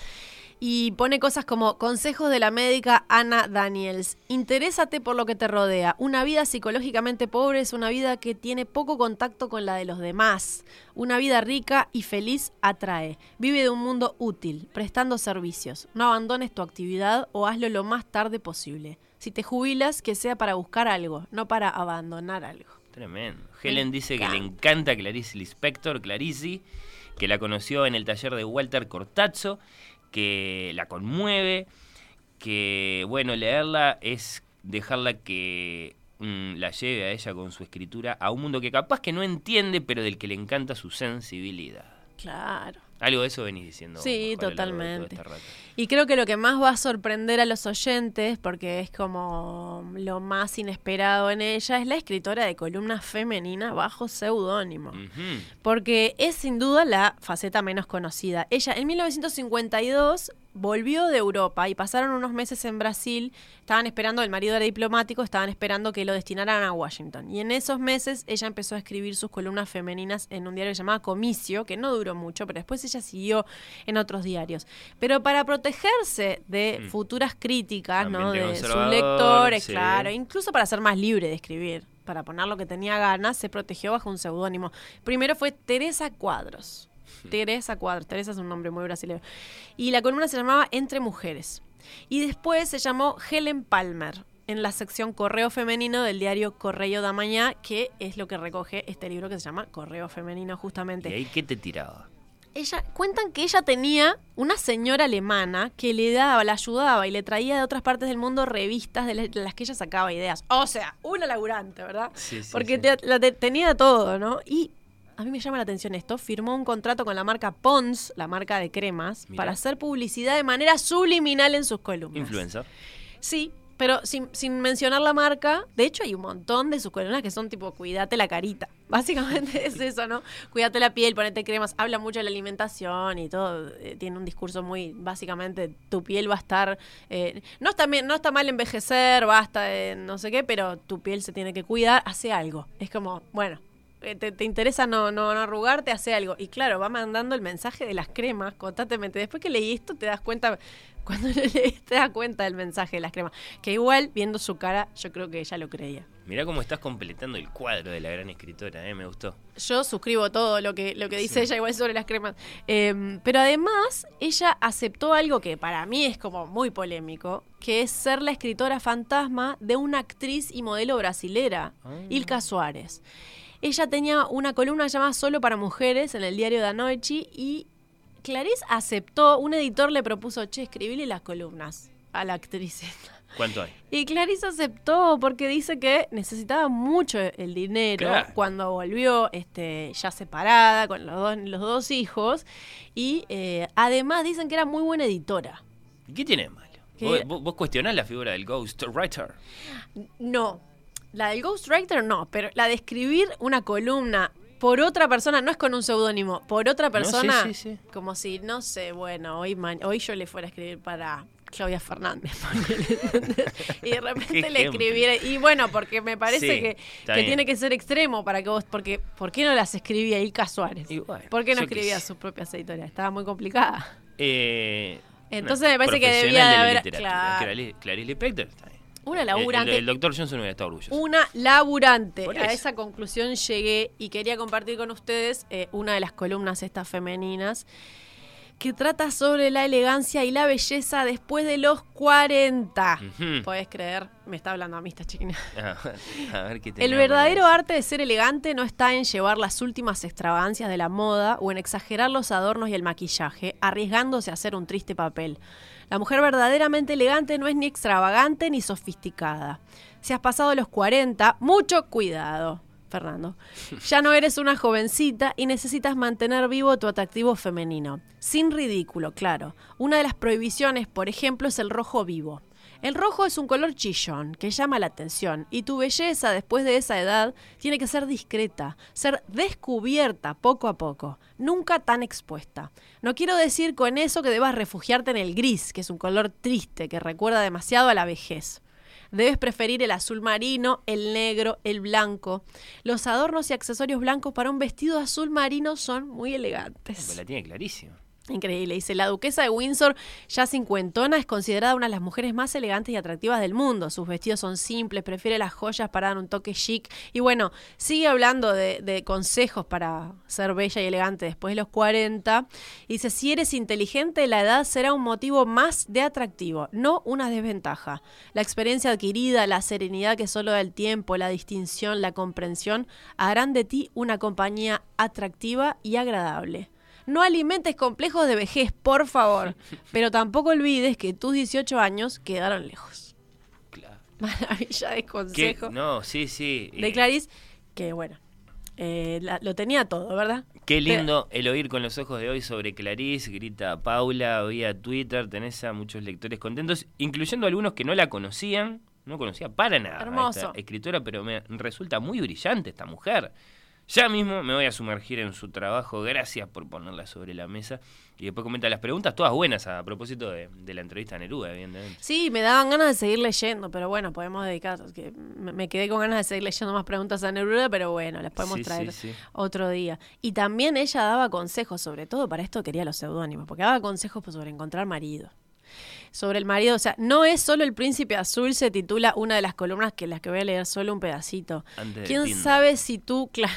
Y pone cosas como consejos de la médica Ana Daniels. Interésate por lo que te rodea. Una vida psicológicamente pobre es una vida que tiene poco contacto con la de los demás. Una vida rica y feliz atrae. Vive de un mundo útil, prestando servicios. No abandones tu actividad o hazlo lo más tarde posible. Si te jubilas, que sea para buscar algo, no para abandonar algo. Tremendo. Helen dice que le encanta Clarice Lispector, Clarice, que la conoció en el taller de Walter Cortazzo que la conmueve, que bueno, leerla es dejarla que mm, la lleve a ella con su escritura a un mundo que capaz que no entiende, pero del que le encanta su sensibilidad. Claro. Algo de eso venís diciendo. Sí, totalmente. este. Y creo que lo que más va a sorprender a los oyentes, porque es como lo más inesperado en ella, es la escritora de columnas femeninas bajo seudónimo. Porque es sin duda la faceta menos conocida. Ella en 1952 volvió de Europa y pasaron unos meses en Brasil. Estaban esperando, el marido era diplomático, estaban esperando que lo destinaran a Washington. Y en esos meses ella empezó a escribir sus columnas femeninas en un diario llamado Comicio, que no duró mucho, pero después ella siguió en otros diarios. Pero para protegerse de Mm. futuras críticas, ¿no? De sus lectores, sí. claro, incluso para ser más libre de escribir, para poner lo que tenía ganas, se protegió bajo un seudónimo. Primero fue Teresa Cuadros. Teresa Cuadros, Teresa es un nombre muy brasileño. Y la columna se llamaba Entre Mujeres. Y después se llamó Helen Palmer en la sección Correo Femenino del diario Correo da Mañá, que es lo que recoge este libro que se llama Correo Femenino justamente. ¿Y ahí qué te tiraba? Ella, cuentan que ella tenía una señora alemana que le daba, la ayudaba y le traía de otras partes del mundo revistas de, la- de las que ella sacaba ideas. O sea, una laburante, ¿verdad? Sí, sí, Porque sí. te- la te- tenía todo, ¿no? Y a mí me llama la atención esto. Firmó un contrato con la marca Pons, la marca de cremas, para hacer publicidad de manera subliminal en sus columnas. Influencer. Sí, pero sin, sin mencionar la marca. De hecho, hay un montón de sus columnas que son tipo, cuídate la carita. [LAUGHS] Básicamente es eso, ¿no? Cuídate la piel, ponete cremas. Habla mucho de la alimentación y todo. eh, tiene un discurso muy, básicamente, tu piel va a estar... eh, no, está, bien- no está mal envejecer, basta de no sé qué, pero tu piel se tiene que cuidar. Hace algo. Es como, bueno... eh, Te, te interesa no, no, no arrugarte, hace algo. Y claro, va mandando el mensaje de las cremas constantemente. Después que leí esto, te das cuenta, [LAUGHS] cuando lo lees, te das cuenta del mensaje de las cremas. Que igual, viendo su cara, yo creo que ella lo creía. Mirá cómo estás completando el cuadro de la gran escritora, ¿eh? Me gustó. Yo suscribo todo lo que, lo que dice Sí. ella igual sobre las cremas. Eh, pero además, ella aceptó algo que para mí es como muy polémico, que es ser la escritora fantasma de una actriz y modelo brasilera, Ilka Suárez. Ella tenía una columna llamada Solo para Mujeres en el diario Da Noche y Clarice aceptó, un editor le propuso, che, escribile las columnas a la actriz. esta". ¿Cuánto hay? Y Clarice aceptó porque dice que necesitaba mucho el dinero Claro. cuando volvió este, ya separada con los dos, los dos hijos. Y eh, además dicen que era muy buena editora. ¿Y qué tiene de malo? ¿Qué? ¿Vos, vos- vos cuestionás la figura del ghostwriter? No, la del ghostwriter no, pero la de escribir una columna por otra persona, no es con un seudónimo, por otra persona, sí, sí. como si, no sé, bueno, hoy, ma- hoy yo le fuera a escribir para Claudia Fernández. [LAUGHS] y de repente le escribiera, y bueno, porque me parece Sí, que, que tiene que ser extremo para que vos, porque ¿por qué no las escribía Ilka Suárez? ¿Por qué no escribía sus propias editoriales? Estaba muy complicada. Eh, Entonces me parece que debía de haber- claro. Clarice- Lispector, está. Una El- laburante. El, el doctor Johnson hubiera estado orgulloso. Una laburante. A esa conclusión llegué y quería compartir con ustedes eh, una de las columnas estas femeninas que trata sobre la elegancia y la belleza después de los 40. Ujú. Podés creer, me está hablando a mí esta chiquina. [LAUGHS] a ver qué El verdadero arte de ser elegante no está en llevar las últimas extravagancias de la moda o en exagerar los adornos y el maquillaje, arriesgándose a hacer un triste papel. La mujer verdaderamente elegante no es ni extravagante ni sofisticada. Si has pasado los 40, mucho cuidado, Fernando. Ya no eres una jovencita y necesitas mantener vivo tu atractivo femenino. Sin ridículo, claro. Una de las prohibiciones, por ejemplo, es el rojo vivo. El rojo es un color chillón que llama la atención y tu belleza después de esa edad tiene que ser discreta, ser descubierta poco a poco, nunca tan expuesta. No quiero decir con eso que debas refugiarte en el gris, que es un color triste que recuerda demasiado a la vejez. Debes preferir el azul marino, el negro, el blanco. Los adornos y accesorios blancos para un vestido azul marino son muy elegantes. La tiene clarísima. Increíble. Dice, la duquesa de Windsor, ya cincuentona, es considerada una de las mujeres más elegantes y atractivas del mundo. Sus vestidos son simples, prefiere las joyas para dar un toque chic. Y bueno, sigue hablando de, consejos para ser bella y elegante después de los 40. Y dice, si eres inteligente, la edad será un motivo más de atractivo, no una desventaja. La experiencia adquirida, la serenidad que solo da el tiempo, la distinción, la comprensión, harán de ti una compañía atractiva y agradable. No alimentes complejos de vejez, por favor. [LAUGHS] Pero tampoco olvides que tus 18 años quedaron lejos. Maravilla de ¿Qué? consejo No, sí, sí. de Clarice, que bueno, eh, la- lo tenía todo, ¿verdad? Qué lindo el oír con los ojos de hoy sobre Clarice, grita Paula, oía Twitter, tenés a muchos lectores contentos, incluyendo algunos que no la conocían, no conocía para nada a Hermoso. esta escritora, pero me resulta muy brillante esta mujer. Ya mismo me voy a sumergir en su trabajo, gracias por ponerla sobre la mesa. Y después comenta las preguntas, todas buenas a propósito de, de la entrevista a Neruda, evidentemente. Sí, me daban ganas de seguir leyendo, pero bueno, podemos dedicar. que me quedé con ganas de seguir leyendo más preguntas a Neruda, pero bueno, las podemos Sí, traer sí, sí. otro día. Y también ella daba consejos, sobre todo para esto quería los seudónimos, porque daba consejos sobre encontrar marido. Sobre el marido, o sea, no es solo el príncipe azul, se titula una de las columnas que las que voy a leer solo un pedacito. Antes de ¿Quién sabe si tú, [LAUGHS] claro,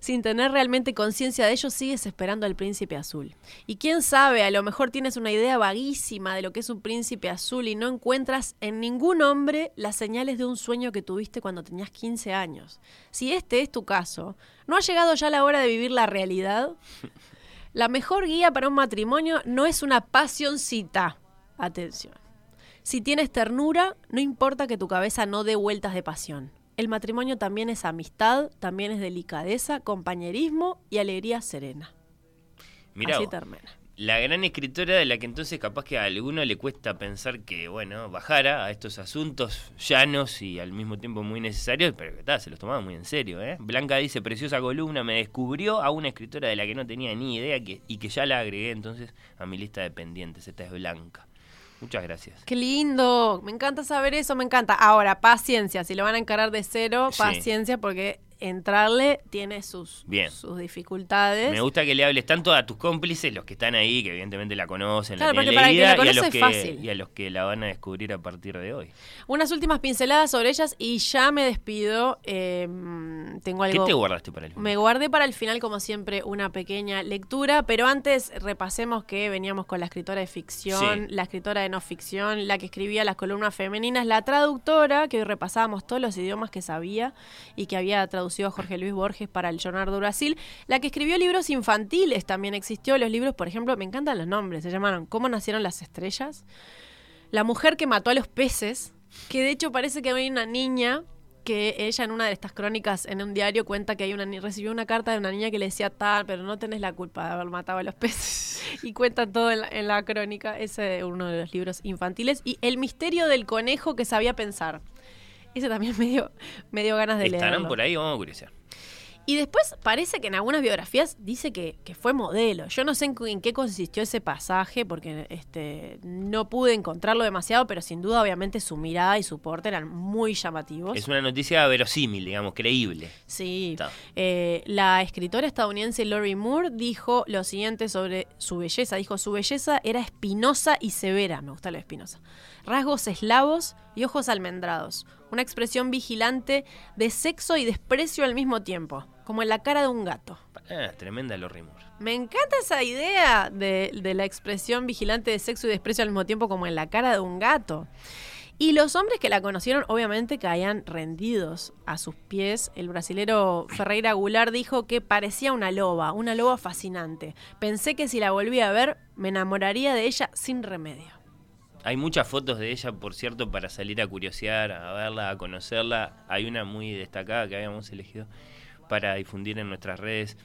sin tener realmente conciencia de ello, sigues esperando al príncipe azul. Y quién sabe, a lo mejor tienes una idea vaguísima de lo que es un príncipe azul y no encuentras en ningún hombre las señales de un sueño que tuviste cuando tenías 15 años. Si este es tu caso, ¿no ha llegado ya la hora de vivir la realidad? [LAUGHS] La mejor guía para un matrimonio no es una pasioncita. Atención. Si tienes ternura, no importa que tu cabeza no dé vueltas de pasión. El matrimonio también es amistad, también es delicadeza, compañerismo y alegría serena. Mirá Así termina. La gran escritora de la que entonces capaz que a alguno le cuesta pensar que, bueno, bajara a estos asuntos llanos y al mismo tiempo muy necesarios, pero que tal, se los tomaba muy en serio, ¿eh? Blanca dice, preciosa columna, me descubrió a una escritora de la que no tenía ni idea que, y que ya la agregué entonces a mi lista de pendientes. Esta es Blanca. Muchas gracias. Qué lindo, me encanta saber eso, me encanta. Ahora, paciencia, si lo van a encarar de cero, Sí. paciencia porque entrarle tiene sus, Bien. sus dificultades. Me gusta que le hables tanto a tus cómplices, los que están ahí, que evidentemente la conocen, Claro, la tienen para que la y, a los que, fácil. y a los que la van a descubrir a partir de hoy. Unas últimas pinceladas sobre ellas y ya me despido. Eh, tengo ¿Qué algo. te guardaste para el final? Me guardé para el final, como siempre, una pequeña lectura, pero antes repasemos que veníamos con la escritora de ficción, Sí. la escritora de no ficción, la que escribía las columnas femeninas, la traductora, que hoy repasábamos todos los idiomas que sabía y que había traducido a Jorge Luis Borges para el Leonardo Brasil, la que escribió libros infantiles también existió, los libros, por ejemplo, me encantan los nombres, se llamaron ¿Cómo nacieron las estrellas? La mujer que mató a los peces, que de hecho parece que hay una niña que ella en una de estas crónicas en un diario cuenta que hay una recibió una carta de una niña que le decía tal, pero no tenés la culpa de haber matado a los peces. [LAUGHS] y cuenta todo en la, en la crónica. Ese es uno de los libros infantiles. Y El misterio del conejo que sabía pensar. Ese también [LAUGHS] me dio, me dio ganas de ¿Estarán leerlo. por ahí? Vamos a curiosear. Y después parece que en algunas biografías dice que, que fue modelo. Yo no sé en, qué consistió ese pasaje, porque este, no pude encontrarlo demasiado, pero sin duda, obviamente, su mirada y su porte eran muy llamativos. Es una noticia verosímil, digamos, creíble. Sí. Eh, la escritora estadounidense Lori Moore dijo lo siguiente sobre su belleza. Dijo, su belleza era espinosa y severa. Me gusta lo espinosa. Rasgos eslavos y ojos almendrados. Una expresión vigilante de sexo y desprecio al mismo tiempo, como en la cara de un gato. Ah, tremenda Lorry Moore. Me encanta esa idea de, de la expresión vigilante de sexo y desprecio al mismo tiempo como en la cara de un gato. Y los hombres que la conocieron obviamente caían rendidos a sus pies. El brasilero Ferreira Goulart dijo que parecía una loba, una loba fascinante. Pensé que si la volvía a ver me enamoraría de ella sin remedio. Hay muchas fotos de ella, por cierto, para salir a curiosear, a verla, a conocerla. Hay una muy destacada que habíamos elegido para difundir en nuestras redes.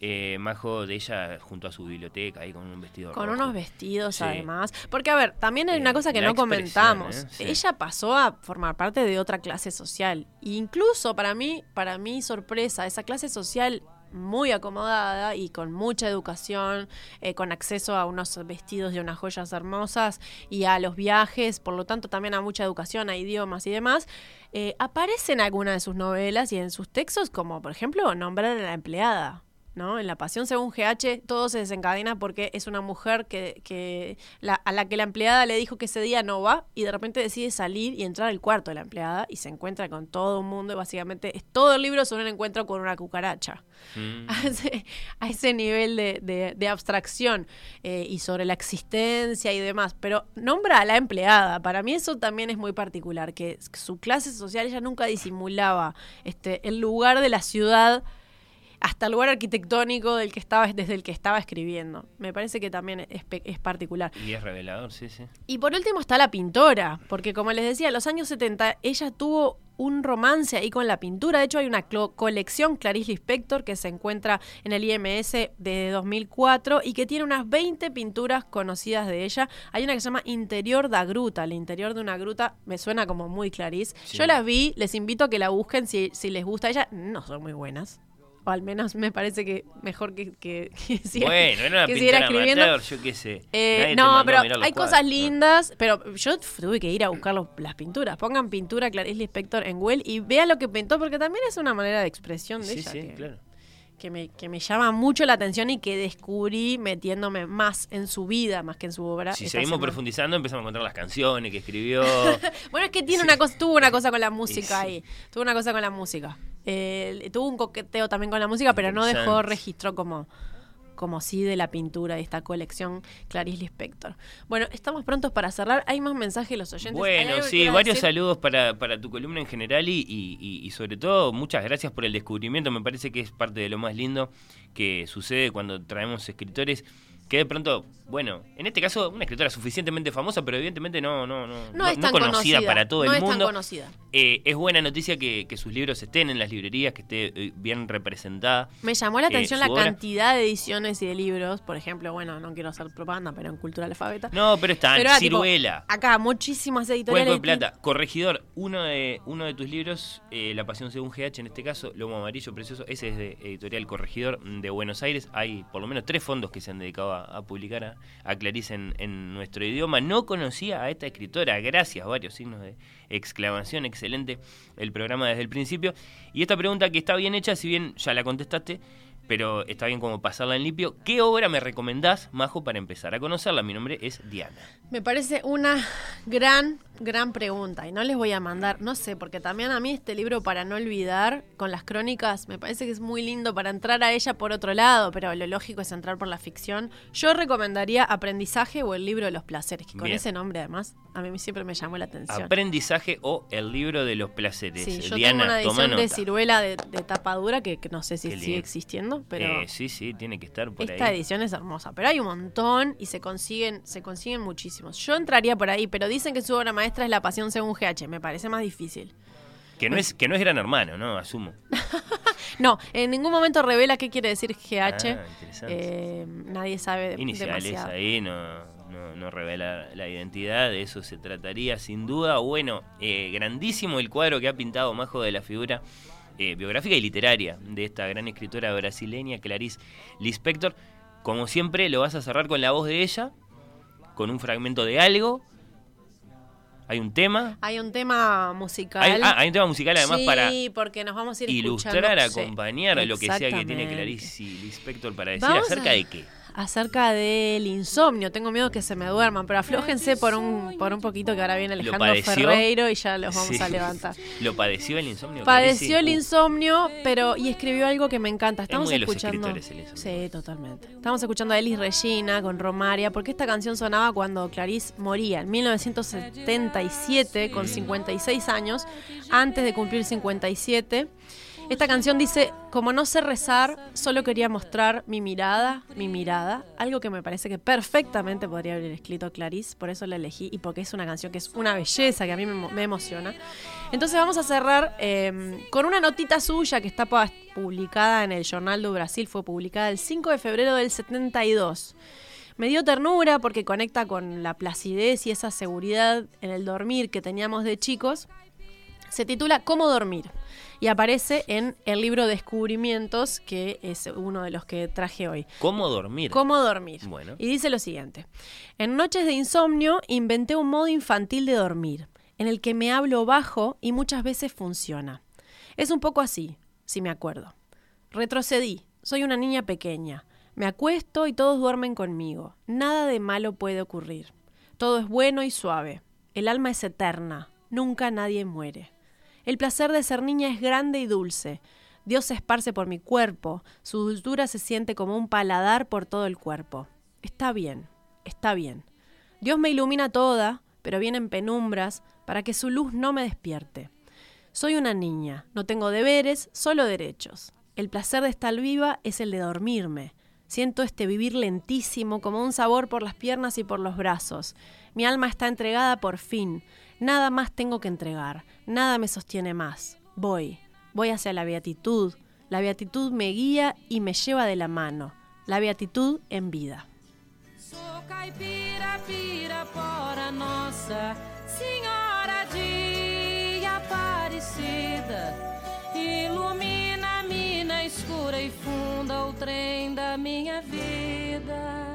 Eh, Majo de ella junto a su biblioteca, ahí con un vestido Con rojo. unos vestidos Sí. además. Porque, a ver, también hay una Eh, cosa que no comentamos. ¿eh? Sí. Ella pasó a formar parte de otra clase social. Incluso para mí, para mi sorpresa, esa clase social muy acomodada y con mucha educación, eh, con acceso a unos vestidos y unas joyas hermosas y a los viajes, por lo tanto también a mucha educación, a idiomas y demás, eh, aparece en alguna de sus novelas y en sus textos como, por ejemplo, nombrar a la empleada. ¿No? En la pasión según GH todo se desencadena porque es una mujer que, que la- a la que la empleada le dijo que ese día no va y de repente decide salir y entrar al cuarto de la empleada y se encuentra con todo el mundo y básicamente es todo el libro sobre un encuentro con una cucaracha. Mm. [LAUGHS] A, ese, a ese nivel de, de- de abstracción eh, y sobre la existencia y demás. Pero nombra a la empleada. Para mí eso también es muy particular, que su clase social ella nunca disimulaba este, el lugar de la ciudad hasta el lugar arquitectónico del que estaba, desde el que estaba escribiendo. Me parece que también es, particular. Y es revelador, sí, sí. Y por último está la pintora, porque como les decía, en los años 70 ella tuvo un romance ahí con la pintura. De hecho, hay una colección Clarice Lispector que se encuentra en el IMS de 2004 y que tiene unas 20 pinturas conocidas de ella. Hay una que se llama Interior da Gruta. El interior de una gruta me suena como muy Clarice. Sí. Yo las vi, les invito a que la busquen si, si les gusta. Ella no son muy buenas. O al menos me parece que mejor que, que, [LAUGHS] que siga- bueno, era una que siguiera escribiendo. amateur, yo qué sé. Eh, no, pero hay cosas lindas, pero yo tuve que ir a buscar los- las pinturas. Pongan pintura Clarice Lispector en Google y vean lo que pintó, porque también es una manera de expresión de Sí, ella sí, que, claro. que me, que me llama mucho la atención y que descubrí metiéndome más en su vida, más que en su obra. Si seguimos semana. profundizando, empezamos a encontrar las canciones que escribió. [LAUGHS] Bueno, es que tiene una cosa, tuvo una cosa con la música sí. ahí. Tuvo una cosa con la música. Eh, tuvo un coqueteo también con la música, pero no dejó registro como, como sí de la pintura de esta colección Clarice Lispector. Bueno, estamos prontos para cerrar. Hay más mensajes de los oyentes. ¿Hay Bueno, sí, varios decir? saludos para, para tu columna en general y, y- y- y sobre todo muchas gracias por el descubrimiento. Me parece que es parte de lo más lindo que sucede cuando traemos escritores que de pronto, bueno, en este caso una escritora suficientemente famosa, pero evidentemente no, no, no, No, es tan conocida, para todo no el es tan mundo. conocida. Eh, es buena noticia que, que sus libros estén en las librerías, que esté eh, bien representada. Me llamó la eh, atención la obra. cantidad de ediciones y de libros. Por ejemplo, bueno, no quiero hacer propaganda, pero en Cultura Alfabeta. No, pero Pero era tipo, Ciruela. acá, muchísimas Cuenco editoriales. de Plata, Corregidor, uno de, uno de tus libros, eh, La Pasión según GH, en este caso, Lomo Amarillo Precioso, ese es de Editorial Corregidor de Buenos Aires. Hay por lo menos tres fondos que se han dedicado a, a publicar a, Clarice en, en nuestro idioma. No conocía a esta escritora, gracias, varios signos de exclamación, excelente el programa desde el principio. Y esta pregunta que está bien hecha, si bien ya la contestaste, pero está bien como pasarla en limpio. ¿Qué obra me recomendás, Majo, para empezar a conocerla? Mi nombre es Diana. Me parece una gran, gran pregunta. Y no les voy a mandar, no sé, porque también a mí este libro para no olvidar, con las crónicas, me parece que es muy lindo para entrar a ella por otro lado, pero lo lógico es entrar por la ficción. Yo recomendaría Aprendizaje o el libro de los placeres, que con Bien. ese nombre además a mí siempre me llamó la atención. Aprendizaje o el libro de los placeres. Sí, yo Diana, tengo una edición de ciruela de, de tapa dura que, que no sé si Qué sigue lindo. existiendo, pero Eh, sí, sí, tiene que estar por esta ahí. edición es hermosa. Pero hay un montón y se consiguen, se consiguen muchísimos. Yo entraría por ahí, pero dicen que su obra maestra es La Pasión según GH. Me parece más difícil. Que no es que no es gran hermano, ¿no? Asumo. [LAUGHS] No, en ningún momento revela qué quiere decir GH. Ah. Eh, nadie sabe Iniciales demasiado. ahí, no, no, no revela la identidad, de eso se trataría sin duda. Bueno, eh, grandísimo el cuadro que ha pintado Majo de la figura eh, biográfica y literaria de esta gran escritora brasileña, Clarice Lispector. Como siempre, lo vas a cerrar con la voz de ella, con un fragmento de algo. Hay un tema. Hay un tema musical. Hay, ah, hay un tema musical además sí, para porque nos vamos a ir ilustrar, acompañar a lo que sea que tiene. Clarice Lispector para decir acerca a- de qué. Acerca del insomnio, tengo miedo que se me duerman, pero aflójense por un, por un poquito que ahora viene Alejandro? Ferreiro y ya los vamos Sí. a levantar. ¿Lo padeció el insomnio? Padeció el Uh, insomnio, pero y escribió algo que me encanta. Estamos muy de los escuchando. el. Sí, totalmente. Estamos escuchando a Elis Regina con Romaria, porque esta canción sonaba cuando Clarice moría en 1977 con 56 años, antes de cumplir 57. Esta canción dice, como no sé rezar, solo quería mostrar mi mirada, mi mirada, algo que me parece que perfectamente podría haber escrito Clarice, por eso la elegí y porque es una canción que es una belleza, que a mí me, emo- me emociona. Entonces vamos a cerrar eh, con una notita suya que está publicada en el Jornal do Brasil, fue publicada el 5 de febrero del 72. Me dio ternura porque conecta con la placidez y esa seguridad en el dormir que teníamos de chicos. Se titula Cómo dormir y aparece en el libro Descubrimientos, que es uno de los que traje hoy. ¿Cómo dormir? ¿Cómo dormir? Bueno. Y dice lo siguiente. En noches de insomnio inventé un modo infantil de dormir, en el que me hablo bajo y muchas veces funciona. Es un poco así, si me acuerdo. Retrocedí, Soy una niña pequeña. Me acuesto y todos duermen conmigo. Nada de malo puede ocurrir. Todo es bueno y suave. El alma es eterna. Nunca nadie muere. El placer de ser niña es grande y dulce. Dios se esparce por mi cuerpo. Su dulzura se siente como un paladar por todo el cuerpo. Está bien, está bien. Dios me ilumina toda, pero vienen penumbras para que su luz no me despierte. Soy una niña, no tengo deberes, solo derechos. El placer de estar viva es el de dormirme. Siento este vivir lentísimo como un sabor por las piernas y por los brazos. Mi alma está entregada por fin. Nada más tengo que entregar. Nada me sostiene más. Voy. Voy hacia la beatitud. La beatitud me guía y me lleva de la mano. La beatitud en vida. Ilumina mina escura e funda o trem da minha vida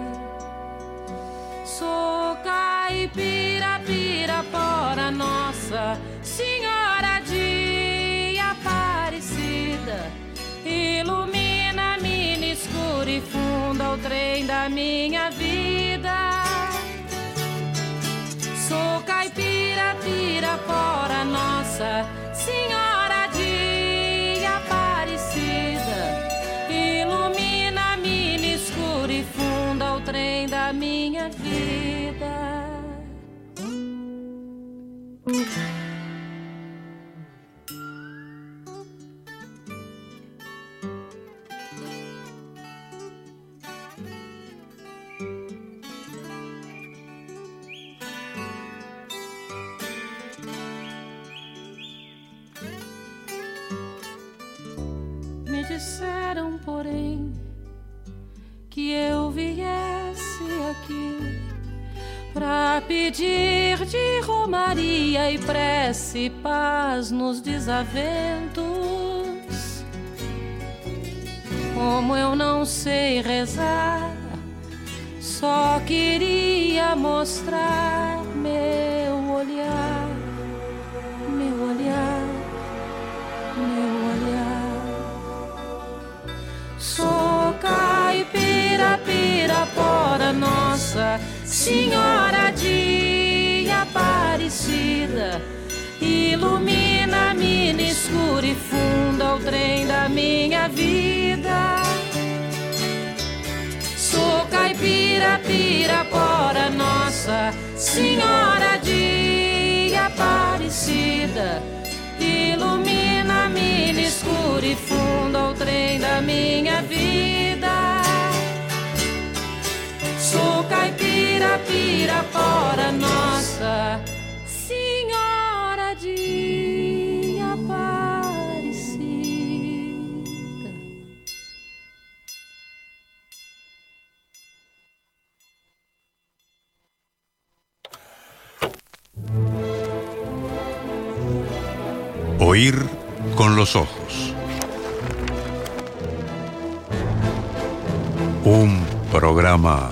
Sou caipira, pirapora, nossa senhora de Aparecida. Ilumina, mina escura e funda o trem da minha vida. Sou caipira, pirapora, nossa senhora minha vida. Me disseram, porém, que eu viesse aqui pra pedir de romaria e prece paz nos desaventos. Como eu não sei rezar, só queria mostrar meu olhar, meu olhar, meu olhar. Sou caipira, pirapora, nossa senhora de Aparecida. Ilumina a mina escura e funda o trem da minha vida. Sou caipira, pirapora, nossa senhora de Aparecida. Ilumina a mina escura e funda o trem da minha vida. Caipira, pirapora, nossa senhora de Aparecida. Oír con los ojos. Un programa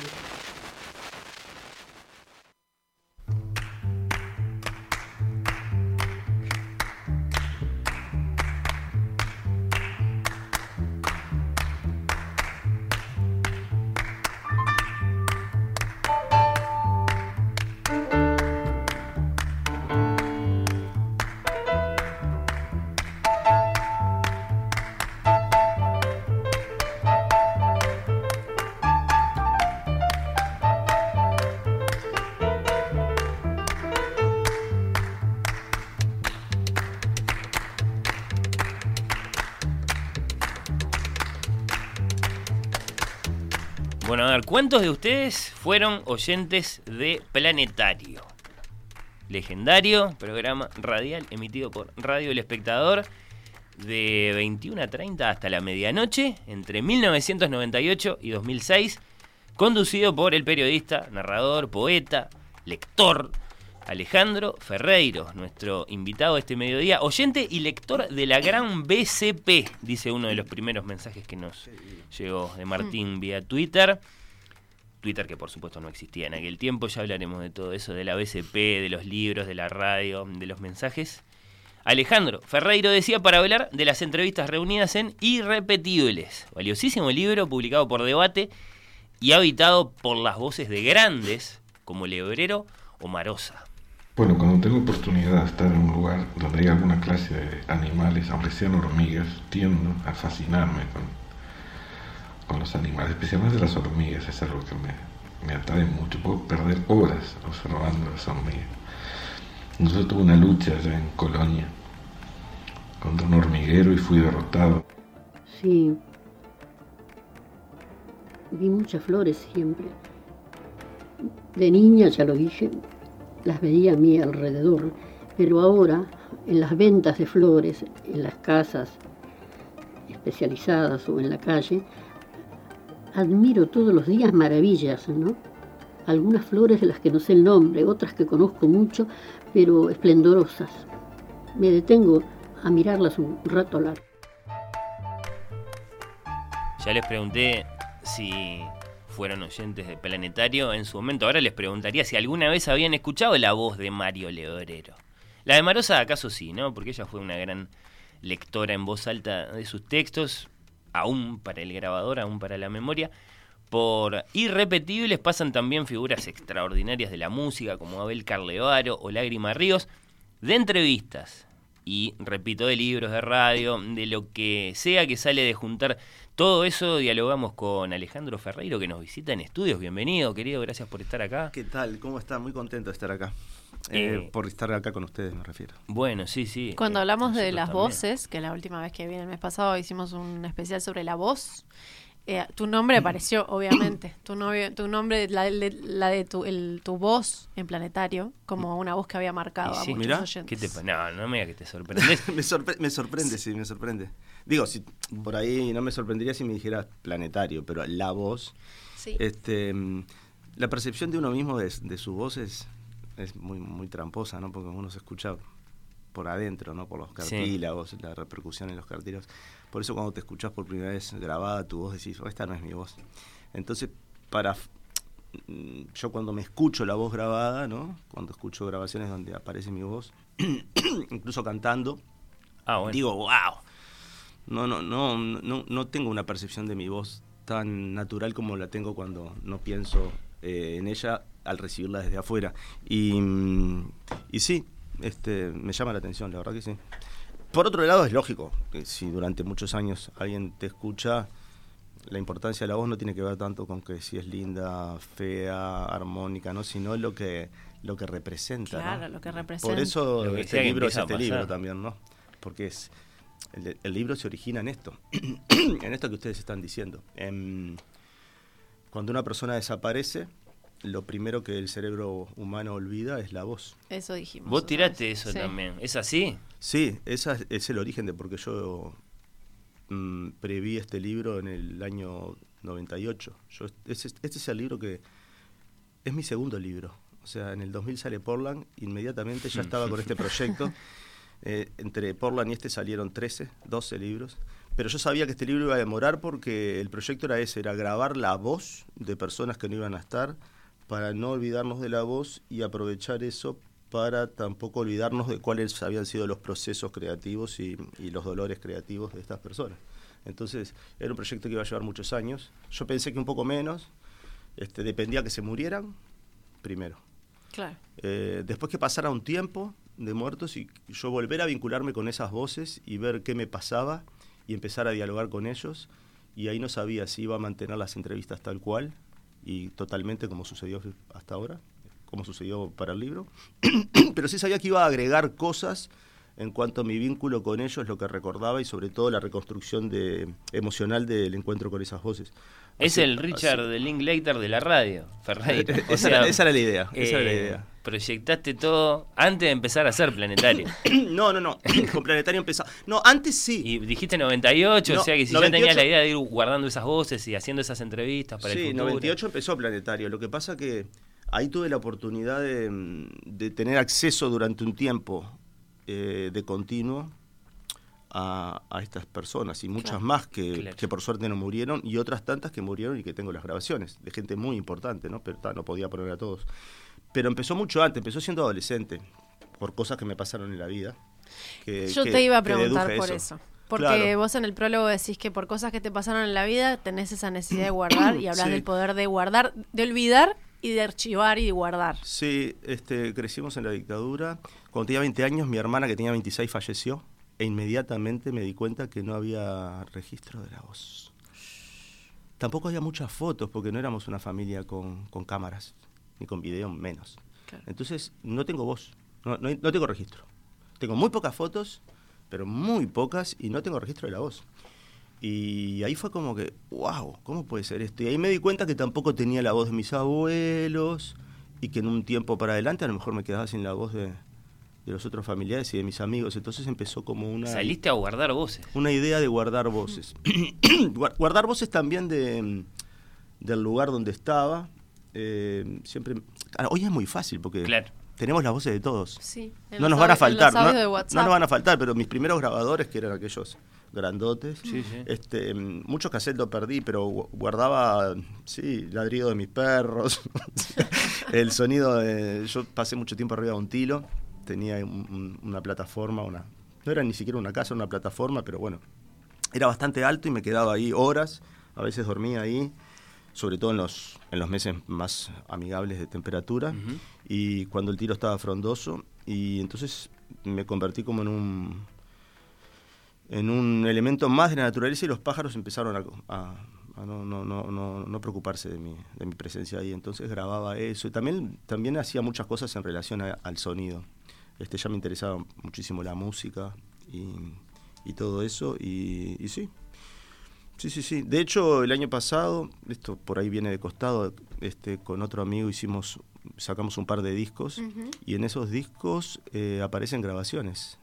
¿Cuántos de ustedes fueron oyentes de Planetario? Legendario programa radial emitido por Radio El Espectador de 21 a 30 hasta la medianoche entre 1998 y 2006, conducido por el periodista, narrador, poeta, lector Alejandro Ferreiro, nuestro invitado este mediodía, oyente y lector de la gran BCP, dice uno de los primeros mensajes que nos llegó de Martín vía Twitter. Twitter que por supuesto no existía en aquel tiempo, ya hablaremos de todo eso, de la BCP, de los libros, de la radio, de los mensajes. Alejandro Ferreiro decía para hablar de las entrevistas reunidas en Irrepetibles, valiosísimo libro publicado por Debate y habitado por las voces de grandes como Lebrero o Marosa. Bueno, cuando tengo oportunidad de estar en un lugar donde hay alguna clase de animales, aunque sean hormigas, tiendo a fascinarme con, con los animales, especialmente las hormigas, es algo que me, me atrae mucho. Puedo perder horas observando las hormigas. Nosotros tuve una lucha allá en Colonia contra un hormiguero y fui derrotado. Sí. Vi muchas flores siempre. De niña, ya lo dije, las veía a mi alrededor, pero ahora en las ventas de flores, en las casas especializadas o en la calle, admiro todos los días maravillas, ¿no? Algunas flores de las que no sé el nombre, otras que conozco mucho, pero esplendorosas. Me detengo a mirarlas un rato largo. Ya les pregunté si fueron oyentes de Planetario en su momento. Ahora les preguntaría si alguna vez habían escuchado la voz de Mario Leorero. La de Marosa, acaso sí, ¿no? Porque ella fue una gran lectora en voz alta de sus textos, aún para el grabador, aún para la memoria. Por irrepetibles pasan también figuras extraordinarias de la música, como Abel Carlevaro o Lágrima Ríos, de entrevistas y, repito, de libros, de radio, de lo que sea que sale de juntar todo eso dialogamos con Alejandro Ferreiro que nos visita en estudios. Bienvenido, querido, gracias por estar acá. ¿Qué tal? ¿Cómo está? Muy contento de estar acá. Eh, Eh, por estar acá con ustedes, me refiero. Bueno, sí, sí. Cuando eh, hablamos de las también. voces, que la última vez que vine el mes pasado hicimos un especial sobre la voz, eh, tu nombre apareció, obviamente. [COUGHS] Tu, novio, tu nombre, la, de- la de tu, el- tu voz en Planetario, como una voz que había marcado Y a sí, muchos Mirá, oyentes. ¿Qué te No, no me digas que te sorprendes. [LAUGHS] me, sorpre- me sorprende, sí, me sorprende. Digo, si por ahí no me sorprendería si me dijeras planetario, pero la voz. Sí. Este, mm, la percepción de uno mismo de, de su voz es, es muy, muy tramposa, ¿no? Porque uno se escucha por adentro, ¿no? Por los cartílagos, la repercusión en los cartílagos. Por eso cuando te escuchas por primera vez grabada tu voz decís, "Oh, esta no es mi voz. Entonces, para mm, yo cuando me escucho la voz grabada, ¿no? Cuando escucho grabaciones donde aparece mi voz, [COUGHS] incluso cantando, digo, wow. No, no, no, no, no tengo una percepción de mi voz tan natural como la tengo cuando no pienso eh, en ella al recibirla desde afuera. Y, y sí, este, me llama la atención, la verdad que sí. Por otro lado, es lógico que si durante muchos años alguien te escucha, la importancia de la voz no tiene que ver tanto con que si es linda, fea, armónica, ¿no? sino lo que, lo que representa. ¿no? Claro, lo que representa. Por eso Lo este que libro es este libro también, ¿no? Porque es el, el libro se origina en esto, [CLEARS THROAT] en esto que ustedes están diciendo. Em, cuando una persona desaparece, lo primero que el cerebro humano olvida es la voz. Eso dijimos. Vos tiraste vez. eso Sí. también. ¿Es así? Sí, esa es, es el origen de porque yo mm, preví este libro en el año 98. Yo, este es el libro que es mi segundo libro. O sea, en el 2000 sale Portland, inmediatamente ya estaba con este [LAUGHS] proyecto. Eh, entre Portland y este salieron 13, 12 libros. Pero yo sabía que este libro iba a demorar porque el proyecto era ese, era grabar la voz de personas que no iban a estar para no olvidarnos de la voz y aprovechar eso para tampoco olvidarnos de cuáles habían sido los procesos creativos y, y los dolores creativos de estas personas. Entonces, era un proyecto que iba a llevar muchos años. Yo pensé que un poco menos, este, dependía que se murieran primero. Claro. Eh, después que pasara un tiempo de muertos y yo volver a vincularme con esas voces y ver qué me pasaba y empezar a dialogar con ellos. Y ahí no sabía si iba a mantener las entrevistas tal cual y totalmente como sucedió hasta ahora, como sucedió para el libro. [CLEARS THROAT] Pero sí sabía que iba a agregar cosas en cuanto a mi vínculo con ellos, lo que recordaba y sobre todo la reconstrucción de, emocional del encuentro con esas voces. Es el Richard de Linklater de la radio, Ferreira. Eh, esa era- esa era la idea, esa era la idea. Proyectaste todo antes de empezar a hacer Planetario. [COUGHS] no, no, no. [COUGHS] Con Planetario empezó. No, antes sí. Y dijiste 98, No, o sea que si 98 ya tenías la idea de ir guardando esas voces y haciendo esas entrevistas para sí, el futuro. 98 empezó Planetario. Lo que pasa que ahí tuve la oportunidad de, de tener acceso durante un tiempo eh, de continuo a, a estas personas y muchas Claro. más que, Claro. que por suerte no murieron y otras tantas que murieron y que tengo las grabaciones de gente muy importante, ¿no? Pero ta, no podía poner a todos. Pero empezó mucho antes, empezó siendo adolescente por cosas que me pasaron en la vida. que- Yo que- te iba a preguntar por eso. Porque Claro. vos en el prólogo decís que por cosas que te pasaron en la vida tenés esa necesidad de guardar y hablas Sí. del poder de guardar, de olvidar y de archivar y de guardar. Sí, este, crecimos en la dictadura. Cuando tenía 20 años, mi hermana, que tenía 26, falleció. E inmediatamente me di cuenta que no había registro de la voz. Tampoco había muchas fotos, porque no éramos una familia con, con cámaras, ni con video menos. Entonces, no tengo voz, no, no no tengo registro. Tengo muy pocas fotos, pero muy pocas, y no tengo registro de la voz. Y ahí fue como que, wow, ¿cómo puede ser esto? Y ahí me di cuenta que tampoco tenía la voz de mis abuelos y que en un tiempo para adelante a lo mejor me quedaba sin la voz de, de los otros familiares y de mis amigos. Entonces empezó como una... Saliste a guardar voces. Una idea de guardar voces. [COUGHS] Guar- guardar voces también de, del lugar donde estaba. Eh, siempre... Ahora, hoy es muy fácil porque tenemos las voces de todos. Sí, No nos van a faltar, no, no nos van a faltar, pero mis primeros grabadores, que eran aquellos grandotes, Sí, sí. este, muchos cassettes los perdí, pero gu- guardaba, sí, ladrido de mis perros, [LAUGHS] el sonido de... Yo pasé mucho tiempo arriba de un tilo, tenía un- un- una plataforma, una no era ni siquiera una casa, era una plataforma, pero bueno, era bastante alto y me quedaba ahí horas, a veces dormía ahí, sobre todo en los, en los meses más amigables de temperatura, y cuando el tiro estaba frondoso, y entonces me convertí como en un en un elemento más de la naturaleza y los pájaros empezaron a, a- a no, no, no, no, no preocuparse de mi, de mi presencia ahí. Entonces grababa eso y también, también hacía muchas cosas en relación a- al sonido. Este, ya me interesaba muchísimo la música y, y todo eso y, y sí. Sí, sí, sí. De hecho, el año pasado, esto por ahí viene de costado, este, con otro amigo hicimos, sacamos un par de discos y en esos discos eh, aparecen grabaciones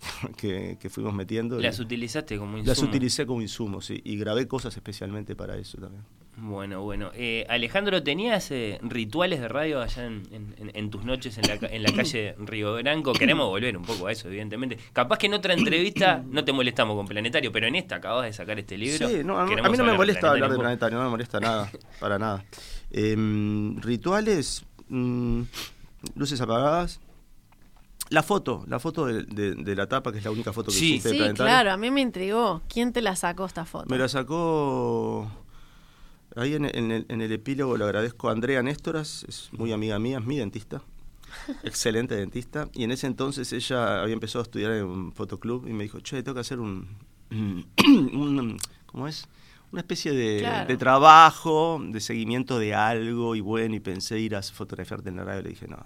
[LAUGHS] que, que fuimos metiendo. y- Las utilizaste como insumo. Las utilicé como insumo, sí, y grabé cosas especialmente para eso también. Bueno, bueno. Eh, Alejandro, ¿tenías eh, rituales de radio allá en, en- en- en tus noches en la, ca- en la calle Río Branco? Queremos volver un poco a eso, evidentemente. Capaz que en otra entrevista no te molestamos con Planetario, pero en esta acabas de sacar este libro. Sí, no, a, mí- a Queremos mí no me molesta hablar de planetario, no me molesta nada, para nada. Em, rituales, mm, luces apagadas. La foto, la foto de, de- de la tapa, que es la única foto que Sí, existe de sí, planetario. claro, a mí me intrigó. ¿Quién te la sacó esta foto? Me la sacó ahí en, en el, en el epílogo, le agradezco a Andrea Néstoras, es muy amiga mía, es mi dentista, [LAUGHS] excelente dentista, y en ese entonces ella había empezado a estudiar en un fotoclub y me dijo, che, tengo que hacer un, [CLEARS THROAT] un- ¿cómo es? Una especie de, Claro. de trabajo, de seguimiento de algo, y bueno, y pensé ir a fotografiarte en la radio, le dije, no,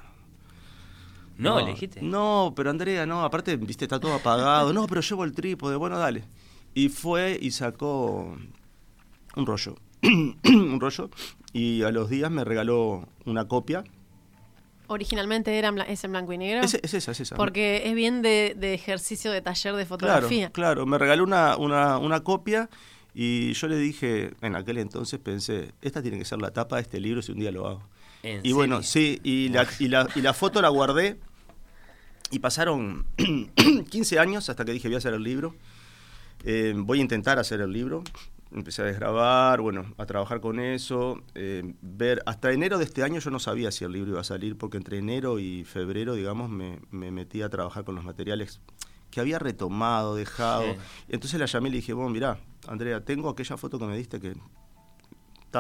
No, le dijiste. no, pero Andrea, no, aparte, viste, está todo apagado. No, pero llevo el trípode, bueno, dale. Y fue y sacó un rollo. [COUGHS] un rollo. Y a los días me regaló una copia. Originalmente era es en blanco y negro. Es, es esa, es esa. Porque es bien de, de ejercicio de taller de fotografía. claro. Me regaló una, una, una copia y yo le dije, en aquel entonces pensé, esta tiene que ser la tapa de este libro si un día lo hago. ¿En Y bueno, sí, y la, y, la, y la foto la guardé y pasaron [COUGHS] 15 años hasta que dije voy a hacer el libro. Eh, voy a intentar hacer el libro. Empecé a desgrabar, bueno, a trabajar con eso, eh, ver, hasta enero de este año yo no sabía si el libro iba a salir, porque entre enero y febrero, digamos, me, me metí a trabajar con los materiales que había retomado, dejado. Sí. Entonces la llamé y le dije, bueno, mirá, Andrea, tengo aquella foto que me diste que,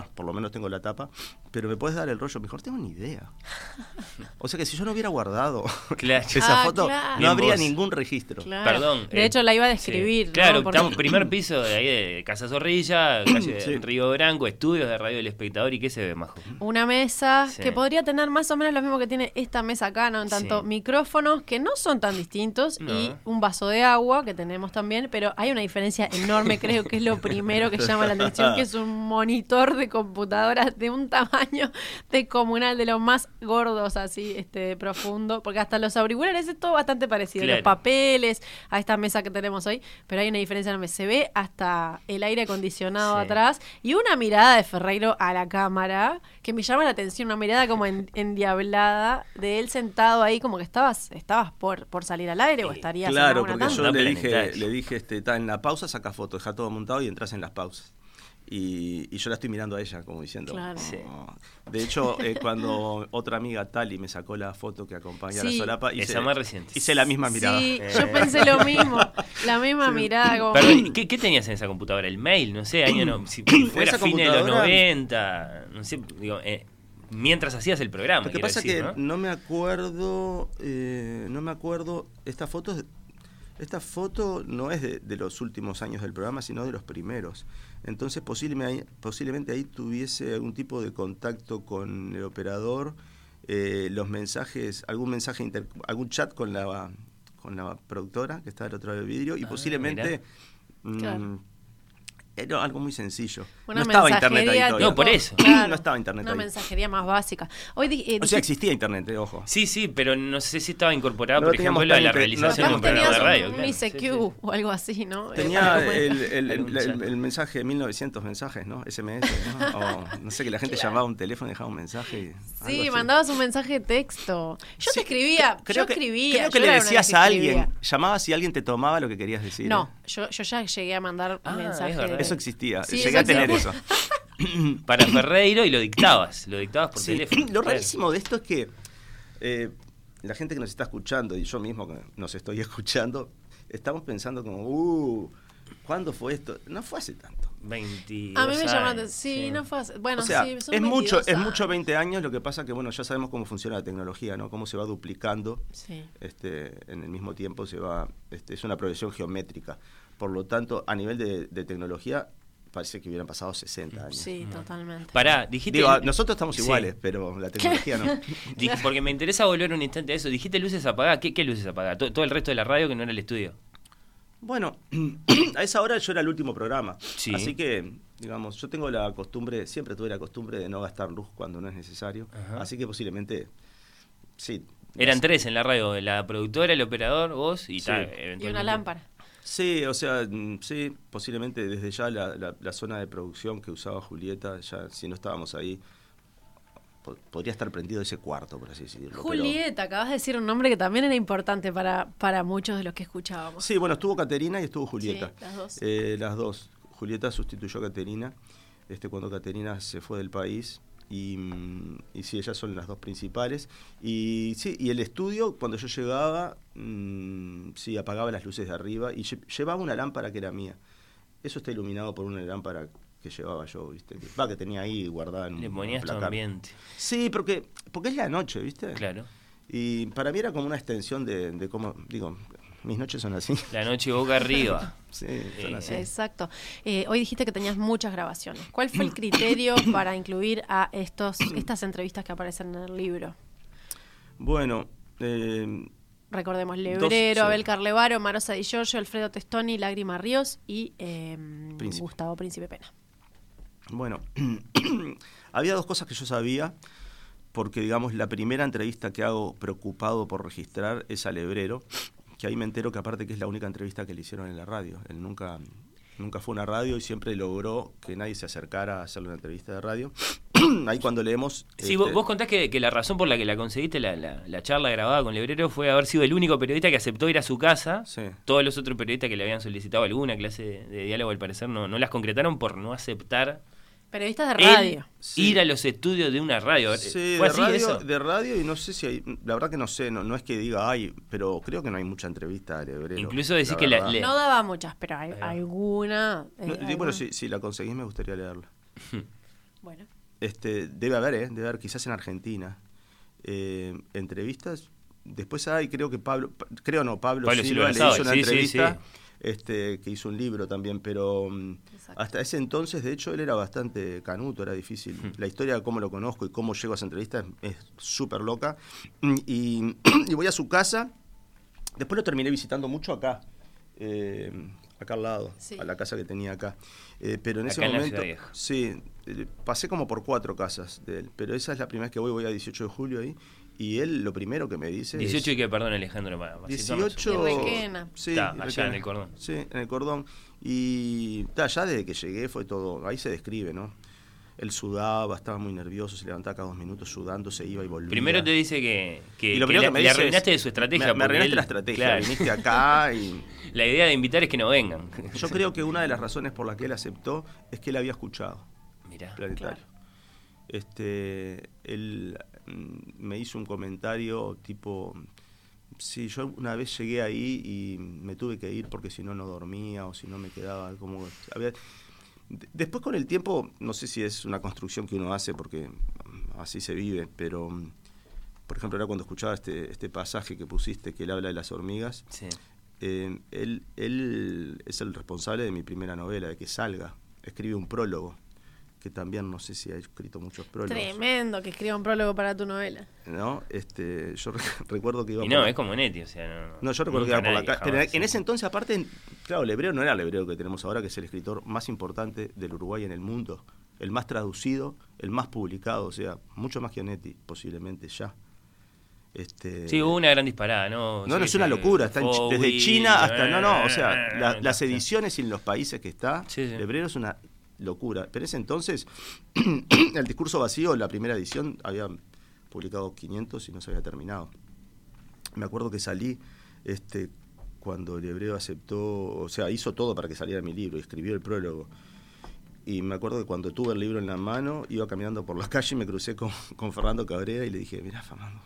por lo menos tengo la tapa, pero me puedes dar el rollo mejor tengo ni idea [LAUGHS] o sea que si yo no hubiera guardado [LAUGHS] Claro. [LAUGHS] esa Ah, foto claro. no habría ningún registro Claro. Perdón. De eh, hecho, la iba a describir. Claro, estamos primer piso de ahí de Casa Zorrilla, [CLEARS THROAT] calle Sí. Río Branco, estudios de Radio del Espectador. ¿Y qué se ve, Majo? Una mesa Sí. que podría tener más o menos lo mismo que tiene esta mesa acá, ¿no? En tanto Sí. micrófonos que no son tan distintos No. y un vaso de agua que tenemos también, pero hay una diferencia enorme, creo que es lo primero que llama la atención, que es un monitor de computadoras de un tamaño descomunal, de los más gordos, así, este, profundo, porque hasta los auriculares es todo bastante parecido, Claro. los papeles, a esta mesa que tenemos hoy, pero hay una diferencia enorme. Se ve hasta el aire acondicionado Sí. atrás y una mirada de Ferreiro a la cámara que me llama la atención, una mirada como en- endiablada de él sentado ahí como que estabas estabas por, por salir al aire o estarías Claro, porque yo le dije, le dije, este, está en la pausa, saca foto, deja todo montado y entras en las pausas. Y, y yo la estoy mirando a ella, como diciendo. Claro. "Oh". De hecho, [LAUGHS] eh, cuando otra amiga Tali me sacó la foto que acompaña a la solapa, hice, Esa más reciente. hice la misma mirada. Sí, Eh. yo pensé lo mismo, la [LAUGHS] misma mirada como ¿qué, qué tenías en esa computadora? ¿El mail? No sé, año no, si [COUGHS] fuera fines de los computadora- 90, no sé, digo, eh, mientras hacías el programa. Lo que pasa decir, que ¿no? ¿no? me acuerdo, eh, no me acuerdo, esta foto, es- esta foto no es de, de los últimos años del programa, sino de los primeros. Entonces posiblemente ahí, posiblemente ahí tuviese algún tipo de contacto con el operador, eh, los mensajes, algún mensaje, inter- algún chat con la con la productora que está del otro lado del vidrio y Ah, posiblemente mm, Claro. Era algo muy sencillo. Una no estaba internet ahí mensajería todavía. No, por eso. Claro, [CLEARS THROAT] no estaba internet Una ahí. mensajería más básica. Hoy di- eh, O sea, existía internet, eh, ojo. Sí, sí, pero no sé si estaba incorporado, No por teníamos ejemplo, la inte- realización de no un programa de radio. un claro. ICQ Sí, sí. o algo así, ¿no? Tenía [LAUGHS] Eh, el, el- mensaje de 1900 mensajes, ¿no? SMS, ¿no? O, no sé, que la gente llamaba a un teléfono y dejaba un mensaje. Sí, mandabas un mensaje de texto. Yo te escribía, Creo yo que, escribía. creo que yo le decías que a alguien, llamabas y alguien te tomaba lo que querías decir. No, ¿eh? yo, yo ya llegué a mandar Ah, mensajes. Eso existía, Sí, llegué eso a tener existía. eso. Para Ferreiro y lo dictabas, lo dictabas por Sí, teléfono. Lo rarísimo de esto es que eh, la gente que nos está escuchando y yo mismo que nos estoy [LAUGHS] escuchando, estamos pensando como, uh, ¿cuándo fue esto? No fue hace tanto. 22 A mí me llama años, sí, no fue hace- Bueno, o sea, sí, son es mucho, 22 es mucho 20 años, lo que pasa que bueno, ya sabemos cómo funciona la tecnología, ¿no? Cómo se va duplicando. Sí. Este, en el mismo tiempo se va, este, es una progresión geométrica. Por lo tanto, a nivel de, de tecnología, parece que hubieran pasado 60 años. Sí, totalmente. Pará, dijiste. Digo, nosotros estamos Sí. iguales, pero la tecnología no. [LAUGHS] Dije- porque me interesa volver un instante a eso. Dijiste luces apagadas. ¿Qué, qué luces apagadas? ¿Todo, todo el resto de la radio que no era el estudio? Bueno, [CLEARS THROAT] a esa hora yo era el último programa. Sí. Así que, digamos, yo tengo la costumbre, siempre tuve la costumbre de no gastar luz cuando no es necesario. Ajá. Así que posiblemente, sí. Eran tres en la radio: la productora, el operador, vos y Sí. tal. Y una lámpara. Sí, o sea, mm, sí, posiblemente desde ya la, la- la zona de producción que usaba Julieta, ya si no estábamos ahí, po- podría estar prendido ese cuarto, por así decirlo. pero- Julieta, acabas de decir un nombre que también era importante para, para muchos de los que escuchábamos. Sí, bueno, estuvo Caterina y estuvo Julieta. Sí, las dos. Eh, las dos. Julieta sustituyó a Caterina este, cuando Caterina se fue del país. Y, mm, y sí, ellas son las dos principales. Y sí, y el estudio, cuando yo llegaba, mm, sí, apagaba las luces de arriba y lle- llevaba una lámpara que era mía. Eso está iluminado por una lámpara que llevaba yo, ¿viste? Que, va, que tenía ahí guardada en Le ponías tu ambiente. Sí, porque, porque es la noche, ¿viste? Claro. Y para mí era como una extensión de, de cómo, digo, mis noches son así. La noche boca arriba. [LAUGHS] Sí, son Eh, así. Exacto. Eh, hoy dijiste que tenías muchas grabaciones. ¿Cuál fue el [CLEARS THROAT] criterio para incluir a estos estas entrevistas que aparecen en el libro? Bueno, eh, Recordemos, Dos, Lebrero, sí. Abel Carlevaro, Marosa Di Giorgio, Alfredo Testoni, Lágrima Ríos y eh, Príncipe. Gustavo Príncipe Pena. bueno, [CLEARS THROAT] había dos cosas que yo sabía, porque digamos, la primera entrevista que hago preocupado por registrar es a Lebrero, que ahí me entero que aparte que es la única entrevista que le hicieron en la radio. Él nunca, nunca fue a una radio y siempre logró que nadie se acercara a hacerle una entrevista de radio. [CLEARS THROAT] ahí cuando leemos... Sí, vos, este, vos contás que, que la razón por la que la conseguiste, la, la- la charla grabada con Lebrero, fue haber sido el único periodista que aceptó ir a su casa. Sí. Todos los otros periodistas que le habían solicitado alguna clase de, de diálogo, al parecer, no, no las concretaron por no aceptar Periodistas de radio. ir a los estudios de una radio. Sí, ¿Fue de así radio, eso? de radio y no sé si hay, la verdad que no sé, no, no es que diga ay, pero creo que no hay mucha entrevista a Lebrero. Incluso decís que la- le- No daba muchas, pero hay alguna. eh, No, digo, alguna. bueno, si, si la conseguís me gustaría leerla. [LAUGHS] Bueno, Este, debe haber, ¿eh? Debe haber, quizás en Argentina. Eh, entrevistas. Después hay, creo que Pablo, creo no, Pablo, Pablo Silva, Silva le hizo una sí, sí, entrevista, sí. Este, que hizo un libro también, pero hasta ese entonces, de hecho, él era bastante canuto, era difícil. Hmm. La historia de cómo lo conozco y cómo llego a esa entrevista es- súper loca. Y, [CLEARS THROAT] y voy a su casa, después lo terminé visitando mucho acá, eh, acá al lado, Sí. a la casa que tenía acá. Eh, pero en ese Acá en la momento, sí, eh, pasé como por cuatro casas de él, pero esa es la primera vez que voy, voy a 18 de julio ahí, y él lo primero que me dice 18 y que, perdón, Alejandro. para- para situarnos. 18 Y Requena. Sí, Está, allá Requena. en el cordón. Sí, en el cordón. Y ta, ya desde que llegué fue todo, ahí se describe, ¿no? Él sudaba, estaba muy nervioso, se levantaba cada dos minutos sudando, se iba y volvía. Primero te dice que, que, Y lo que primero le, que me le dice es, arruinaste de su estrategia. me- me arruinaste él- la estrategia, claro. viniste acá y- [LAUGHS] La idea de invitar es que no vengan. Yo creo que una de las razones por las que él aceptó es que él había escuchado. Mirá. Planetario. Este, él me hizo un comentario tipo, sí, yo una vez llegué ahí y me tuve que ir porque si no no dormía o si no me quedaba como... había- de- Después con el tiempo, no sé si es una construcción que uno hace porque mm, así se vive, pero mm, por ejemplo ahora cuando escuchaba este, este pasaje que pusiste que él habla de las hormigas, Sí. eh, él, él es el responsable de mi primera novela, de que salga. Escribe un prólogo, que también no sé si ha escrito muchos prólogos. Tremendo que escriba un prólogo para tu novela. ¿no? Este, yo re- [LAUGHS] recuerdo que iba Y no, es como Neti, o sea, no. No, yo recuerdo que iba por la calle. Pero en sí. ese entonces, aparte, claro, el hebreo no era el hebreo que tenemos ahora, que es el escritor más importante del Uruguay en el mundo. El más traducido, el más publicado, o sea, mucho más que Onetti, posiblemente ya. Este, Sí, hubo una gran disparada, ¿no? No, Sí, no, es una locura. Está desde China hasta. No, no, o sea, eh, la- las sí. ediciones en los países que está, Sí, sí. el hebreo es una locura. Pero en ese entonces, [CLEARS THROAT] el discurso vacío, la primera edición, había publicado 500 y no se había terminado. Me acuerdo que salí este, cuando el hebreo aceptó, o sea, hizo todo para que saliera mi libro y escribió el prólogo. Y me acuerdo que cuando tuve el libro en la mano, iba caminando por la [LAUGHS] calle y me crucé con, Fernando Cabrera y le dije, mira, Fernando,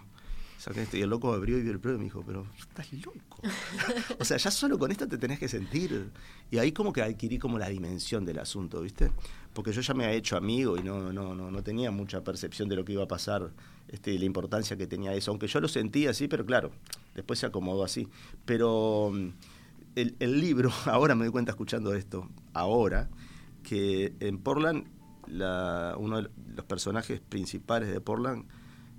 esto. Y el loco abrió y vio el prólogo y me dijo, pero estás loco. [LAUGHS] o sea, ya solo con esto te tenés que sentir. Y ahí como que adquirí como la dimensión del asunto, ¿viste? Porque yo ya me había hecho amigo y no, no, no, no tenía mucha percepción de lo que iba a pasar, este, la importancia que tenía eso. Aunque yo lo sentía así, pero claro, después se acomodó así. Pero mm, el, el libro, [LAUGHS] ahora me doy cuenta escuchando esto, ahora, que en Portland la- uno de los personajes principales de Portland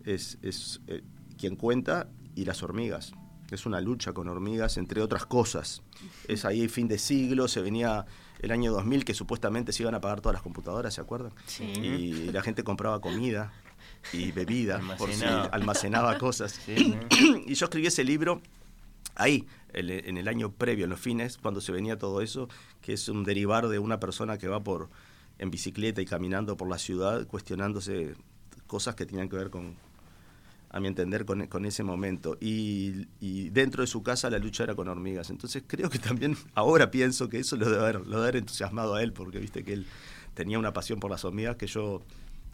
es, es, eh, quien cuenta y las hormigas. Es una lucha con hormigas, entre otras cosas. Es ahí fin de siglo, se venía el año 2000 que supuestamente se iban a apagar todas las computadoras, ¿se acuerdan? Sí. Y la gente compraba comida y bebida, por si Almacenaba. almacenaba cosas. Sí, y yo escribí ese libro ahí, en el año previo, en los fines, cuando se venía todo eso, que es un derivar de una persona que va por en bicicleta y caminando por la ciudad, cuestionándose cosas que tenían que ver con, a mi entender, con, con ese momento. Y, y dentro de su casa la lucha era con hormigas. Entonces creo que también [LAUGHS] ahora pienso que eso lo debe haber, lo debe haber entusiasmado a él, porque viste que él tenía una pasión por las hormigas que yo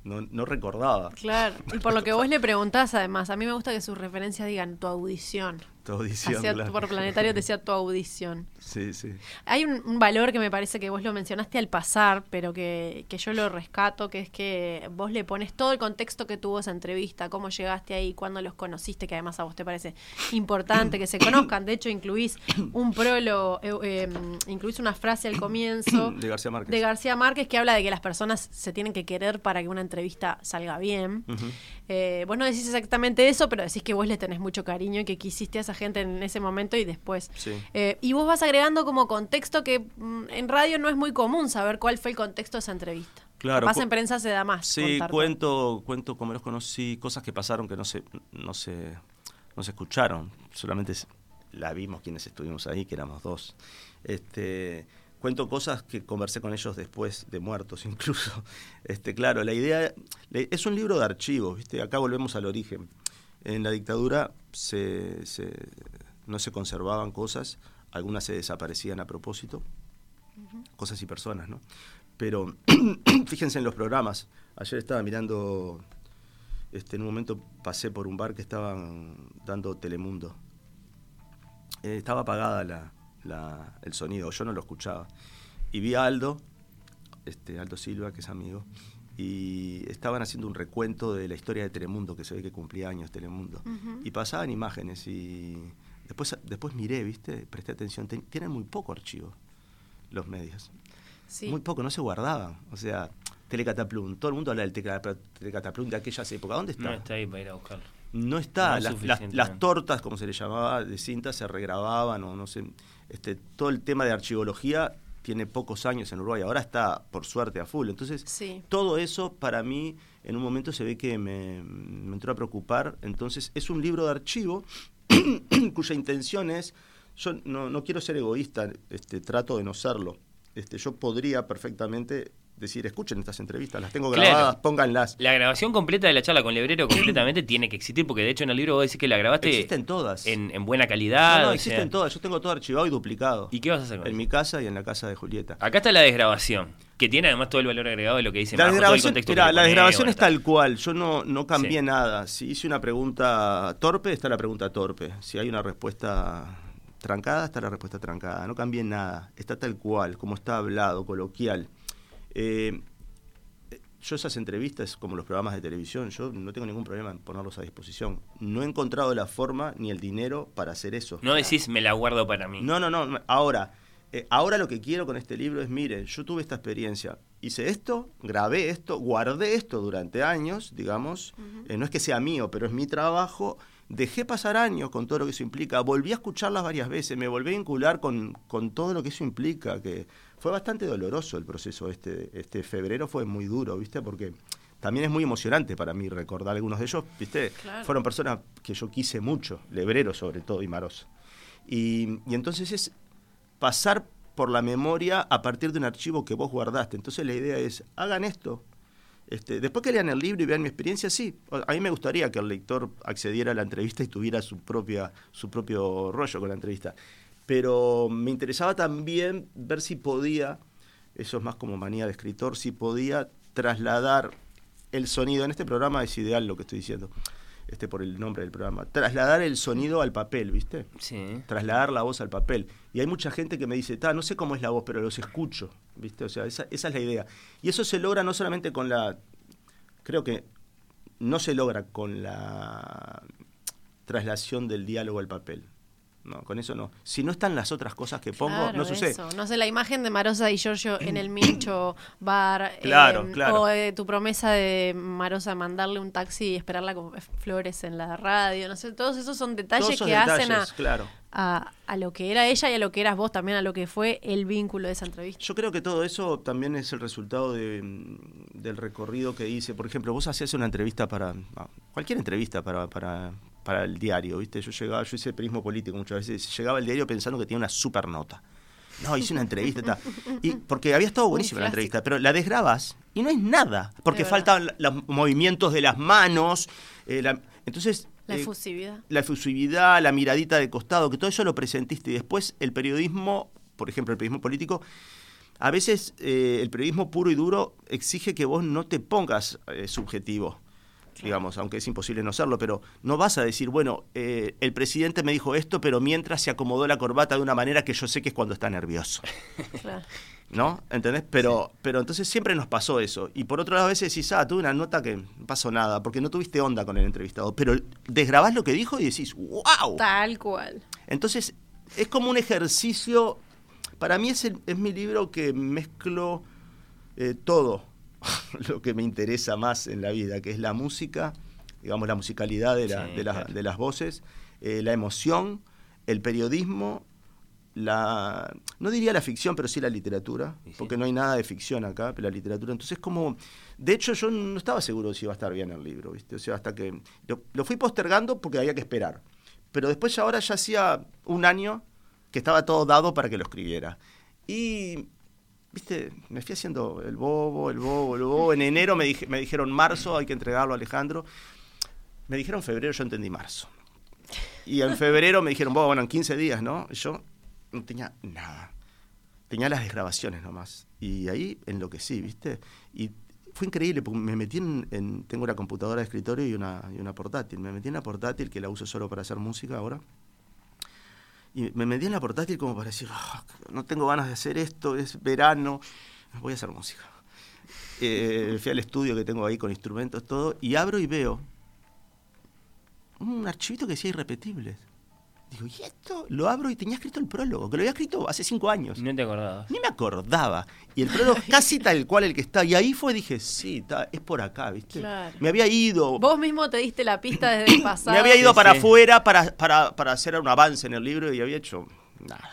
no, no recordaba. Claro. Y por lo que [LAUGHS] vos le preguntás, además, a mí me gusta que sus referencias digan tu audición. Tu audición, Hacía- claro. Por planetario decía tu audición. Sí, sí. Hay un, un valor que me parece que vos lo mencionaste al pasar, pero que, que yo lo rescato, que es que vos le pones todo el contexto que tuvo esa entrevista, cómo llegaste ahí, cuándo los conociste, que además a vos te parece importante que se conozcan. De hecho, incluís un prólogo, eh, eh, incluís una frase al comienzo [CLEARS THROAT] De García Márquez. de García Márquez que habla de que las personas se tienen que querer para que una entrevista salga bien. Eh, vos no decís exactamente eso, pero decís que vos le tenés mucho cariño y que quisiste a esa gente en ese momento y después. Sí. Eh, y vos vas agregando como contexto que mm, en radio no es muy común saber cuál fue el contexto de esa entrevista. Claro, Más en prensa se da más. Sí, cuento, cuento cómo los conocí, cosas que pasaron que no se, no se, no se escucharon, solamente la vimos quienes estuvimos ahí, que éramos dos. Este, cuento cosas que conversé con ellos después de muertos [LAUGHS] incluso. Este, claro, la idea es un libro de archivos, ¿viste? Acá volvemos al origen. En la dictadura se, se- no se conservaban cosas, algunas se desaparecían a propósito, cosas y personas, ¿no? Pero [CLEARS THROAT] fíjense en los programas. Ayer estaba mirando, este, en un momento pasé por un bar que estaban dando Telemundo. Eh, estaba apagada la, la- el sonido, yo no lo escuchaba. Y vi a Aldo, este, Aldo Silva, que es amigo, y estaban haciendo un recuento de la historia de Telemundo, que se ve que cumplía años Telemundo. Y pasaban imágenes y después, después miré, ¿viste? Presté atención. Ten- tienen muy poco archivo los medios. Sí. Muy poco, no se guardaban. O sea, Telecataplum, todo el mundo habla del Telecata- Telecataplum de aquellas épocas. ¿Dónde está? No está ahí para ir a buscarlo. No está. No es las, las- suficiente. las tortas, como se le llamaba, de cinta se regrababan o no sé. Este, todo el tema de archivología tiene pocos años en Uruguay. Ahora está, por suerte, a full. Entonces, Sí. todo eso para mí en un momento se ve que me, me entró a preocupar. Entonces, es un libro de archivo [CLEARS THROAT] cuya intención es. Yo no, no quiero ser egoísta, este, trato de no serlo. Este, yo podría perfectamente decir, escuchen estas entrevistas, las tengo Claro. grabadas, pónganlas. La grabación completa de la charla con Lebrero [CLEARS THROAT] completamente tiene que existir, porque de hecho en el libro vos decís que la grabaste Existen todas. en, en buena calidad. No, no, existen sea. todas. Yo tengo todo archivado y duplicado. ¿Y qué vas a hacer con En eso? mi casa y en la casa de Julieta. Acá está la desgrabación, que tiene además todo el valor agregado de lo que dice La desgrabación, le la desgrabación es tal cual. Yo no, no cambié Sí. nada. Si hice una pregunta torpe, está la pregunta torpe. Si hay una respuesta trancada, está la respuesta trancada. No cambié nada. Está tal cual, como está hablado, coloquial. Eh, yo esas entrevistas, como los programas de televisión, yo no tengo ningún problema en ponerlos a disposición. No he encontrado la forma ni el dinero para hacer eso. No decís me la guardo para mí. No, no, no. Ahora, eh, ahora lo que quiero con este libro es, miren, yo tuve esta experiencia. Hice esto, grabé esto, guardé esto durante años, digamos. Eh, no es que sea mío, pero es mi trabajo. Dejé pasar años con todo lo que eso implica. Volví a escucharlas varias veces, me volví a vincular con, con todo lo que eso implica, que fue bastante doloroso el proceso este. Este febrero fue muy duro, ¿viste? Porque también es muy emocionante para mí recordar algunos de ellos, ¿viste? Claro. Fueron personas que yo quise mucho, Lebrero sobre todo y Marosa. Y, y entonces es pasar por la memoria a partir de un archivo que vos guardaste. Entonces la idea es, hagan esto. Este, después que lean el libro y vean mi experiencia, sí. A mí me gustaría que el lector accediera a la entrevista y tuviera su, propia, su propio rollo con la entrevista. Pero me interesaba también ver si podía, eso es más como manía de escritor, si podía trasladar el sonido. En este programa es ideal lo que estoy diciendo, este por el nombre del programa. Trasladar el sonido al papel, ¿viste? Sí. trasladar la voz al papel. Y hay mucha gente que me dice, "Ta, no sé cómo es la voz, pero los escucho, ¿viste? O sea, esa, esa es la idea. Y eso se logra no solamente con la... Creo que no se logra con la traslación del diálogo al papel. No, con eso no. Si no están las otras cosas que pongo, Claro, no sucede. eso. No sé, la imagen de Marosa y Giorgio en el [CLEARS THROAT] Mincho bar. Claro, eh, claro. O eh, tu promesa de Marosa mandarle un taxi y esperarla con flores en la radio. No sé, todos esos son detalles esos que hacen a, claro. a, a lo que era ella y a lo que eras vos también, a lo que fue el vínculo de esa entrevista. Yo creo que todo eso también es el resultado de, del recorrido que hice. Por ejemplo, vos hacías una entrevista para, cualquier entrevista para, para, para el diario, ¿viste? Yo llegaba, yo hice periodismo político muchas veces, llegaba al diario pensando que tenía una super nota. No, hice una entrevista, ta. y porque había estado buenísima la entrevista, pero la desgrabas y no es nada, porque faltan los movimientos de las manos, eh, la- entonces La eh, efusividad. la efusividad, la miradita de costado, que todo eso lo presentiste. Y después el periodismo, por ejemplo, el periodismo político, a veces eh, el periodismo puro y duro exige que vos no te pongas eh, subjetivo, digamos, aunque es imposible no serlo, pero no vas a decir, bueno, eh, el presidente me dijo esto, pero mientras se acomodó la corbata de una manera que yo sé que es cuando está nervioso. [LAUGHS] Claro. ¿No? ¿Entendés? Pero, pero entonces siempre nos pasó eso. Y por otro lado, a veces decís, ah, tuve una nota que no pasó nada, porque no tuviste onda con el entrevistado. Pero desgrabás lo que dijo y decís, wow. Tal cual. Entonces, es como un ejercicio. Para mí es, el- es mi libro que mezclo eh, todo [LAUGHS] lo que me interesa más en la vida, que es la música, digamos, la musicalidad de, la- Sí, de, la- claro. de las voces, eh, la emoción, el periodismo, la. No diría la ficción, pero sí la literatura, porque no hay nada de ficción acá, pero la literatura. Entonces, como. De hecho, yo no estaba seguro si iba a estar bien el libro, ¿viste? O sea, hasta que. Lo, lo fui postergando porque había que esperar. Pero después, ya ahora ya hacía un año que estaba todo dado para que lo escribiera. Y. Viste, me fui haciendo el bobo, el bobo, el bobo. En enero me, dije- me dijeron marzo, hay que entregarlo a Alejandro. Me dijeron febrero, yo entendí marzo. Y en febrero me dijeron, "Bueno, bueno, en 15 días, ¿no? Yo no tenía nada. Tenía las desgrabaciones nomás. Y ahí enloquecí, ¿viste? Y fue increíble, porque me metí en, en- Tengo una computadora de escritorio y una, y una portátil. Me metí en la portátil, que la uso solo para hacer música ahora. Y me metí en la portátil como para decir, "Ah, no tengo ganas de hacer esto, es verano, voy a hacer música. eh, fui al estudio que tengo ahí con instrumentos, todo, y abro y veo un archivito que decía irrepetibles. Digo, ¿y esto? Lo abro y tenía escrito el prólogo, que lo había escrito hace cinco años. No te acordabas. Ni me acordaba. Y el prólogo casi tal cual el que está. Y ahí fue, dije, sí, está, es por acá, ¿viste? Claro. Me había ido. Vos mismo te diste la pista desde el [COUGHS] pasado. Me había ido Sí, para sí. afuera para, para, para hacer un avance en el libro y había hecho nada.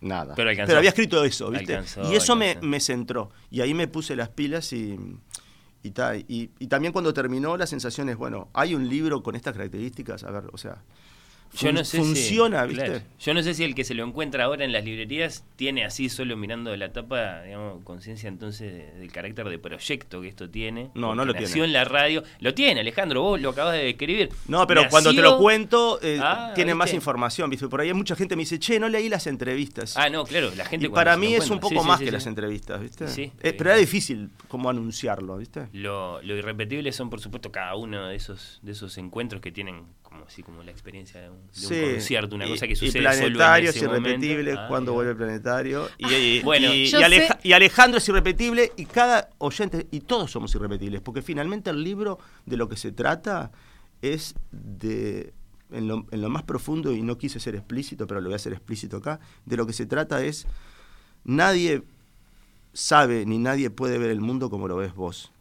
Nada. Pero alcanzó. había escrito eso, ¿viste? Alcanzó, y eso me, me centró. Y ahí me puse las pilas y. Y, ta, y, y también cuando terminó, la sensación es, bueno, hay un libro con estas características, a ver, o sea, Yo no sé funciona, si, ¿viste? claro. Yo no sé si el que se lo encuentra ahora en las librerías tiene así solo mirando la tapa, digamos, conciencia entonces de- del carácter de proyecto que esto tiene. No, no lo nació tiene. en la radio. Lo tiene, Alejandro, vos lo acabas de describir. No, pero Nació- cuando te lo cuento, eh, Ah, tiene más información, ¿viste? Por ahí hay mucha gente que me dice, che, no leí las entrevistas. Ah, no, claro, la gente Y para mí es un poco sí, más sí, que sí. las entrevistas, ¿viste? Sí, Eh, pero era difícil como anunciarlo, ¿viste? Lo, lo irrepetible son, por supuesto, cada uno de esos, de esos encuentros que tienen como así como la experiencia de un, de un concierto, una y- cosa que y sucede planetario solo en es ese irrepetible momento. Ah, cuando vuelve el planetario. [LAUGHS] Y, y- Bueno, y- yo y Aleja- sé- y Alejandro es irrepetible y cada oyente y todos somos irrepetibles porque finalmente el libro de lo que se trata es de en lo, en lo más profundo y no quise ser explícito pero lo voy a hacer explícito acá de lo que se trata es nadie sabe ni nadie puede ver el mundo como lo ves vos.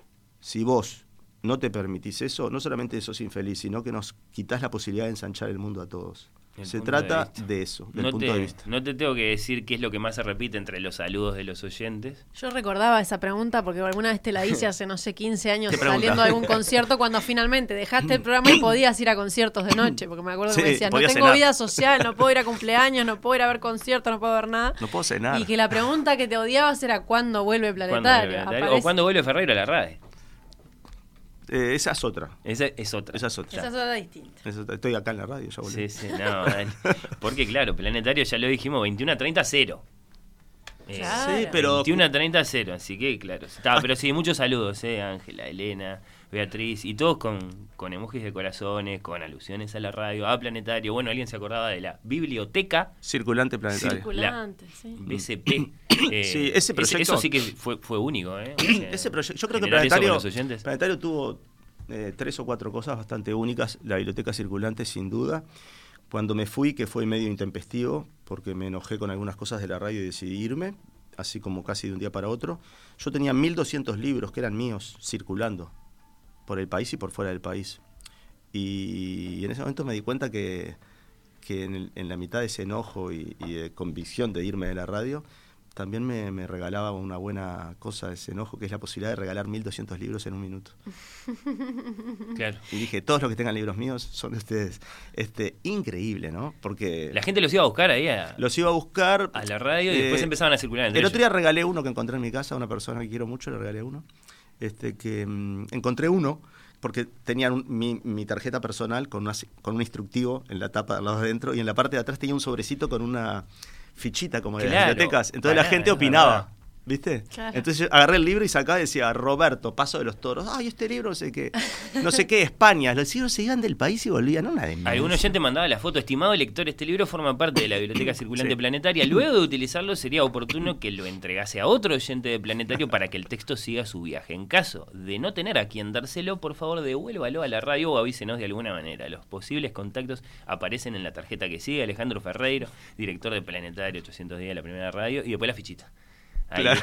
Si vos no te permitís eso, no solamente sos infeliz, sino que nos quitas la posibilidad de ensanchar el mundo a todos. El Se de trata de, eso, del No punto te, de vista. no te tengo que decir qué es lo que más se repite entre los saludos de los oyentes. Yo recordaba esa pregunta porque alguna vez te la hice hace, no sé, 15 años saliendo de algún concierto cuando finalmente dejaste el programa y [CLEARS THROAT] podías ir a conciertos de noche. Porque me acuerdo que me decías, no tengo cenar. vida social, no puedo ir a cumpleaños, no puedo ir a ver conciertos, no puedo ver nada. No puedo cenar. Y que la pregunta que te odiabas era ¿cuándo vuelve ¿Cuándo Planetario? vuelve Planetario? Aparece- O cuando vuelve Ferreiro a la radio. Eh, esa es otra. Esa es otra. Esa es otra. Esa es otra distinta. Es otra. Estoy acá en la radio, ya volví. Sí, sí, no. Porque claro, Planetario ya lo dijimos, 21 a 30 0. Eh, Claro. Sí, pero- 21 a 30 0, así que claro. Está, pero sí, muchos saludos, eh, Ángela, Elena, Beatriz, y todos con, con emojis de corazones, con alusiones a la radio, a Planetario. Bueno, alguien se acordaba de la biblioteca Circulante planetario. Circulante, sí. BCP. [COUGHS] Eh, Sí, ese proyecto- Eso sí que fue, fue único, ¿eh? O sea, Ese proyecto, yo creo que Planetario, los oyentes. Planetario tuvo eh, tres o cuatro cosas bastante únicas. La biblioteca circulante, sin duda. Cuando me fui, que fue medio intempestivo, porque me enojé con algunas cosas de la radio y decidí irme, así como casi de un día para otro, yo tenía 1.200 libros que eran míos circulando por el país y por fuera del país. Y, en ese momento me di cuenta que, que en, el- en la mitad de ese enojo y, y de convicción de irme de la radio, también me, me regalaba una buena cosa ese enojo, que es la posibilidad de regalar 1.200 libros en un minuto. [LAUGHS] Claro. Y dije, todos los que tengan libros míos son de ustedes. Este, increíble, ¿no? Porque La gente los iba a buscar ahí a, los iba a buscar. a la radio y eh, después empezaban a circular entre El otro ellos. día regalé uno que encontré en mi casa, a una persona que quiero mucho, le regalé uno. Este, que mm, encontré uno porque tenían un- mi, mi tarjeta personal con, una, con un instructivo en la tapa al lado de adentro y en la parte de atrás tenía un sobrecito con una fichita como de las bibliotecas. Entonces la gente opinaba. ¿Viste? Claro. Entonces yo agarré el libro y sacaba y decía, Roberto, Paso de los Toros. Ay, este libro no sé qué. No sé qué, España. Los libros se iban del país y volvían. Una de Algún oyente mandaba la foto, estimado lector, este libro forma parte de la biblioteca [COUGHS] circulante Sí. planetaria. Luego de utilizarlo sería oportuno que lo entregase a otro oyente de planetario para que el texto siga su viaje. En caso de no tener a quien dárselo, por favor devuélvalo a la radio o avísenos de alguna manera. Los posibles contactos aparecen en la tarjeta que sigue. Alejandro Ferreiro, director de Planetario 800 días de la primera radio, y después la fichita. Ahí. Claro.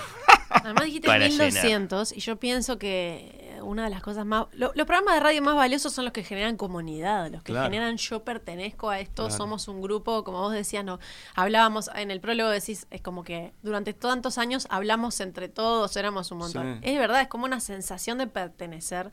Además dijiste Para 1200 y yo pienso que una de las cosas más... lo- los programas de radio más valiosos son los que generan comunidad, los que Claro. generan yo pertenezco a esto, Claro. somos un grupo, como vos decías, no hablábamos en el prólogo, decís, es como que durante tantos años hablamos entre todos, éramos un montón. Sí. Es verdad, es como una sensación de pertenecer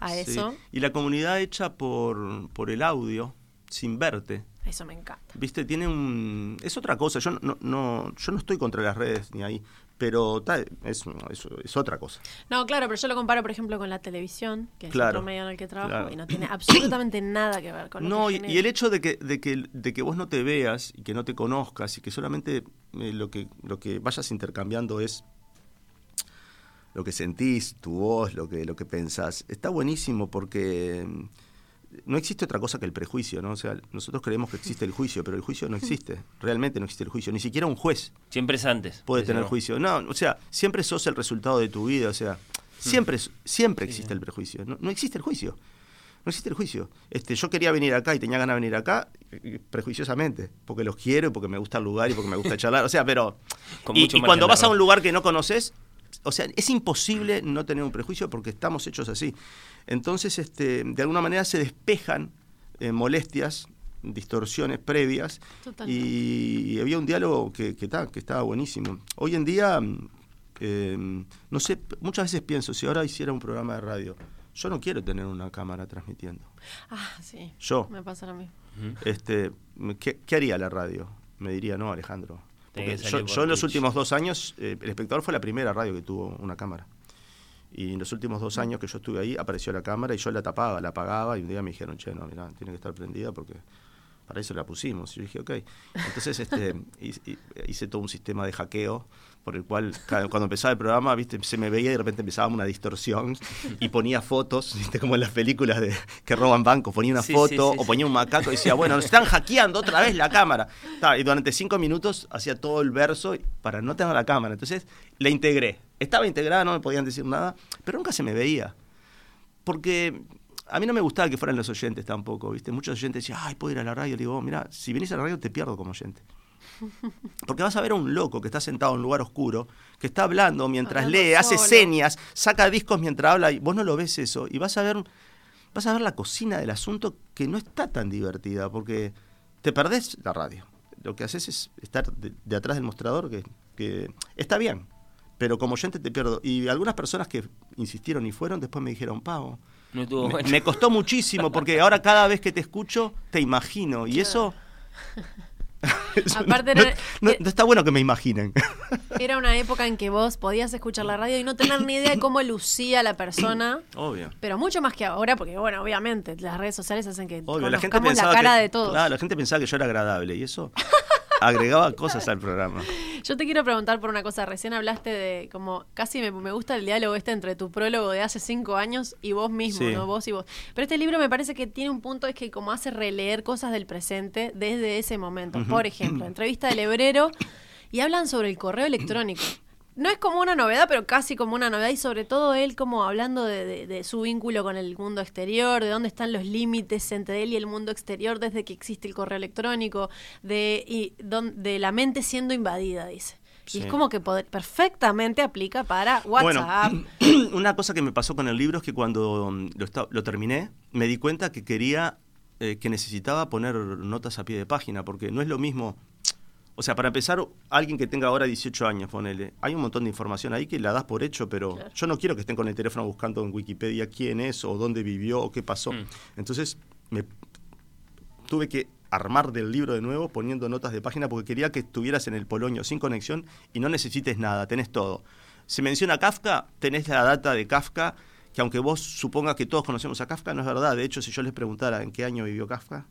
a Sí. eso. Y la comunidad hecha por, por el audio, sin verte. Eso me encanta. Viste, tiene un. Es otra cosa. Yo no, no, yo no estoy contra las redes ni ahí. Pero es, es, es otra cosa. No, claro, pero yo lo comparo, por ejemplo, con la televisión, que es Claro. otro medio en el que trabajo, Claro. y no tiene absolutamente [COUGHS] nada que ver con No, y, el hecho de que, de, que, de que vos no te veas y que no te conozcas y que solamente eh, lo, que, lo que vayas intercambiando es lo que sentís, tu voz, lo que, lo que pensás, está buenísimo porque no existe otra cosa que el prejuicio, ¿no? O sea, nosotros creemos que existe el juicio, pero el juicio no existe. [LAUGHS] Realmente no existe el juicio. Ni siquiera un juez. Siempre es antes. Puede tener juicio. No, o sea, siempre sos el resultado de tu vida. O sea, siempre, siempre existe el prejuicio. No, no existe el juicio. No existe el juicio. Este, yo quería venir acá y tenía ganas de venir acá prejuiciosamente, porque los quiero y porque me gusta el lugar y porque me gusta [LAUGHS] charlar. O sea, pero. y, y cuando vas a un lugar que no conoces, o sea, es imposible no tener un prejuicio porque estamos hechos así. Entonces, este, de alguna manera se despejan eh, molestias, distorsiones previas y, había un diálogo que, que, que estaba buenísimo. Hoy en día, eh, no sé, muchas veces pienso, si ahora hiciera un programa de radio, yo no quiero tener una cámara transmitiendo. Ah, sí. Yo. Me pasa a mí. Este, ¿qué, ¿Qué haría la radio? Me diría, no, Alejandro. Yo, yo, en los últimos dos años, eh, El Espectador fue la primera radio que tuvo una cámara. Y en los últimos dos años que yo estuve ahí, apareció la cámara y yo la tapaba, la apagaba y un día me dijeron, che, no, mira, tiene que estar prendida porque para eso la pusimos. Y yo dije, ok. Entonces este, [LAUGHS] hice todo un sistema de hackeo por el cual cuando empezaba el programa, viste, se me veía y de repente empezaba una distorsión y ponía fotos, viste, como en las películas de que roban bancos, ponía una foto o ponía un macaco y decía, bueno, nos están hackeando otra vez la cámara. Y durante cinco minutos hacía todo el verso para no tener la cámara. Entonces la integré. Estaba integrada, no me podían decir nada, pero nunca se me veía. Porque a mí no me gustaba que fueran los oyentes tampoco, ¿viste? Muchos oyentes decían, ay, puedo ir a la radio. Le digo, mira, si venís a la radio te pierdo como oyente. [LAUGHS] Porque vas a ver a un loco que está sentado en un lugar oscuro, que está hablando mientras lee, hace señas, saca discos mientras habla, y vos no lo ves eso. Y vas a ver, vas a ver la cocina del asunto que no está tan divertida, porque te perdés la radio. Lo que haces es estar de, atrás del mostrador, que, que está bien, pero como oyente te pierdo. Y algunas personas que insistieron y fueron, después me dijeron, Pavo, me, costó muchísimo porque ahora cada vez que te escucho te imagino y eso... [LAUGHS] Aparte no, está bueno que me imaginen. [LAUGHS] Era una época en que vos podías escuchar la radio y no tener ni idea de cómo lucía la persona. [CLEARS THROAT] Obvio. Pero mucho más que ahora, porque bueno, obviamente las redes sociales hacen que Obvio, la, gente la cara de todos. Claro, la gente pensaba que yo era agradable y eso [LAUGHS] agregaba cosas al programa. Yo te quiero preguntar por una cosa. Recién hablaste de como casi me, gusta el diálogo este entre tu prólogo de hace cinco años y vos mismo, ¿no? Vos y vos. Pero este libro me parece que tiene un punto es que como hace releer cosas del presente desde ese momento. Por ejemplo, entrevista del hebrero y hablan sobre el correo electrónico no es como una novedad, pero casi como una novedad y sobre todo él como hablando de, su vínculo con el mundo exterior, de dónde están los límites entre él y el mundo exterior desde que existe el correo electrónico, de, y, de la mente siendo invadida, dice. Y es como que perfectamente aplica para WhatsApp. Bueno, [CLEARS THROAT] una cosa que me pasó con el libro es que cuando lo, lo terminé, me di cuenta que quería, eh, que necesitaba poner notas a pie de página, porque no es lo mismo o sea, para empezar, alguien que tenga ahora 18 años, ponele, hay un montón de información ahí que la das por hecho, pero yo no quiero que estén con el teléfono buscando en Wikipedia quién es o dónde vivió o qué pasó. Mm. Entonces, me tuve que armar del libro de nuevo poniendo notas de página porque quería que estuvieras en el Polonio sin conexión y no necesites nada, tenés todo. Se menciona Kafka, tenés la data de Kafka, que aunque vos supongas que todos conocemos a Kafka, no es verdad. De hecho, si yo les preguntara en qué año vivió Kafka,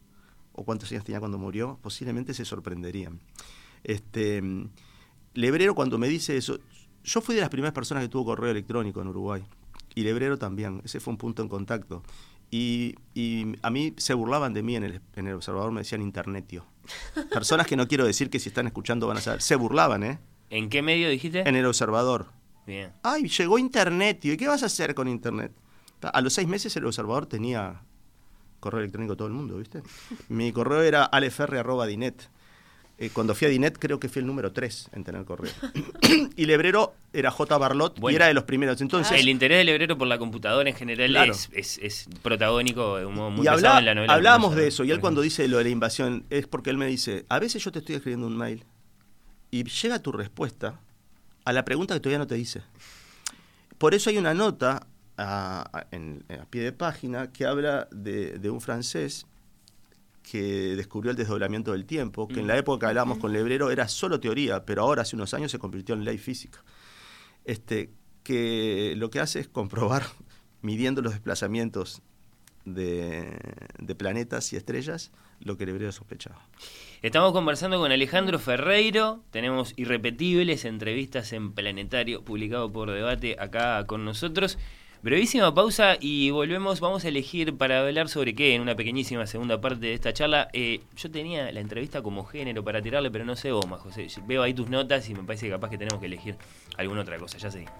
o cuántos años tenía cuando murió, posiblemente se sorprenderían. Este, Lebrero cuando me dice eso, yo fui de las primeras personas que tuvo correo electrónico en Uruguay, y Lebrero también, ese fue un punto en contacto. Y, a mí se burlaban de mí en el, en el Observador, me decían internetio. Personas que no quiero decir que si están escuchando van a saber. Se burlaban, ¿eh? ¿En qué medio dijiste? En el Observador. Bien. Ay, llegó internetio. ¿Y qué vas a hacer con internet? A los seis meses el Observador tenía correo electrónico todo el mundo, ¿viste? Mi correo era aleferre.dinet. Eh, cuando fui a Dinet creo que fui el número 3 en tener correo. [COUGHS] y Lebrero era J. Barlot y era de los primeros. Entonces, el interés de Lebrero por la computadora en general es, es, protagónico de un modo muy pesado en la novela. Hablábamos de eso y él cuando dice lo de la invasión es porque él me dice, a veces yo te estoy escribiendo un mail y llega tu respuesta a la pregunta que todavía no te hice. Por eso hay una nota a, en, a pie de página que habla de, de, un francés que descubrió el desdoblamiento del tiempo, que en la época que hablábamos con Lebrero era solo teoría, pero ahora hace unos años se convirtió en ley física. Este, que lo que hace es comprobar, [LAUGHS] midiendo los desplazamientos de, de, planetas y estrellas lo que Lebrero sospechaba. Estamos conversando con Alejandro Ferreiro, tenemos irrepetibles entrevistas en Planetario, publicado por Debate acá con nosotros. Brevísima pausa y volvemos. Vamos a elegir para hablar sobre qué en una pequeñísima segunda parte de esta charla. Eh, yo tenía la entrevista como género para tirarle, pero no sé vos, José. Veo ahí tus notas y me parece que capaz que tenemos que elegir alguna otra cosa. Ya seguimos.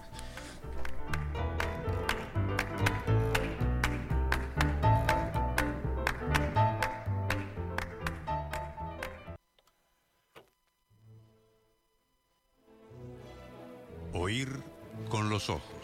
Oír con los ojos.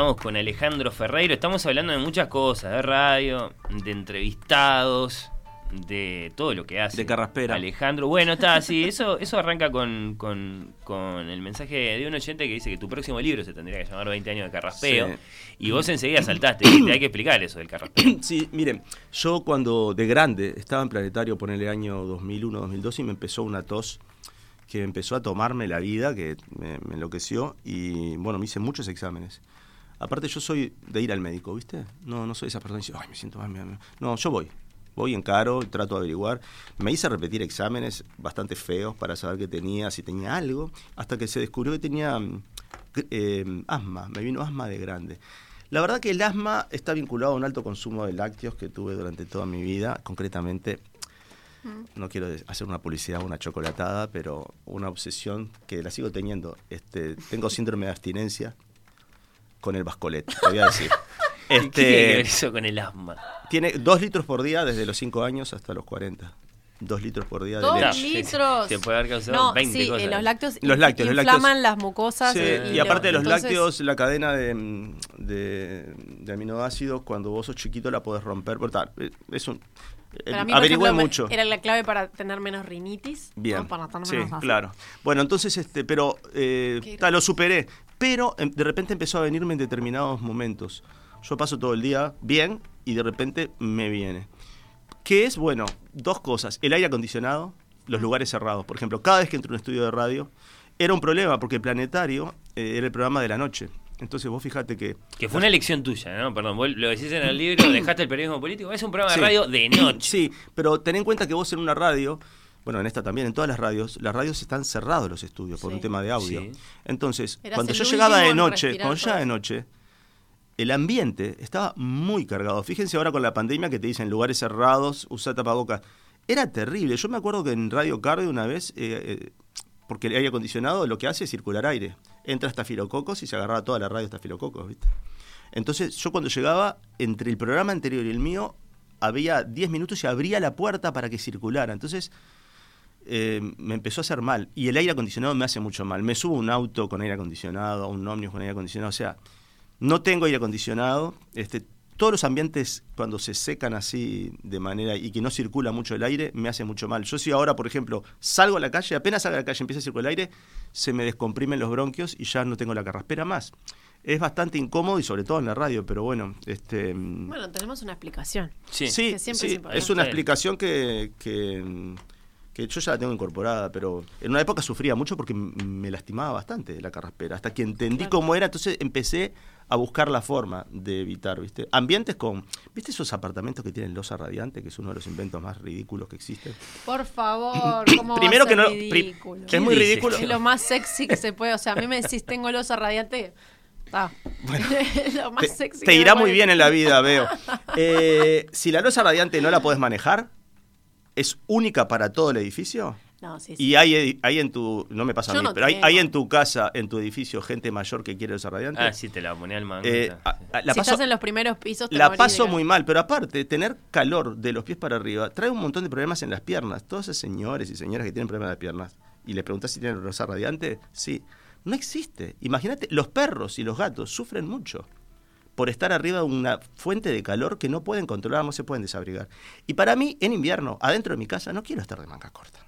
Estamos con Alejandro Ferreiro, estamos hablando de muchas cosas, de radio, de entrevistados, de todo lo que hace. De carraspera. Alejandro, bueno, está así, eso, eso arranca con, con, con el mensaje de un oyente que dice que tu próximo libro se tendría que llamar 20 años de carraspeo. Sí. Y vos enseguida saltaste, dijiste, hay que explicar eso del carraspeo. [CLEARS THROAT] Sí, miren, yo cuando de grande estaba en Planetario, ponele año 2001, 2002, y me empezó una tos que empezó a tomarme la vida, que me, me enloqueció, y bueno, me hice muchos exámenes. Aparte yo soy de ir al médico, ¿viste? No, no soy esa persona que dice, ay, me siento mal. me- me-". No, yo voy. Voy encaro, trato de averiguar. Me hice repetir exámenes bastante feos para saber qué tenía, si tenía algo, hasta que se descubrió que tenía mm, eh, asma. Me vino asma de grande. La verdad que el asma está vinculado a un alto consumo de lácteos que tuve durante toda mi vida, concretamente no quiero hacer una publicidad o una chocolatada, pero una obsesión que la sigo teniendo. Este, tengo síndrome de abstinencia con el bascolet, te voy a decir. [LAUGHS] ¿Qué tiene que ver Este, eso con el asma? tiene dos litros por día desde los 5 años hasta los 40. Dos litros por día de Dos leche. litros. Te puede haber causado No, 20 sí, cosas. eh, los lácteos, Los lácteos, los inflaman lácteos. las mucosas. Sí, y, y aparte de los entonces- lácteos, la cadena de, de, de aminoácidos, cuando vos sos chiquito la podés romper. Por tal, eh, es un, eh, me- mucho. Era la clave para tener menos rinitis. Bien. ¿no? Para estar sí, menos así. claro. Bueno, entonces, este, pero eh, ta, lo superé. Pero em, de repente empezó a venirme en determinados momentos. Yo paso todo el día bien y de repente me viene. ¿Qué es? Bueno, dos cosas. El aire acondicionado, los lugares cerrados. Por ejemplo, cada vez que entro a un estudio de radio, era un problema porque el planetario eh, era el programa de la noche. Entonces vos fíjate que... Que fue una elección tuya, ¿no? Perdón, vos lo decís en el libro, [COUGHS] dejaste el periodismo político. Es un programa Sí. de radio de noche. Sí, pero ten en cuenta que vos en una radio, bueno, en esta también, en todas las radios, las radios están cerrados los estudios por Sí. un tema de audio. Sí. Entonces, Eras cuando yo llegaba de noche, cuando llegaba de noche, el ambiente estaba muy cargado. Fíjense ahora con la pandemia que te dicen lugares cerrados, usa tapabocas. Era terrible. Yo me acuerdo que en Radio Cardio una vez, eh, eh, porque el aire acondicionado lo que hace es circular aire. Entra estafilococos y se agarraba toda la radio estafilococos, ¿viste? Entonces, yo cuando llegaba, entre el programa anterior y el mío, había 10 minutos y abría la puerta para que circulara. Entonces, eh, me empezó a hacer mal. Y el aire acondicionado me hace mucho mal. Me subo a un auto con aire acondicionado, a un ómnibus con aire acondicionado. O sea, no tengo aire acondicionado. Este, todos los ambientes, cuando se secan así de manera y que no circula mucho el aire, me hace mucho mal. Yo si ahora, por ejemplo, salgo a la calle, apenas salgo a la calle, empieza a circular el aire, se me descomprimen los bronquios y ya no tengo la carraspera más. Es bastante incómodo y sobre todo en la radio, pero bueno, este... Bueno, tenemos una explicación. Sí, Que sí, siempre es es, una explicación que, que, que yo ya la tengo incorporada, pero en una época sufría mucho porque me lastimaba bastante la carraspera. Hasta que entendí Claro. cómo era, entonces empecé a buscar la forma de evitar, ¿viste? Ambientes con, ¿viste esos apartamentos que tienen losa radiante, que es uno de los inventos más ridículos que existen? Por favor, [CLEARS THROAT] ¿cómo Primero va a ser que no- ridículo? es muy ridículo. Es lo más sexy que se puede. O sea, a mí me decís, tengo losa radiante. [LAUGHS] Ah. [LAUGHS] lo más Te, sexy te irá muy bien en la vida, veo. [LAUGHS] Eh, si la losa radiante no la podés manejar, ¿es única para todo el edificio? No, sí, sí. Y hay, edi- hay en tu, no me pasa a mí, no pero hay, hay en tu casa, en tu edificio, gente mayor que quiere losa radiante. Ah, sí, te la ponía al mango. Eh, la si paso, estás en los primeros pisos, te la paso muy mal, pero aparte, tener calor de los pies para arriba trae un montón de problemas en las piernas. Todos esos señores y señoras que tienen problemas en las piernas y le preguntas si tienen rosa radiante, sí. No existe. Imagínate, los perros y los gatos sufren mucho. Por estar arriba de una fuente de calor que no pueden controlar, no se pueden desabrigar. Y para mí, en invierno, adentro de mi casa, no quiero estar de manga corta.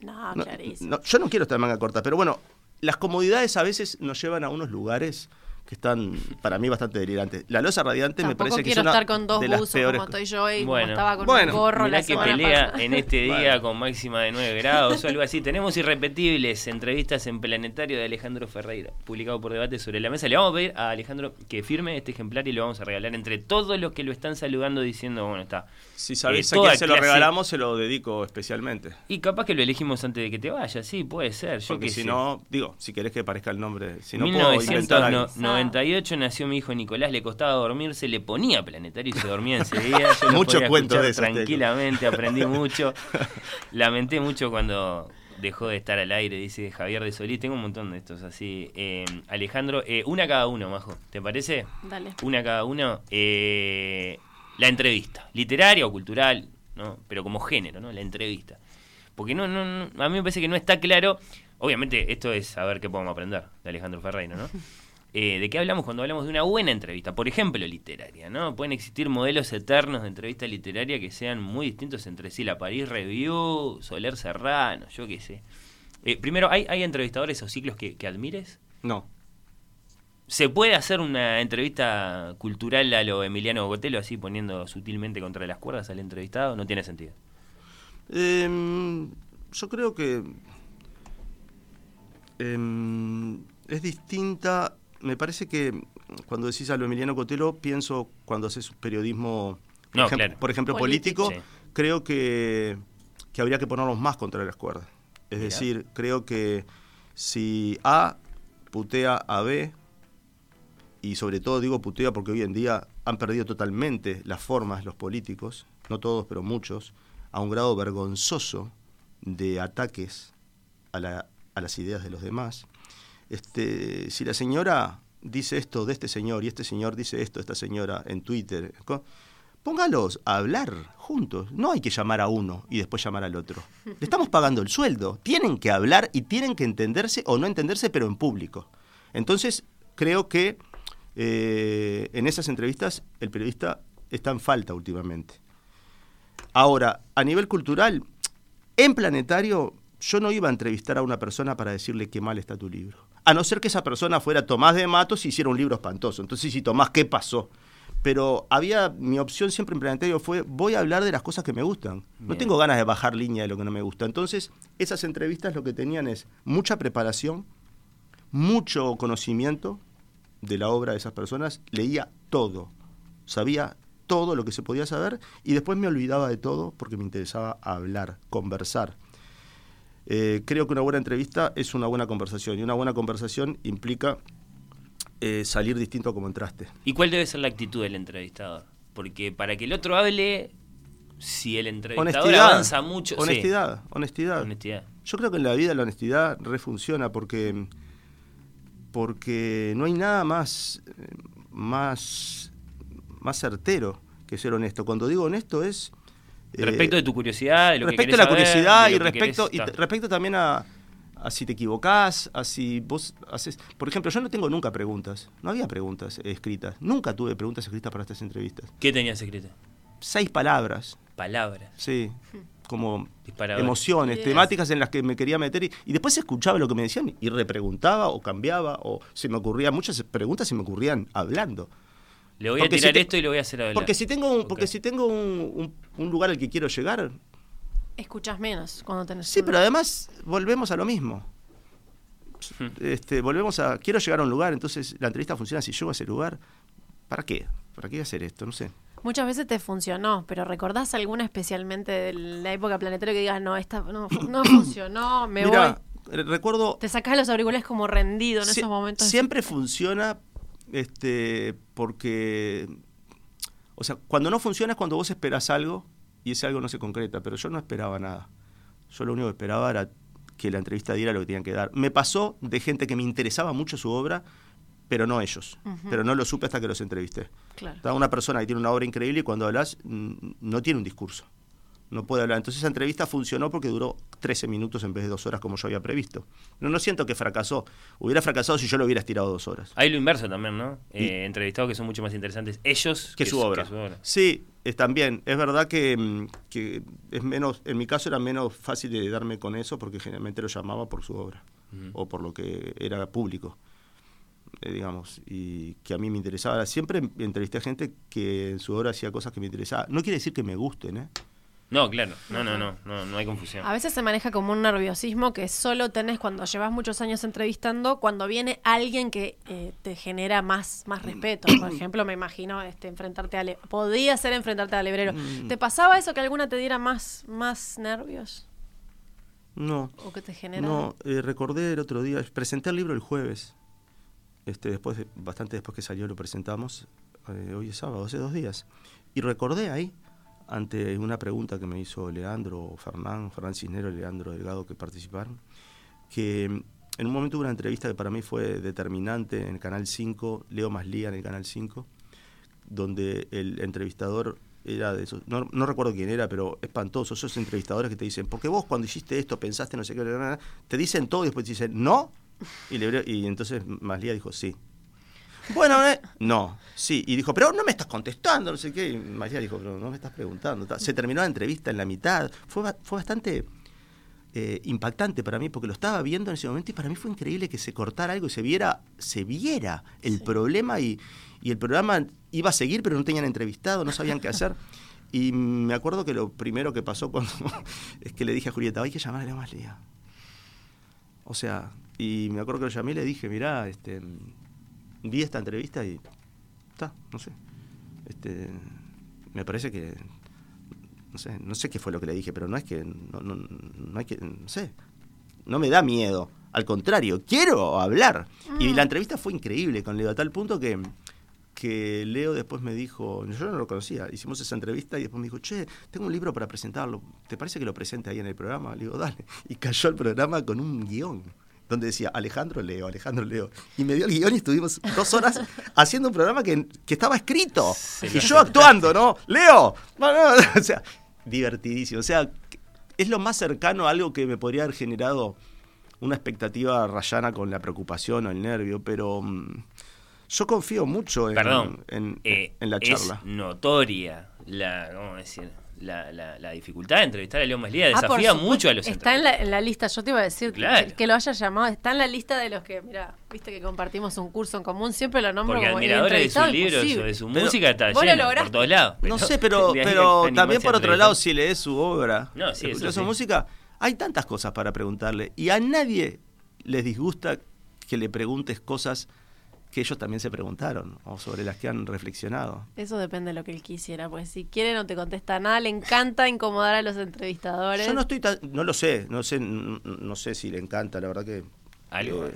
No, No, clarísimo. no, yo no quiero estar de manga corta, pero bueno, las comodidades a veces nos llevan a unos lugares que están para mí bastante delirantes. La losa radiante me parece que es quiero una estar con dos de las buzos peores como estoy yo y como Bueno, estaba con bueno, un gorro Mirá la que pelea pasada. en este día Bueno. con máxima de 9 grados o algo así. [LAUGHS] Tenemos irrepetibles entrevistas en Planetario de Alejandro Ferreira, publicado por debate sobre la mesa. Le vamos a pedir a Alejandro que firme este ejemplar y lo vamos a regalar entre todos los que lo están saludando diciendo, bueno, está. Si sabés eh, a quién se lo regalamos, se lo dedico especialmente. Y capaz que lo elegimos antes de que te vayas, sí, puede ser. Yo Porque qué si sé. no, digo, si querés que aparezca el nombre, si no puedo inventar algo. 1998 nació mi hijo Nicolás, le costaba dormirse, le ponía planetario y se dormía enseguida. Yo [LAUGHS] Mucho cuento de tengo. Tranquilamente, aprendí [LAUGHS] mucho. Lamenté mucho cuando dejó de estar al aire, dice Javier de Solís. Tengo un montón de estos así. Eh, Alejandro, eh, una cada uno, Majo, ¿te parece? Dale. Una cada uno. Eh, la entrevista, literaria o cultural, ¿no? Pero como género, ¿no? La entrevista. Porque no, no, no- a mí me parece que no está claro. Obviamente, esto es saber qué podemos aprender de Alejandro Ferreira, ¿no? [LAUGHS] Eh, ¿De qué hablamos cuando hablamos de una buena entrevista? Por ejemplo, literaria, ¿no? Pueden existir modelos eternos de entrevista literaria que sean muy distintos entre sí. La París Review, Soler Serrano, yo qué sé. Eh, primero, ¿hay, ¿hay entrevistadores o ciclos que, que admires? No. ¿Se puede hacer una entrevista cultural a lo Emiliano Botelo, así poniendo sutilmente contra las cuerdas al entrevistado? No tiene sentido. Em, yo creo que em, es distinta. Me parece que cuando decís a lo Emiliano Cotelo, pienso cuando haces periodismo, por, No, ejem- claro. por ejemplo, Político. político, Sí. creo que, que habría que ponernos más contra las cuerdas. Es Mirá. decir, creo que si A putea a B, y sobre todo digo putea porque hoy en día han perdido totalmente las formas los políticos, no todos, pero muchos, a un grado vergonzoso de ataques a, la- a las ideas de los demás. Este, si la señora dice esto de este señor y este señor dice esto de esta señora en Twitter, póngalos a hablar juntos. No hay que llamar a uno y después llamar al otro. Le estamos pagando el sueldo. Tienen que hablar y tienen que entenderse o no entenderse, pero en público. Entonces, creo que eh, en esas entrevistas el periodista está en falta últimamente. Ahora, a nivel cultural, en Planetario yo no iba a entrevistar a una persona para decirle qué mal está tu libro. A no ser que esa persona fuera Tomás de Matos y hiciera un libro espantoso. Entonces, si Tomás, ¿qué pasó? Pero había, mi opción siempre en Planetario fue, voy a hablar de las cosas que me gustan. No tengo ganas de bajar línea de lo que no me gusta. Entonces, esas entrevistas lo que tenían es mucha preparación, mucho conocimiento de la obra de esas personas, leía todo, sabía todo lo que se podía saber y después me olvidaba de todo porque me interesaba hablar, conversar. Eh, creo que una buena entrevista es una buena conversación y una buena conversación implica eh, salir distinto como entraste. ¿Y cuál debe ser la actitud del entrevistador? Porque para que el otro hable, si el entrevistador Honestidad, avanza mucho... sí. honestidad, honestidad. Honestidad. Yo creo que en la vida la honestidad refunciona porque porque no hay nada más eh, más más certero que ser honesto. Cuando digo honesto es Respecto de tu curiosidad, de lo que respecto a la saber, curiosidad y que respecto querés- y respecto también a, a si te equivocás, a si vos haces, por ejemplo, yo no tengo nunca preguntas, no había preguntas escritas, nunca tuve preguntas escritas para estas entrevistas. ¿Qué tenías escrito? Seis palabras, Palabras. sí, como emociones, Yes. temáticas en las que me quería meter y, y después escuchaba lo que me decían y repreguntaba o cambiaba o se me ocurrían muchas preguntas se me ocurrían hablando. Le voy Porque a si tirar te- esto y lo voy a hacer hablar. Porque si tengo un, porque si tengo un, un- un lugar al que quiero llegar, Escuchas menos cuando tenés. sí, pero además volvemos a lo mismo. Este, volvemos a quiero llegar a un lugar, entonces la entrevista funciona si llego a ese lugar. ¿Para qué? ¿Para qué hacer esto? No sé. Muchas veces te funcionó, pero ¿recordás alguna especialmente de la época planetaria que digas, no, esta no, no [COUGHS] funcionó, me Mira, voy? eh, recuerdo Te sacás los auriculares como rendido en esos momentos. Siempre funciona este, porque, o sea, cuando no funciona es cuando vos esperás algo y ese algo no se concreta, pero yo no esperaba nada. Yo lo único que esperaba era que la entrevista diera lo que tenían que dar. Me pasó de gente que me interesaba mucho su obra, pero no ellos. Pero no lo supe hasta que los entrevisté. Claro. Una persona que tiene una obra increíble y cuando hablas no tiene un discurso. No puede hablar. Entonces esa entrevista funcionó porque duró 13 minutos en vez de dos horas como yo había previsto. No, no siento que fracasó. Hubiera fracasado si yo lo hubiera estirado dos horas. Hay lo inverso también, ¿no? Eh, entrevistados que son mucho más interesantes ellos que, su, obra. Sí, es, también. Es verdad que, mm, que, es menos, en mi caso era menos fácil de darme con eso porque generalmente lo llamaba por su obra o por lo que era público. Eh, digamos, y que a mí me interesaba. Siempre entrevisté a gente que en su obra hacía cosas que me interesaban. No quiere decir que me gusten, ¿eh? No, claro, no, no, no, no, no hay confusión. A veces se maneja como un nerviosismo que solo tenés cuando llevas muchos años entrevistando, cuando viene alguien que eh, te genera más, más respeto. Por ejemplo, me imagino este, enfrentarte a... Podía ser enfrentarte al librero. Mm. ¿Te pasaba eso que alguna te diera más, más nervios? No. ¿O que te genera? No, eh, recordé el otro día, presenté el libro el jueves. Este, después, bastante después que salió lo presentamos. Eh, hoy es sábado, hace dos días. Y recordé ahí ante una pregunta que me hizo Leandro, Fernán, Fernán Cisnero y Leandro Delgado que participaron, que en un momento hubo una entrevista que para mí fue determinante en el Canal 5, Leo Maslía en el Canal 5, donde el entrevistador era de esos, no, recuerdo quién era, pero espantoso, esos entrevistadores que te dicen, porque vos cuando hiciste esto pensaste no sé qué, te dicen todo y después te dicen, no, y, le, y entonces Maslía dijo, sí. Bueno, eh, no, sí. Y dijo, pero no me estás contestando, no sé qué. Y María dijo, pero no me estás preguntando. Se terminó la entrevista en la mitad. Fue, fue bastante eh, impactante para mí porque lo estaba viendo en ese momento y para mí fue increíble que se cortara algo y se viera, se viera el problema y, y, el programa iba a seguir, pero no tenían entrevistado, no sabían qué hacer. Y me acuerdo que lo primero que pasó cuando [LAUGHS] es que le dije a Julieta, hay que llamarle a Maslía. O sea, y me acuerdo que lo llamé y le dije, mirá, este, vi esta entrevista y está, no sé. Este, me parece que no sé, no sé qué fue lo que le dije, pero no es que no, no, no hay que no sé. No me da miedo, al contrario, quiero hablar. Y la mm. entrevista fue increíble con Leo a tal punto que que Leo después me dijo, yo no lo conocía, hicimos esa entrevista y después me dijo, che, tengo un libro para presentarlo, ¿te parece que lo presente ahí en el programa? Le digo, dale. Y cayó el programa con un guion donde decía Alejandro Leo, Alejandro Leo. Y me dio el guion y estuvimos dos horas [LAUGHS] haciendo un programa que, estaba escrito. y yo actuando, ¿no? Leo. [LAUGHS] o sea, divertidísimo. O sea, es lo más cercano a algo que me podría haber generado una expectativa rayana con la preocupación o el nervio, pero mm, yo confío mucho en, en, eh, en, la charla. Es notoria la, ¿cómo decir? La, la, dificultad de entrevistar a León Maslía ah, desafía mucho a los Está en la, en la, lista, yo te iba a decir que, lo haya llamado, está en la lista de los que, mira, viste que compartimos un curso en común, siempre lo nombro Porque como admiradores de sus libros o de su música está lleno por todos lados. no sé, pero, pero también por otro lado, si lees su obra, no, sí, su música, hay tantas cosas para preguntarle y a nadie les disgusta que le preguntes cosas que ellos también se preguntaron o sobre las que han reflexionado. Eso depende de lo que él quisiera, pues si quiere no te contesta nada, le encanta incomodar a los entrevistadores. Yo no estoy no lo sé, no sé, no, sé si le encanta, la verdad que algo eh,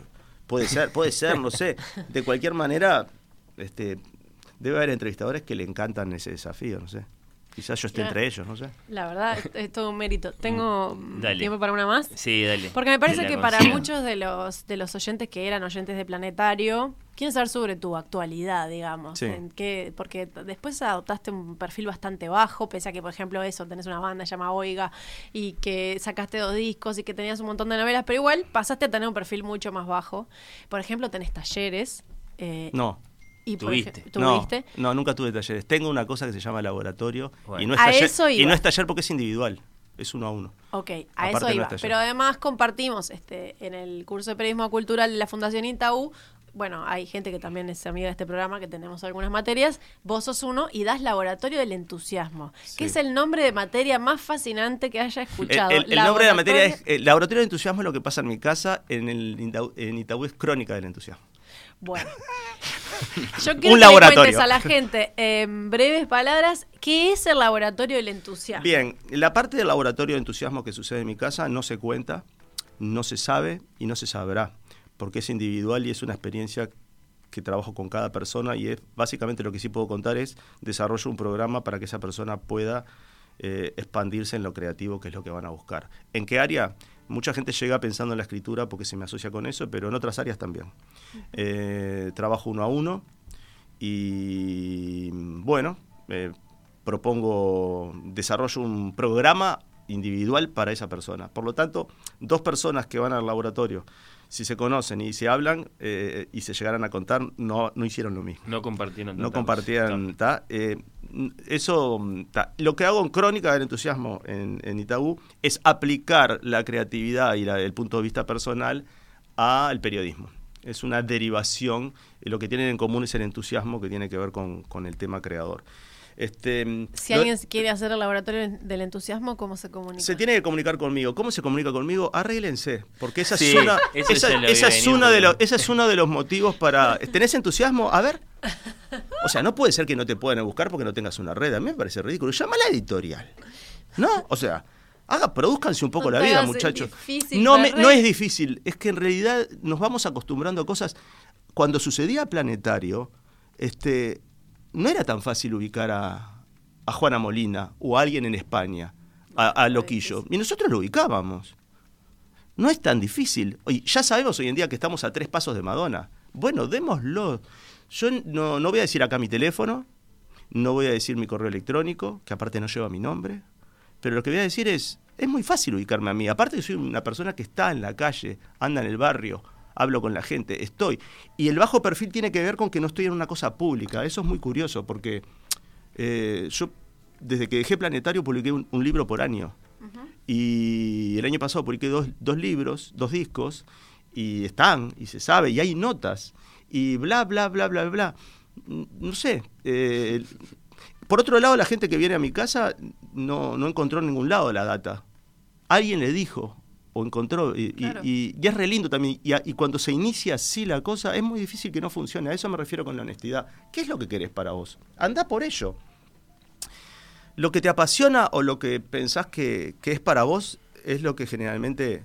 puede ser, puede ser, no sé. De cualquier manera, este debe haber entrevistadores que le encantan ese desafío, no sé. Quizás yo esté entre ellos, no sé. La verdad, es, todo un mérito. ¿Tengo tiempo para una más? Sí, dale. Porque me parece que para muchos de los, de los oyentes que eran oyentes de Planetario, quieren saber sobre tu actualidad, digamos. En qué, porque después adoptaste un perfil bastante bajo, pese a que, por ejemplo, eso, tenés una banda llamada Oiga y que sacaste dos discos y que tenías un montón de novelas, pero igual pasaste a tener un perfil mucho más bajo. Por ejemplo, tenés talleres. Eh, no. ¿Tuviste? No, nunca tuve talleres. Tengo una cosa que se llama laboratorio y, no es taller, y no es taller porque es individual. Es uno a uno. Ok, a eso iba. Pero además compartimos este en el curso de periodismo cultural de la Fundación Intaú bueno, hay gente que también es amiga de este programa, que tenemos algunas materias, vos sos uno y das Laboratorio del Entusiasmo, que es el nombre de materia más fascinante que haya escuchado. El, nombre de la materia es el Laboratorio del Entusiasmo es lo que pasa en mi casa, en el en Itaú es Crónica del Entusiasmo. Bueno, [LAUGHS] yo quiero Un que le cuentes a la gente en breves palabras qué es el laboratorio del entusiasmo. Bien, la parte del laboratorio de entusiasmo que sucede en mi casa no se cuenta, no se sabe y no se sabrá, porque es individual y es una experiencia que trabajo con cada persona y es básicamente lo que sí puedo contar es desarrollo un programa para que esa persona pueda eh, expandirse en lo creativo, que es lo que van a buscar. ¿En qué área? Mucha gente llega pensando en la escritura porque se me asocia con eso, pero en otras áreas también. Eh, trabajo uno a uno y bueno, eh, propongo, desarrollo un programa individual para esa persona. Por lo tanto, dos personas que van al laboratorio, si se conocen y se hablan eh, y se llegaran a contar, no, no hicieron lo mismo. No compartieron. No compartían. ta, eh, eso, ta, lo que hago en Crónica del Entusiasmo en, en Itaú es aplicar la creatividad y la- el punto de vista personal al periodismo. Es una derivación, lo que tienen en común es el entusiasmo que tiene que ver con, con el tema creador. Este, Si lo- alguien quiere hacer el laboratorio del entusiasmo, ¿cómo se comunica? se tiene que comunicar conmigo. ¿Cómo se comunica conmigo? Arréglense, porque esa Sí, es una, esa, es una de los, ese es uno de los motivos para. [LAUGHS] ¿Tenés entusiasmo? A ver. O sea, no puede ser que no te puedan buscar porque no tengas una red. A mí me parece ridículo. Llama a la editorial. ¿No? O sea, haga, produzcanse un poco No la vida, muchachos. difícil, No, me- no es difícil. Es que en realidad nos vamos acostumbrando a cosas. Cuando sucedía Planetario, este, no era tan fácil ubicar a, a Juana Molina o a alguien en España, a, a Loquillo. Y nosotros lo ubicábamos. No es tan difícil. Oye, ya sabemos hoy en día que estamos a tres pasos de Madonna. Bueno, démoslo. Yo no, no voy a decir acá mi teléfono, no voy a decir mi correo electrónico, que aparte no lleva mi nombre, pero lo que voy a decir es, es muy fácil ubicarme a mí. Aparte que soy una persona que está en la calle, anda en el barrio, hablo con la gente, estoy. Y el bajo perfil tiene que ver con que no estoy en una cosa pública. Eso es muy curioso porque eh, yo, desde que dejé Planetario, publiqué un, un libro por año. Y el año pasado publiqué dos, dos libros, dos discos, y están, y se sabe, y hay notas, y bla, bla, bla, bla, bla. No sé. eh, por otro lado, la gente que viene a mi casa no, no encontró en ningún lado la data. Alguien le dijo, o encontró, y, y- Claro. y- y es re lindo también. Y, a- y cuando se inicia así la cosa, es muy difícil que no funcione. A eso me refiero con la honestidad. ¿Qué es lo que querés para vos? Anda por ello. Lo que te apasiona o lo que pensás que, que es para vos es lo que generalmente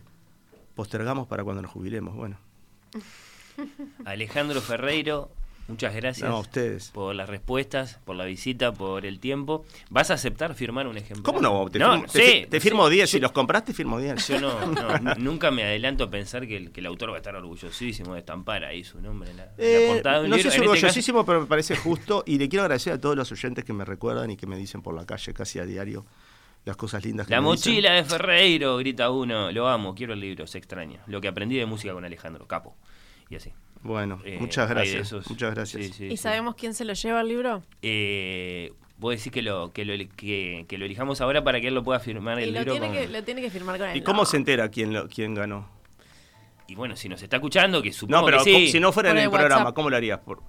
postergamos para cuando nos jubilemos. Bueno, Alejandro Ferreiro, muchas gracias No, a ustedes. por las respuestas, por la visita, por el tiempo. ¿Vas a aceptar firmar un ejemplar? ¿cómo no? Te no, firmo, te sí, te firmo sí. 10. Si los compraste, firmo 10. Yo no, [LAUGHS] no, nunca me adelanto a pensar que el, que el autor va a estar orgullosísimo de estampar ahí su nombre en la, Eh, portada de un no libro. sé si este orgullosísimo, pero me parece justo. Y le quiero agradecer a todos los oyentes que me recuerdan y que me dicen por la calle casi a diario las cosas lindas que La me dicen. mochila de Ferreiro, grita uno. Lo amo, quiero el libro, se extraña. Lo que aprendí de música con Alejandro, capo. Y así. Bueno, Eh, muchas gracias. esos. Muchas gracias. Sí, sí, ¿Y sí. sabemos quién se lo lleva el libro? Eh, ¿Vos decís que lo, que, lo, que, que lo elijamos ahora para que él lo pueda firmar el lo libro? tiene, con- que, lo tiene que firmar con él. ¿Y cómo se entera quién, lo, quién ganó? Y bueno, si nos está escuchando, que supongo No, pero que sí. co- si no fuera en Por el el programa. ¿cómo lo harías? Por...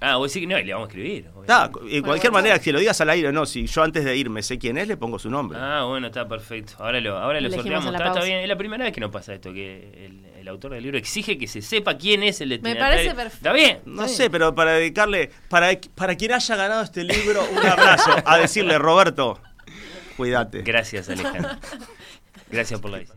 Ah, vos decís que no, y le vamos a escribir. Ah, de cualquier manera, que lo digas al aire o no, si yo antes de irme sé quién es, le pongo su nombre. Ah, bueno, está perfecto. Ahora lo, ahora lo sorteamos. Está, está bien. Es la primera vez que nos pasa esto, que el, el autor del libro exige que se sepa quién es el Me destinatario. parece perfecto. Está bien. No sé, pero para dedicarle, para, para quien haya ganado este libro, un abrazo. a decirle, Roberto, cuídate. Gracias, Alejandro. Gracias por la visita.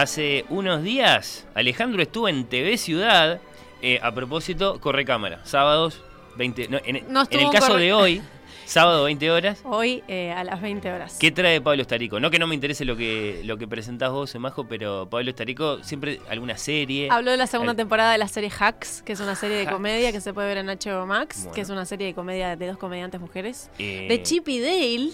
Hace unos días, Alejandro estuvo en TV Ciudad. eh, a propósito, corre cámara. Sábados, 20. no, en, No en el caso corre- de hoy, [LAUGHS] sábado 20 horas. Hoy eh, a las 20 horas. ¿Qué trae Pablo Estarico? No que no me interese lo que, lo que presentás vos, Majo, pero Pablo Estarico siempre alguna serie. Habló de la segunda Al- temporada de la serie Hacks, que es una serie de comedia que se puede ver en HBO Max, Bueno. que es una serie de comedia de dos comediantes mujeres. Eh, De Chip y Dale,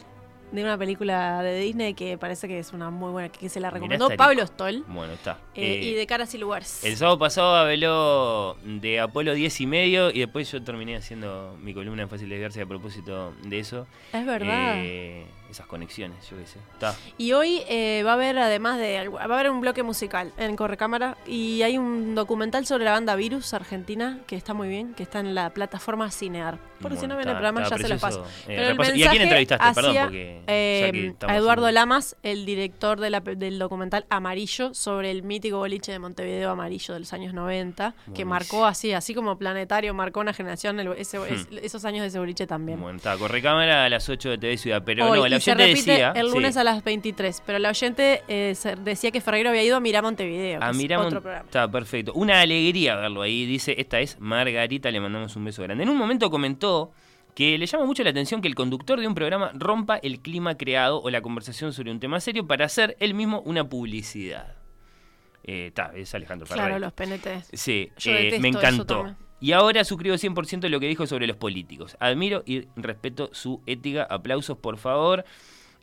de una película de Disney que parece que es una muy buena, que se la recomendó. Pablo Stoll. Bueno, está. eh, Eh, y de Caras y Lugares. El sábado pasado habló de Apolo 10 y medio y después yo terminé haciendo mi columna en Fácil Desviarse a propósito de eso. Es verdad. Eh, esas conexiones, yo qué sé. Está. Y hoy eh, va a haber, además de. Va a haber un bloque musical en Correcámara. Y hay un documental sobre la banda Virus Argentina que está muy bien, que está en la plataforma Cinear. Porque si no ven el programa ya se los paso. Eh, Pero el repaso- ¿Y a quién entrevistaste? Perdón, porque eh, a estamos Eduardo en- Lamas, el director de la del documental Amarillo sobre el mítico boliche de Montevideo Amarillo de los años 90, que marcó así, así como Planetario marcó una generación, el- ese- Hmm. es- esos años de ese boliche también. Bueno, está. Corre cámara a las 8 de TV Ciudad. Pero Hoy, no, la y se repite decía. el lunes sí, a las 23, pero la oyente eh, decía que Ferreiro había ido a Mirá Montevideo, a es Miramont- otro programa. Está perfecto. Una alegría verlo ahí. Dice, esta es Margarita, le mandamos un beso grande. En un momento comentó que le llama mucho la atención que el conductor de un programa rompa el clima creado o la conversación sobre un tema serio para hacer él mismo una publicidad. Eh, Está, es Alejandro Claro, Ferreira. los PNT. Sí, eh, me encantó. Y ahora suscribo 100% lo que dijo sobre los políticos. Admiro y respeto su ética. Aplausos, por favor.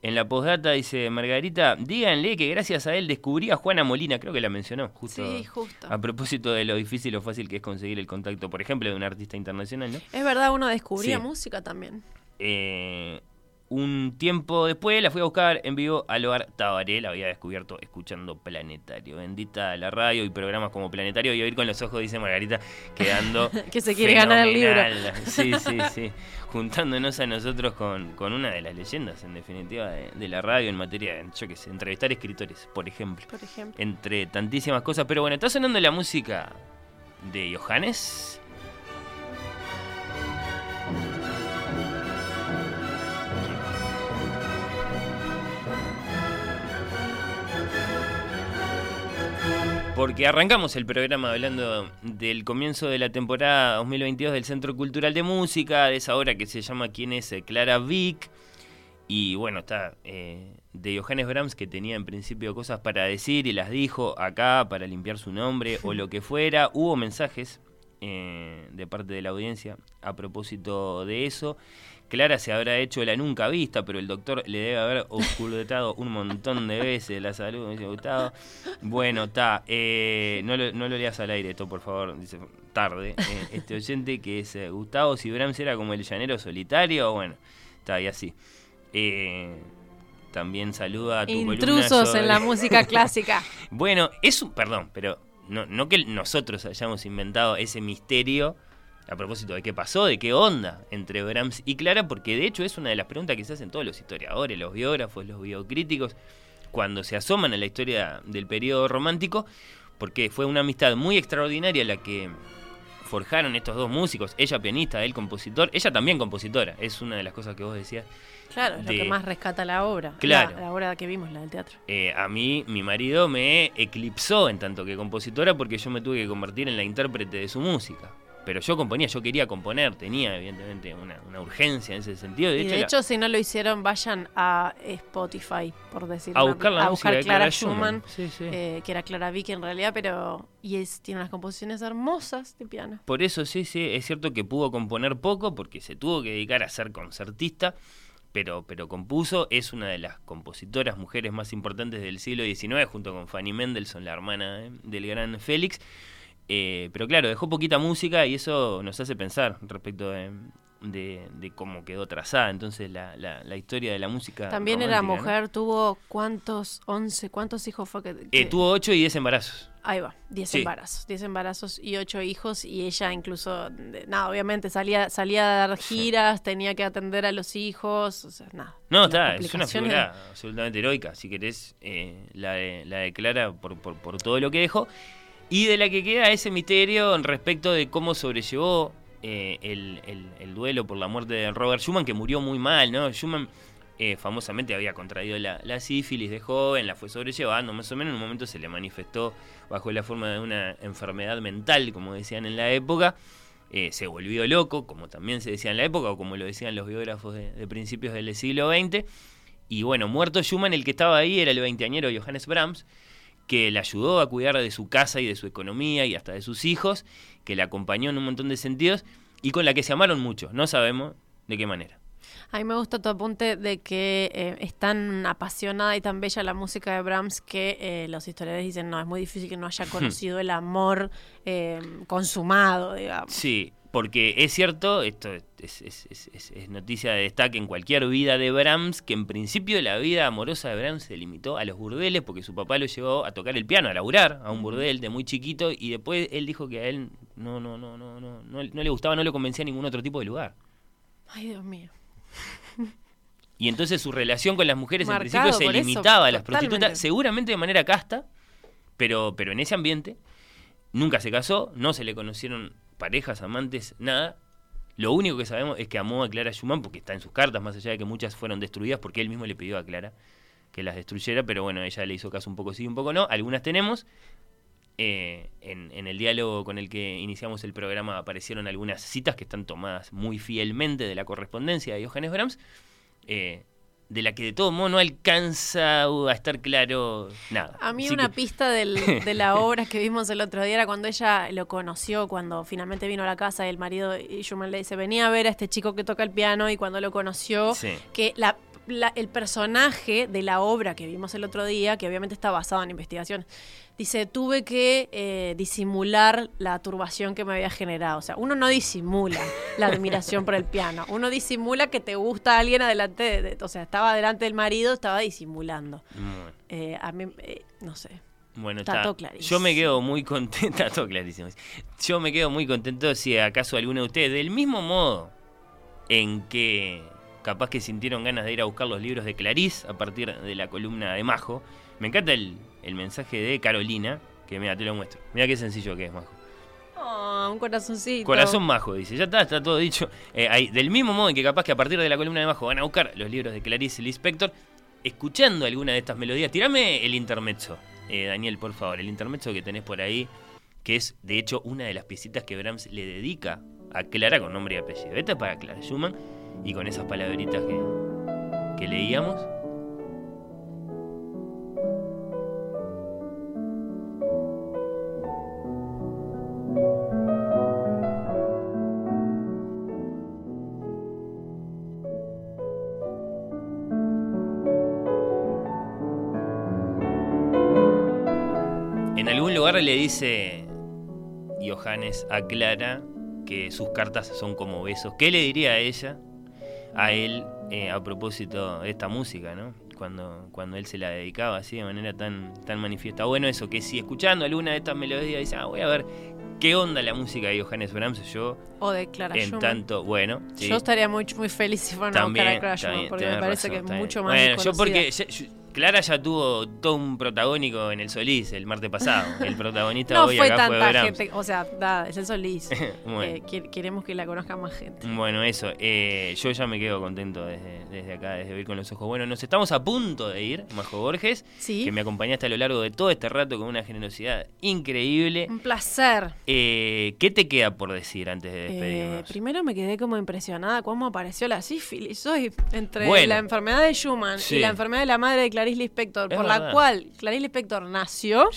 En la postdata dice Margarita, díganle que gracias a él descubrí a Juana Molina, creo que la mencionó, justo, Sí, justo. a propósito de lo difícil o fácil que es conseguir el contacto, por ejemplo, de un artista internacional, ¿no? Es verdad, uno descubría Sí. música también. Eh, un tiempo después la fui a buscar en vivo al hogar Tabaré, la había descubierto escuchando Planetario. Bendita la radio y programas como Planetario y oír con los ojos, dice Margarita, quedando [LAUGHS] Que se quiere ganar el libro. fenomenal. Sí, sí, sí. Juntándonos a nosotros con, con una de las leyendas, en definitiva, de, de la radio en materia de, yo qué sé, entrevistar escritores, por ejemplo. Por ejemplo. Entre tantísimas cosas. Pero bueno, está sonando la música de Johannes. Porque arrancamos el programa hablando del comienzo de la temporada 2022 del Centro Cultural de Música, de esa obra que se llama ¿Quién es Clara Vick? Y bueno, está eh, de Johannes Brahms que tenía en principio cosas para decir y las dijo acá para limpiar su nombre o lo que fuera. [LAUGHS] Hubo mensajes eh, de parte de la audiencia a propósito de eso. Clara se habrá hecho la nunca vista, pero el doctor le debe haber ocultado un montón de veces la salud, me dice Gustavo. Bueno, está. eh, no, lo, no lo leas al aire esto, por favor. Dice tarde. eh, este oyente que es eh, Gustavo, si Brahms era como el llanero solitario, bueno, está y así. Eh, también saluda a tu Intrusos sobre- en la música clásica. [LAUGHS] bueno, es un. Perdón, pero no, no que nosotros hayamos inventado ese misterio a propósito de qué pasó, de qué onda entre Brahms y Clara, porque de hecho es una de las preguntas que se hacen todos los historiadores, los biógrafos, los biocríticos, cuando se asoman a la historia del periodo romántico, porque fue una amistad muy extraordinaria la que forjaron estos dos músicos, ella pianista, él compositor, ella también compositora, es una de las cosas que vos decías. Claro, es lo que más rescata la obra. Claro. La, la obra que vimos, la del teatro. Eh, a mí, mi marido me eclipsó en tanto que compositora porque yo me tuve que convertir en la intérprete de su música. Pero yo componía, yo quería componer, tenía evidentemente una, una urgencia en ese sentido. De y hecho, de la- hecho, si no lo hicieron, vayan a Spotify, por decirlo A buscar la a música buscar Clara Clara Schumann, Schumann. Sí, sí. eh, que era Clara Vick en realidad, pero y es, tiene unas composiciones hermosas de piano. Por eso sí, sí, es cierto que pudo componer poco porque se tuvo que dedicar a ser concertista, pero, pero compuso, es una de las compositoras mujeres más importantes del siglo XIX, junto con Fanny Mendelssohn, la hermana eh, del gran Félix. Eh, pero claro, dejó poquita música y eso nos hace pensar respecto de, de- de cómo quedó trazada entonces la, la- la historia de la música. También era mujer, tuvo cuántos, 11, cuántos hijos fue que... Eh, tuvo ocho y diez embarazos. Ahí va, 10 Sí. embarazos, 10 embarazos y 8 hijos y ella incluso, nada, obviamente salía, salía a dar giras, tenía que atender a los hijos, o sea, nada. No, está, es una figura absolutamente heroica, si querés, eh, la, de, la de Clara por, por, por todo lo que dejó. Y de la que queda ese misterio respecto de cómo sobrellevó eh, el, el- el duelo por la muerte de Robert Schumann, que murió muy mal, ¿no? Schumann eh, famosamente había contraído la, sífilis de joven, la fue sobrellevando, más o menos en un momento se le manifestó bajo la forma de una enfermedad mental, como decían en la época. Eh, se volvió loco, como también se decía en la época, o como lo decían los biógrafos de, principios del siglo XX. Y bueno, muerto Schumann, el que estaba ahí era el veinteañero Johannes Brahms, que le ayudó a cuidar de su casa y de su economía y hasta de sus hijos, que le acompañó en un montón de sentidos y con la que se amaron mucho. No sabemos de qué manera. A mí me gusta tu apunte de que eh, es tan apasionada y tan bella la música de Brahms que eh, los historiadores dicen, no, es muy difícil que no haya conocido el amor eh, consumado, digamos. Sí, porque es cierto, esto es, es, noticia de destaque en cualquier vida de Brahms, que en principio la vida amorosa de Brahms se limitó a los burdeles porque su papá lo llevó a tocar el piano, a laburar a un burdel de muy chiquito y después él dijo que a él no, no, no, no, no, no, no le gustaba, no le convencía a ningún otro tipo de lugar. Ay, Dios mío. Y entonces su relación con las mujeres en principio se limitaba a las prostitutas, seguramente de manera casta, pero, pero en ese ambiente. Nunca se casó, no se le conocieron parejas, amantes, nada. Lo único que sabemos es que amó a Clara Schumann porque está en sus cartas, más allá de que muchas fueron destruidas porque él mismo le pidió a Clara que las destruyera, pero bueno, ella le hizo caso un poco sí, un poco no. Algunas tenemos. Eh, en, el diálogo con el que iniciamos el programa aparecieron algunas citas que están tomadas muy fielmente de la correspondencia de Johannes Brahms, eh, de la que de todo modo no alcanza a estar claro nada. A mí una pista [LAUGHS] de la obra que vimos el otro día era cuando ella lo conoció, cuando finalmente vino a la casa y el marido y Schumann le dice, venía a ver a este chico que toca el piano y cuando lo conoció, que la el personaje de la obra que vimos el otro día, que obviamente está basado en investigación, dice, tuve que eh, disimular la turbación que me había generado. O sea, uno no disimula la admiración por el piano, uno disimula que te gusta alguien adelante, de, o sea, estaba delante del marido, estaba disimulando. Eh, a mí, eh, no sé. Bueno, está, todo clarísimo. Yo me quedo muy contento, [LAUGHS] está todo clarísimo. Yo me quedo muy contento si acaso alguno de ustedes, del mismo modo en que capaz que sintieron ganas de ir a buscar los libros de Clarice a partir de la columna de Majo. Me encanta el, mensaje de Carolina, que mira, te lo muestro. Mira qué sencillo que es, Majo. Oh, un corazoncito. Corazón Majo, dice. Ya está, está todo dicho. Eh, del mismo modo en que capaz que a partir de la columna de Majo van a buscar los libros de Clarice Lispector, escuchando alguna de estas melodías, tirame el intermezzo, eh, Daniel, por favor, el intermezzo que tenés por ahí, que es de hecho una de las piecitas que Brahms le dedica a Clara con nombre y apellido. Esta es para Clara Schumann y con esas palabritas que, que leíamos. En algún lugar le dice Johannes a Clara que sus cartas son como besos. ¿Qué le diría a ella? A él eh, a propósito de esta música, ¿no? Cuando, cuando él se la dedicaba así de manera tan, tan manifiesta. Bueno, eso, que si escuchando alguna de estas melodías dice, ah, voy a ver qué onda la música de Johannes Brahms, yo... O de Clara En tanto, bueno... Yo estaría muy, muy feliz si fuera una Clara Schumann, porque me parece que es mucho más Bueno, yo porque... Clara ya tuvo todo un protagónico en el Solís el martes pasado. El protagonista [LAUGHS] no hoy fue acá tanta fue gente, o sea, es el Solís. [LAUGHS] Eh, queremos que la conozca más gente. Bueno, eso. Eh, yo ya me quedo contento desde, desde acá, desde Oír con los Ojos. Bueno, nos estamos a punto de ir, Majo Borges, que me acompañaste a lo largo de todo este rato con una generosidad increíble. Un placer. Eh, ¿Qué te queda por decir antes de despedirnos? primero me quedé como impresionada cómo apareció la sífilis hoy entre la enfermedad de Schumann y la enfermedad de la madre de Clarice Lispector, por la cual Clarice Lispector nació,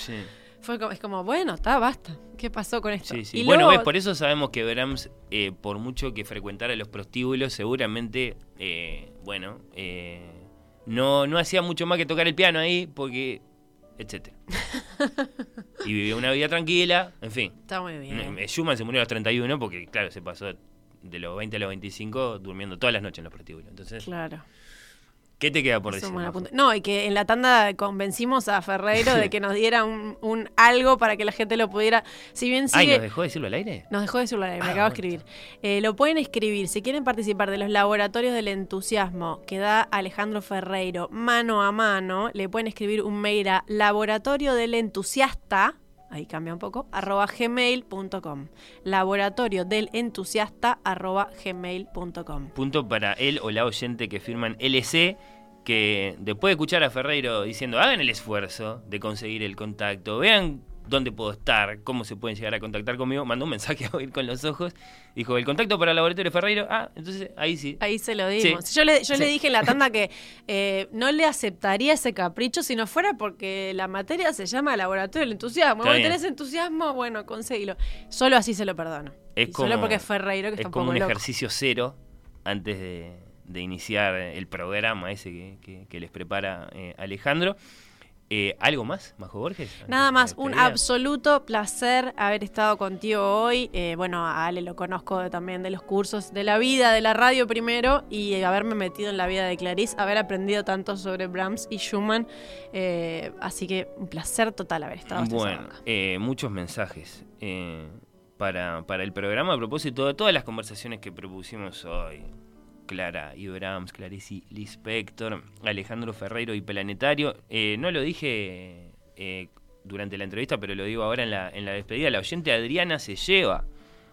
fue como, es como, bueno, está, basta. ¿Qué pasó con esto? Y bueno, ves, por eso sabemos que Brahms, eh, por mucho que frecuentara los prostíbulos, seguramente, eh, bueno, eh, no, no hacía mucho más que tocar el piano ahí, porque etcétera. [LAUGHS] y vivió una vida tranquila, en fin. Está muy bien. Schumann se murió a los 31 porque, claro, se pasó de los 20 a los 25 durmiendo todas las noches en los prostíbulos. Entonces, claro. ¿Qué te queda por decir? No, y que en la tanda convencimos a Ferreiro de que nos diera un, algo para que la gente lo pudiera. Si bien sigue, Ay, ¿nos dejó decirlo al aire? Nos dejó decirlo al aire, me ah, acabo de escribir. Eh, lo pueden escribir. Si quieren participar de los laboratorios del entusiasmo que da Alejandro Ferreiro mano a mano, le pueden escribir un mail a laboratorio del entusiasta ahí cambia un poco, arroba gmail.com. Laboratorio del entusiasta arroba gmail.com. Punto para él o la oyente que firman LC, que después de escuchar a Ferreiro diciendo, hagan el esfuerzo de conseguir el contacto, vean dónde puedo estar, cómo se pueden llegar a contactar conmigo, mandó un mensaje [LAUGHS] a oír con los ojos, dijo, el contacto para el laboratorio Ferreiro, ah, entonces ahí sí. Ahí se lo dimos. Yo, le, yo le dije en la tanda que [LAUGHS] eh, no le aceptaría ese capricho si no fuera porque la materia se llama laboratorio del entusiasmo. ¿Vos tenés entusiasmo? Bueno, conseguilo. Solo así se lo perdono. Es como, solo porque es Ferreiro que es está un como poco un ejercicio cero antes de, de iniciar el programa ese que, que- que les prepara eh, Alejandro. Eh, ¿Algo más, Majo Borges? Nada más, un absoluto placer haber estado contigo hoy. Eh, bueno, a Ale lo conozco de- también de los cursos de la vida, de la radio primero, y eh, haberme metido en la vida de Clarice, haber aprendido tanto sobre Brahms y Schumann. Eh, así que un placer total haber estado. Bueno, eh, muchos mensajes eh, para, para el programa a propósito de todas las conversaciones que propusimos hoy. Clara y Brahms, Clarice Lispector, Alejandro Ferreiro y Planetario. Eh, no lo dije eh, durante la entrevista, pero lo digo ahora en la, en la despedida. La oyente Adriana se lleva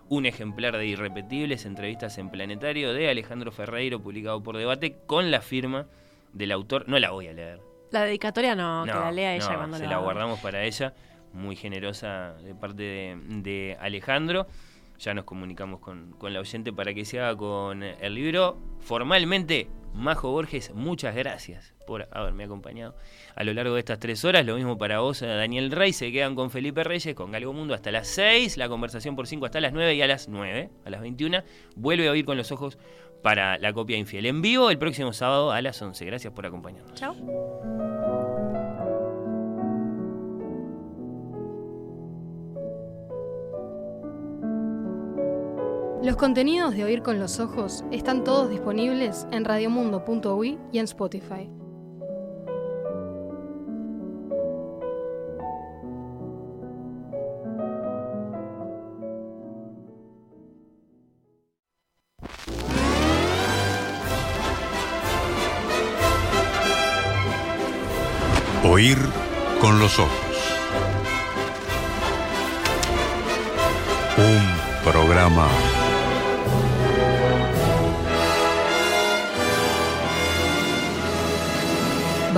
un ejemplar de Irrepetibles Entrevistas en Planetario de Alejandro Ferreiro, publicado por Debate, con la firma del autor. No la voy a leer. La dedicatoria no, que la lea ella no, cuando se la guardamos para ella, muy generosa de parte de, de Alejandro. Ya nos comunicamos con, con la oyente para que se haga con el libro. Formalmente, Majo Borges, muchas gracias por haberme acompañado a lo largo de estas tres horas. Lo mismo para vos, Daniel Rey. Se quedan con Felipe Reyes, con Galgo Mundo hasta las 6. La conversación por 5 hasta las 9 y a las 9, a las 21, vuelve a oír con los ojos para la copia infiel. En vivo el próximo sábado a las 11. Gracias por acompañarnos. Chao. Los contenidos de Oír con los Ojos están todos disponibles en radiomundo.uy y en Spotify. Oír con los ojos. Un programa